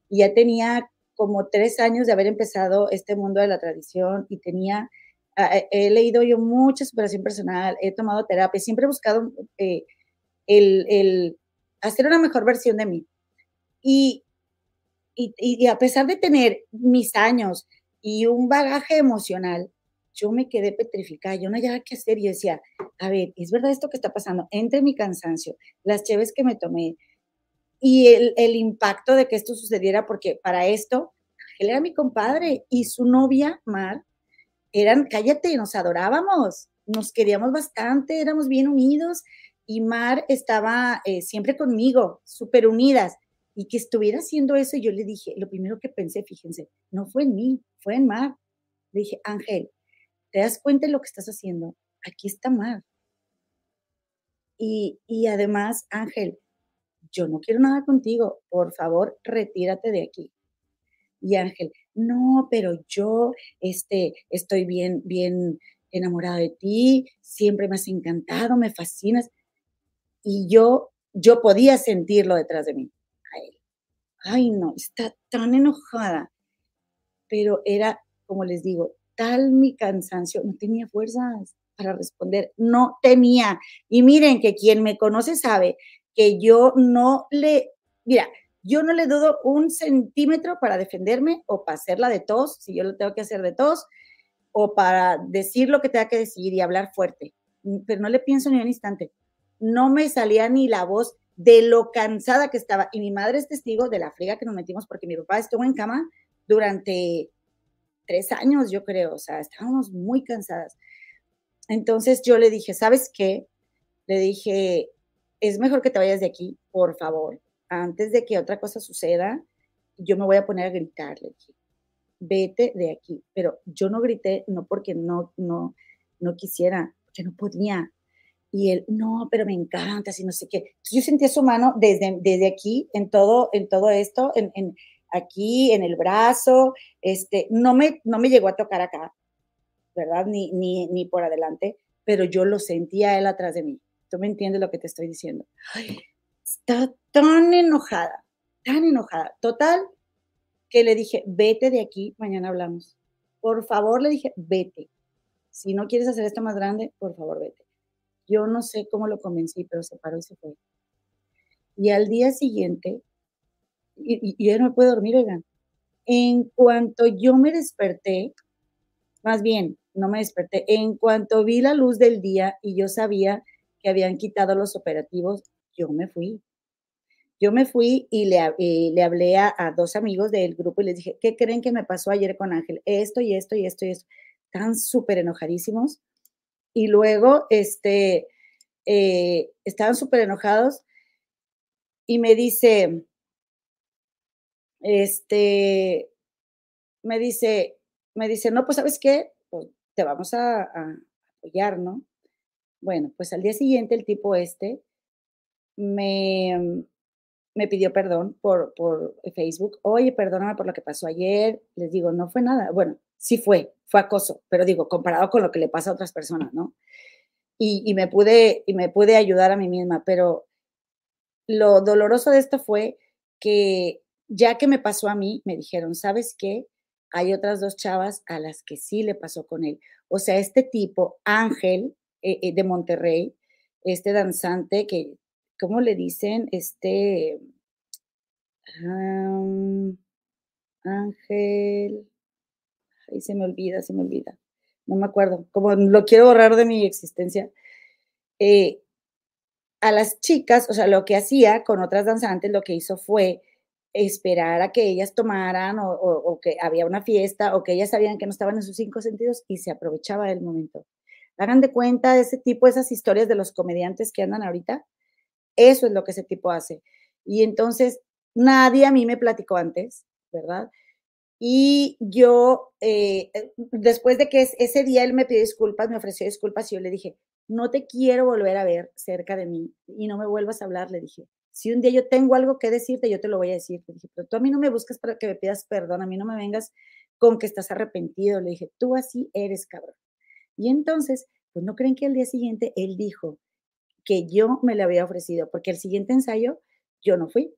y ya tenía como tres años de haber empezado este mundo de la tradición y tenía, ah, eh, he leído yo mucha superación personal, he tomado terapia, siempre he buscado eh, el, hacer una mejor versión de mí. Y, y, a pesar de tener mis años y un bagaje emocional, yo me quedé petrificada, yo no había qué hacer. Yo decía, a ver, ¿es verdad esto que está pasando? Entre mi cansancio, las cheves que me tomé y el, impacto de que esto sucediera, porque para esto, él era mi compadre y su novia, Mar, eran, cállate, nos adorábamos, nos queríamos bastante, éramos bien unidos y Mar estaba eh, siempre conmigo, súper unidas, y que estuviera haciendo eso, yo le dije, lo primero que pensé, fíjense, no fue en mí, fue en Mar. Le dije, Ángel, ¿te das cuenta de lo que estás haciendo? Aquí está Mar. Y, y además, Ángel, yo no quiero nada contigo, por favor, retírate de aquí. Y Ángel, no, pero yo este, estoy bien, bien enamorado de ti, siempre me has encantado, me fascinas y yo, yo podía sentirlo detrás de mí. Ay, no, está tan enojada. Pero era, como les digo, tal mi cansancio, no tenía fuerzas para responder, no tenía. Y miren que quien me conoce sabe que yo no le, mira, yo no le dudo un centímetro para defenderme o para hacerla de tos, si yo lo tengo que hacer de tos, o para decir lo que tenga que decir y hablar fuerte. Pero no le pienso ni un instante no me salía ni la voz de lo cansada que estaba. Y mi madre es testigo de la friga que nos metimos porque mi papá estuvo en cama durante tres años, yo creo. O sea, estábamos muy cansadas. Entonces yo le dije, ¿sabes qué? Le dije, es mejor que te vayas de aquí, por favor. Antes de que otra cosa suceda, yo me voy a poner a gritar. Le dije, vete de aquí. Pero yo no grité, no porque no, no, no quisiera, porque no podía y él, no, pero me encanta, así no sé qué. Yo sentía su mano desde, desde aquí, en todo, en todo esto, en, en, aquí, en el brazo, este, no me, no me llegó a tocar acá, ¿verdad? Ni, ni, ni por adelante, pero yo lo sentía él atrás de mí. ¿Tú me entiendes lo que te estoy diciendo? Estaba tan enojada, tan enojada. Total, que le dije, vete de aquí, mañana hablamos. Por favor, le dije, vete. Si no quieres hacer esto más grande, por favor, vete. Yo no sé cómo lo convencí, pero se paró y se fue. Y al día siguiente, y, y, yo no puedo dormir, oigan, en cuanto yo me desperté, más bien, no me desperté, en cuanto vi la luz del día y yo sabía que habían quitado los operativos, yo me fui. Yo me fui y le, le hablé a, dos amigos del grupo y les dije, ¿qué creen que me pasó ayer con Ángel? Esto y esto y esto y esto. Están súper enojadísimos. Y luego, este, eh, estaban súper enojados y me dice, este, me dice, me dice, no, pues sabes qué, pues, te vamos a, a, apoyar, ¿no? Bueno, pues al día siguiente el tipo este me, me pidió perdón por, por Facebook. Oye, perdóname por lo que pasó ayer. Les digo, no fue nada. Bueno, sí fue, fue acoso, pero digo, comparado con lo que le pasa a otras personas, ¿no? Y, y, me, pude, y me pude ayudar a mí misma, pero lo doloroso de esto fue que ya que me pasó a mí, me dijeron, ¿sabes qué? Hay otras dos chavas a las que sí le pasó con él. O sea, este tipo, Ángel, eh, eh, de Monterrey, este danzante que ¿cómo le dicen? Este, Ángel, ahí se me olvida, se me olvida, no me acuerdo, como lo quiero borrar de mi existencia. Eh, a las chicas, o sea, lo que hacía con otras danzantes, lo que hizo fue esperar a que ellas tomaran o, o, que había una fiesta o que ellas sabían que no estaban en sus cinco sentidos y se aprovechaba del momento. Hagan de cuenta ese tipo, esas historias de los comediantes que andan ahorita, eso es lo que ese tipo hace. Y entonces nadie a mí me platicó antes, ¿verdad? Y yo, eh, eh, después de que ese día él me pidió disculpas, me ofreció disculpas y yo le dije, no te quiero volver a ver cerca de mí y no me vuelvas a hablar, le dije. Si un día yo tengo algo que decirte, yo te lo voy a decir. Le dije, pero tú a mí no me buscas para que me pidas perdón, a mí no me vengas con que estás arrepentido. Le dije, tú así eres, cabrón. Y entonces, pues no creen que al día siguiente él dijo, que yo me le había ofrecido, porque el siguiente ensayo yo no fui.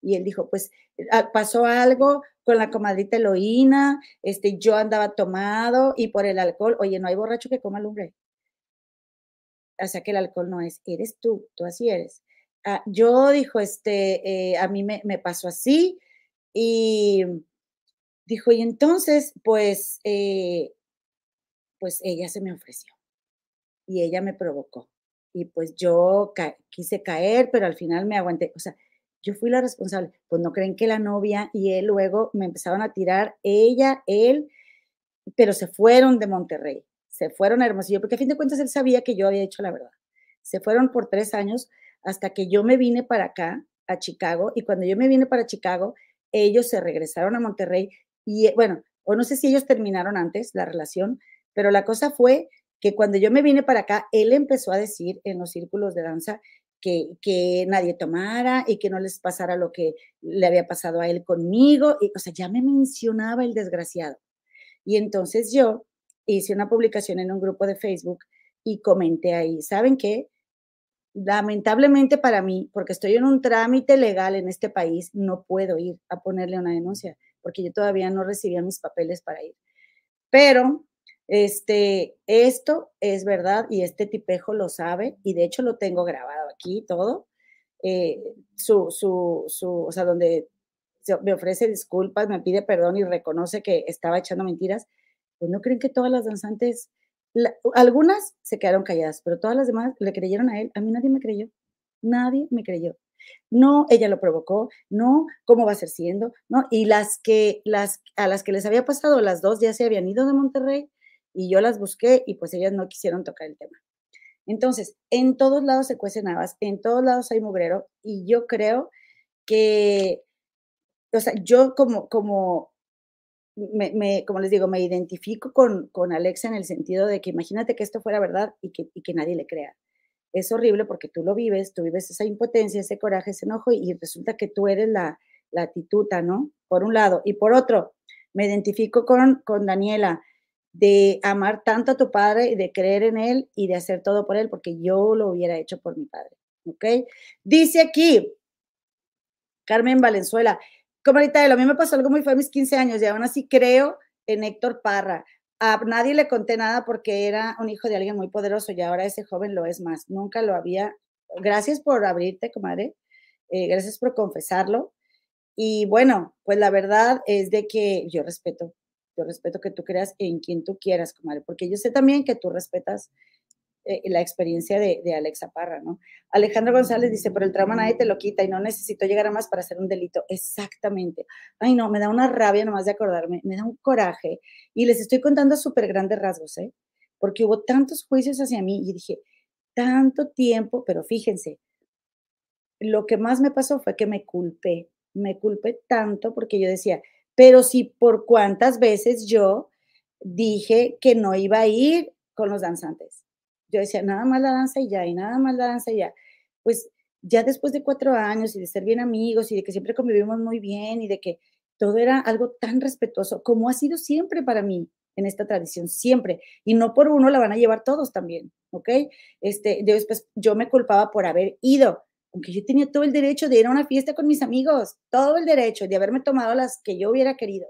Y él dijo, pues ah, pasó algo con la comadrita Eloína, este, yo andaba tomado y por el alcohol, oye, no hay borracho que coma lumbre. O sea que el alcohol no es, eres tú, tú así eres. Ah, yo dijo, este, eh, a mí me, pasó así y dijo, y entonces, pues, eh, pues ella se me ofreció y ella me provocó y pues yo quise caer, pero al final me aguanté. O sea, yo fui la responsable. Pues no creen que la novia y él luego me empezaron a tirar, ella, él, pero se fueron de Monterrey, se fueron a Hermosillo, porque a fin de cuentas él sabía que yo había hecho la verdad. Se fueron por tres años hasta que yo me vine para acá, a Chicago, y cuando yo me vine para Chicago, ellos se regresaron a Monterrey y bueno, o no sé si ellos terminaron antes la relación, pero la cosa fue que cuando yo me vine para acá, él empezó a decir en los círculos de danza que, que, nadie tomara y que no les pasara lo que le había pasado a él conmigo. Y, o sea, ya me mencionaba el desgraciado. Y entonces yo hice una publicación en un grupo de Facebook y comenté ahí, ¿saben qué? Lamentablemente para mí, porque estoy en un trámite legal en este país, no puedo ir a ponerle una denuncia, porque yo todavía no recibía mis papeles para ir. Pero este, esto es verdad y este tipejo lo sabe y de hecho lo tengo grabado aquí todo. Eh, su, su, su, o sea, donde me ofrece disculpas, me pide perdón y reconoce que estaba echando mentiras. Pues no creen que todas las danzantes, algunas se quedaron calladas, pero todas las demás le creyeron a él. A mí nadie me creyó, nadie me creyó. No, ella lo provocó, no, ¿cómo va a ser siendo? No, y las que, las, a las que les había pasado, las dos ya se habían ido de Monterrey, y yo las busqué y pues ellas no quisieron tocar el tema. Entonces, en todos lados se cuecen habas, en todos lados hay mugrero y yo creo que, o sea, yo como, como, me, como les digo, me identifico con, con Alexa en el sentido de que imagínate que esto fuera verdad y que, y que nadie le crea. Es horrible porque tú lo vives, tú vives esa impotencia, ese coraje, ese enojo y resulta que tú eres la, la tituta, ¿no? Por un lado. Y por otro, me identifico con, con Daniela de amar tanto a tu padre y de creer en él y de hacer todo por él, porque yo lo hubiera hecho por mi padre. ¿ok? Dice aquí, Carmen Valenzuela, como ahorita lo mí me pasó algo muy feo a mis 15 años y aún así creo en Héctor Parra. A nadie le conté nada porque era un hijo de alguien muy poderoso y ahora ese joven lo es más. Nunca lo había. Gracias por abrirte, comadre. Eh, gracias por confesarlo. Y bueno, pues la verdad es de que yo respeto, yo respeto que tú creas en quien tú quieras, comadre, porque yo sé también que tú respetas eh, la experiencia de, Alexa Parra, ¿no? Alejandro González dice, pero el trauma nadie te lo quita y no necesito llegar a más para hacer un delito. Exactamente. Ay, no, me da una rabia nomás de acordarme, me da un coraje. Y les estoy contando súper grandes rasgos, ¿eh? Porque hubo tantos juicios hacia mí y dije, tanto tiempo, pero fíjense, lo que más me pasó fue que me culpé, me culpé tanto porque yo decía, pero si por cuántas veces yo dije que no iba a ir con los danzantes. Yo decía, nada más la danza y ya, y nada más la danza y ya. Pues ya después de cuatro años y de ser bien amigos y de que siempre convivimos muy bien y de que todo era algo tan respetuoso como ha sido siempre para mí en esta tradición, siempre. Y no por uno la van a llevar todos también, ¿ok? Este, después yo me culpaba por haber ido, aunque yo tenía todo el derecho de ir a una fiesta con mis amigos, todo el derecho de haberme tomado las que yo hubiera querido.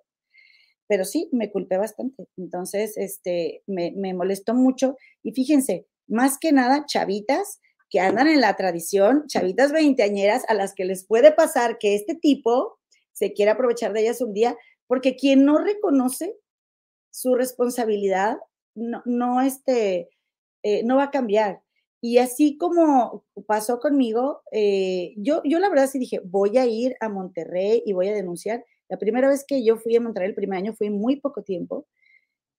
Pero sí, me culpé bastante. Entonces, este, me, molestó mucho. Y fíjense, más que nada, chavitas que andan en la tradición, chavitas veinteañeras a las que les puede pasar que este tipo se quiera aprovechar de ellas un día, porque quien no reconoce su responsabilidad, no, no, este, eh, no va a cambiar. Y así como pasó conmigo, eh, yo, yo la verdad sí dije, voy a ir a Monterrey y voy a denunciar. La primera vez que yo fui a Monterrey, el primer año, fui muy poco tiempo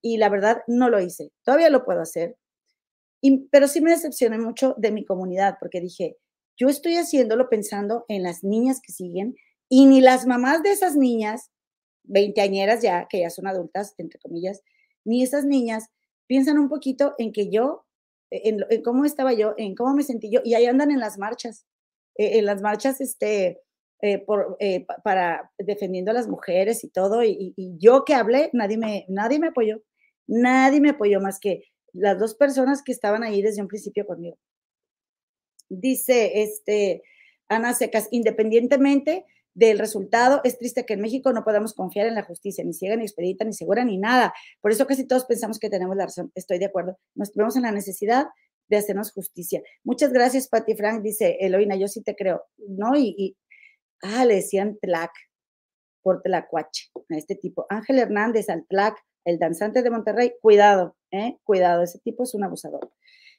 y la verdad no lo hice. Todavía lo puedo hacer, pero sí me decepcioné mucho de mi comunidad porque dije, yo estoy haciéndolo pensando en las niñas que siguen y ni las mamás de esas niñas, veinteañeras ya, que ya son adultas, entre comillas, ni esas niñas piensan un poquito en que yo en, cómo estaba yo, en cómo me sentí yo, y ahí andan en las marchas, eh, en las marchas, este, eh, por, eh, para defendiendo a las mujeres y todo, y, yo que hablé, nadie me, nadie me apoyó, nadie me apoyó más que las dos personas que estaban ahí desde un principio conmigo. Dice, este, Ana Secas, independientemente del resultado. Es triste que en México no podamos confiar en la justicia, ni ciega, ni expedita, ni segura, ni nada. Por eso casi todos pensamos que tenemos la razón. Estoy de acuerdo. Nos vemos en la necesidad de hacernos justicia. Muchas gracias, Pati Frank, dice Eloína, yo sí te creo, ¿no? Y, ah, le decían Tlac, por Tlacuache, a este tipo. Ángel Hernández, al Tlac, el danzante de Monterrey, cuidado, ¿eh? Cuidado, ese tipo es un abusador.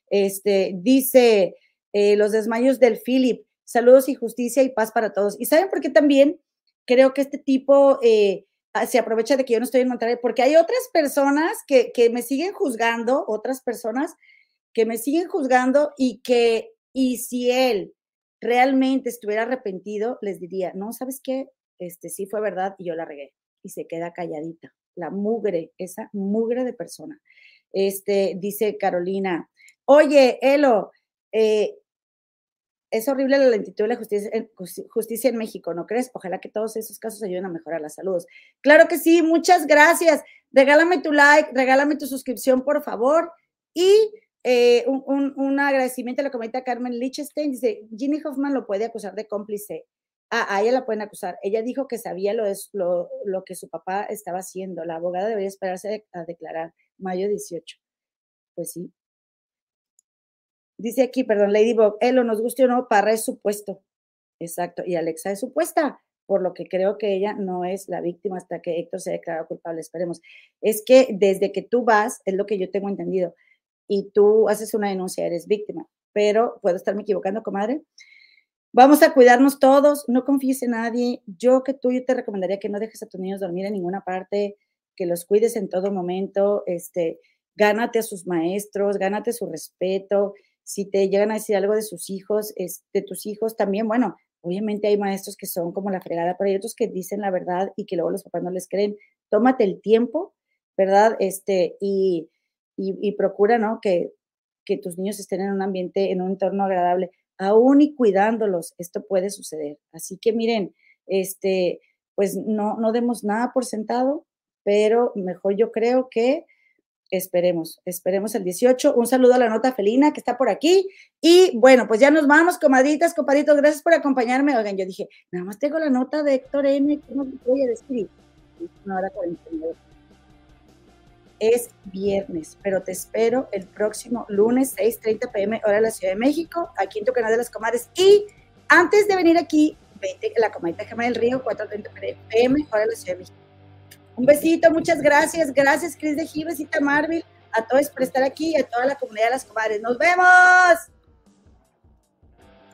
Este, dice, eh, los desmayos del Philip, Saludos y justicia y paz para todos. ¿Y saben por qué también creo que este tipo eh, ah, se aprovecha de que yo no estoy en Monterrey? Porque hay otras personas que, que me siguen juzgando, otras personas que me siguen juzgando y que, y si él realmente estuviera arrepentido, les diría, no, ¿sabes qué? Este sí fue verdad y yo la regué. Y se queda calladita. La mugre, esa mugre de persona. Este, dice Carolina, oye, Elo, eh, es horrible la lentitud de la justicia en, México, ¿no crees? Ojalá que todos esos casos ayuden a mejorar la salud. Claro que sí, muchas gracias. Regálame tu like, regálame tu suscripción, por favor. Y eh, un, agradecimiento a la comunidad Carmen Lichtenstein. Dice, Ginny Hoffman lo puede acusar de cómplice. Ah, a ella la pueden acusar. Ella dijo que sabía lo, lo, lo que su papá estaba haciendo. La abogada debería esperarse a declarar mayo 18. Pues sí, Dice aquí, perdón, Ladybug, Elo, nos guste o no, Parra es supuesto. Exacto. Y Alexa es supuesta, por lo que creo que ella no es la víctima hasta que Héctor se declarado culpable. Esperemos. Es que desde que tú vas, es lo que yo tengo entendido, y tú haces una denuncia, eres víctima. Pero puedo estarme equivocando, comadre. Vamos a cuidarnos todos, no confíes en nadie. Yo que tú, yo te recomendaría que no dejes a tus niños dormir en ninguna parte, que los cuides en todo momento, este, gánate a sus maestros, gánate su respeto, si te llegan a decir algo de sus hijos, de tus hijos también, bueno, obviamente hay maestros que son como la fregada, pero hay otros que dicen la verdad y que luego los papás no les creen. Tómate el tiempo, ¿verdad? Este, y, y, procura, ¿no? Que, que tus niños estén en un ambiente, en un entorno agradable, aún y cuidándolos, esto puede suceder. Así que miren, este, pues no, no demos nada por sentado, pero mejor yo creo que Esperemos, esperemos el 18. Un saludo a la nota felina que está por aquí. Y bueno, pues ya nos vamos, comadritas, compadritos. Gracias por acompañarme. Oigan, yo dije, nada más tengo la nota de Héctor N. ¿Cómo te voy a decir? Una hora 49. Es viernes, pero te espero el próximo lunes, 6:30 pm, hora de la Ciudad de México, aquí en tu canal de las comadres. Y antes de venir aquí, vete la comadita Gema del Río, 4:30 pm, hora de la Ciudad de México. Un besito, muchas gracias. Gracias, Cris de Gibesita Marvel, a todos por estar aquí y a toda la comunidad de las comadres. ¡Nos vemos!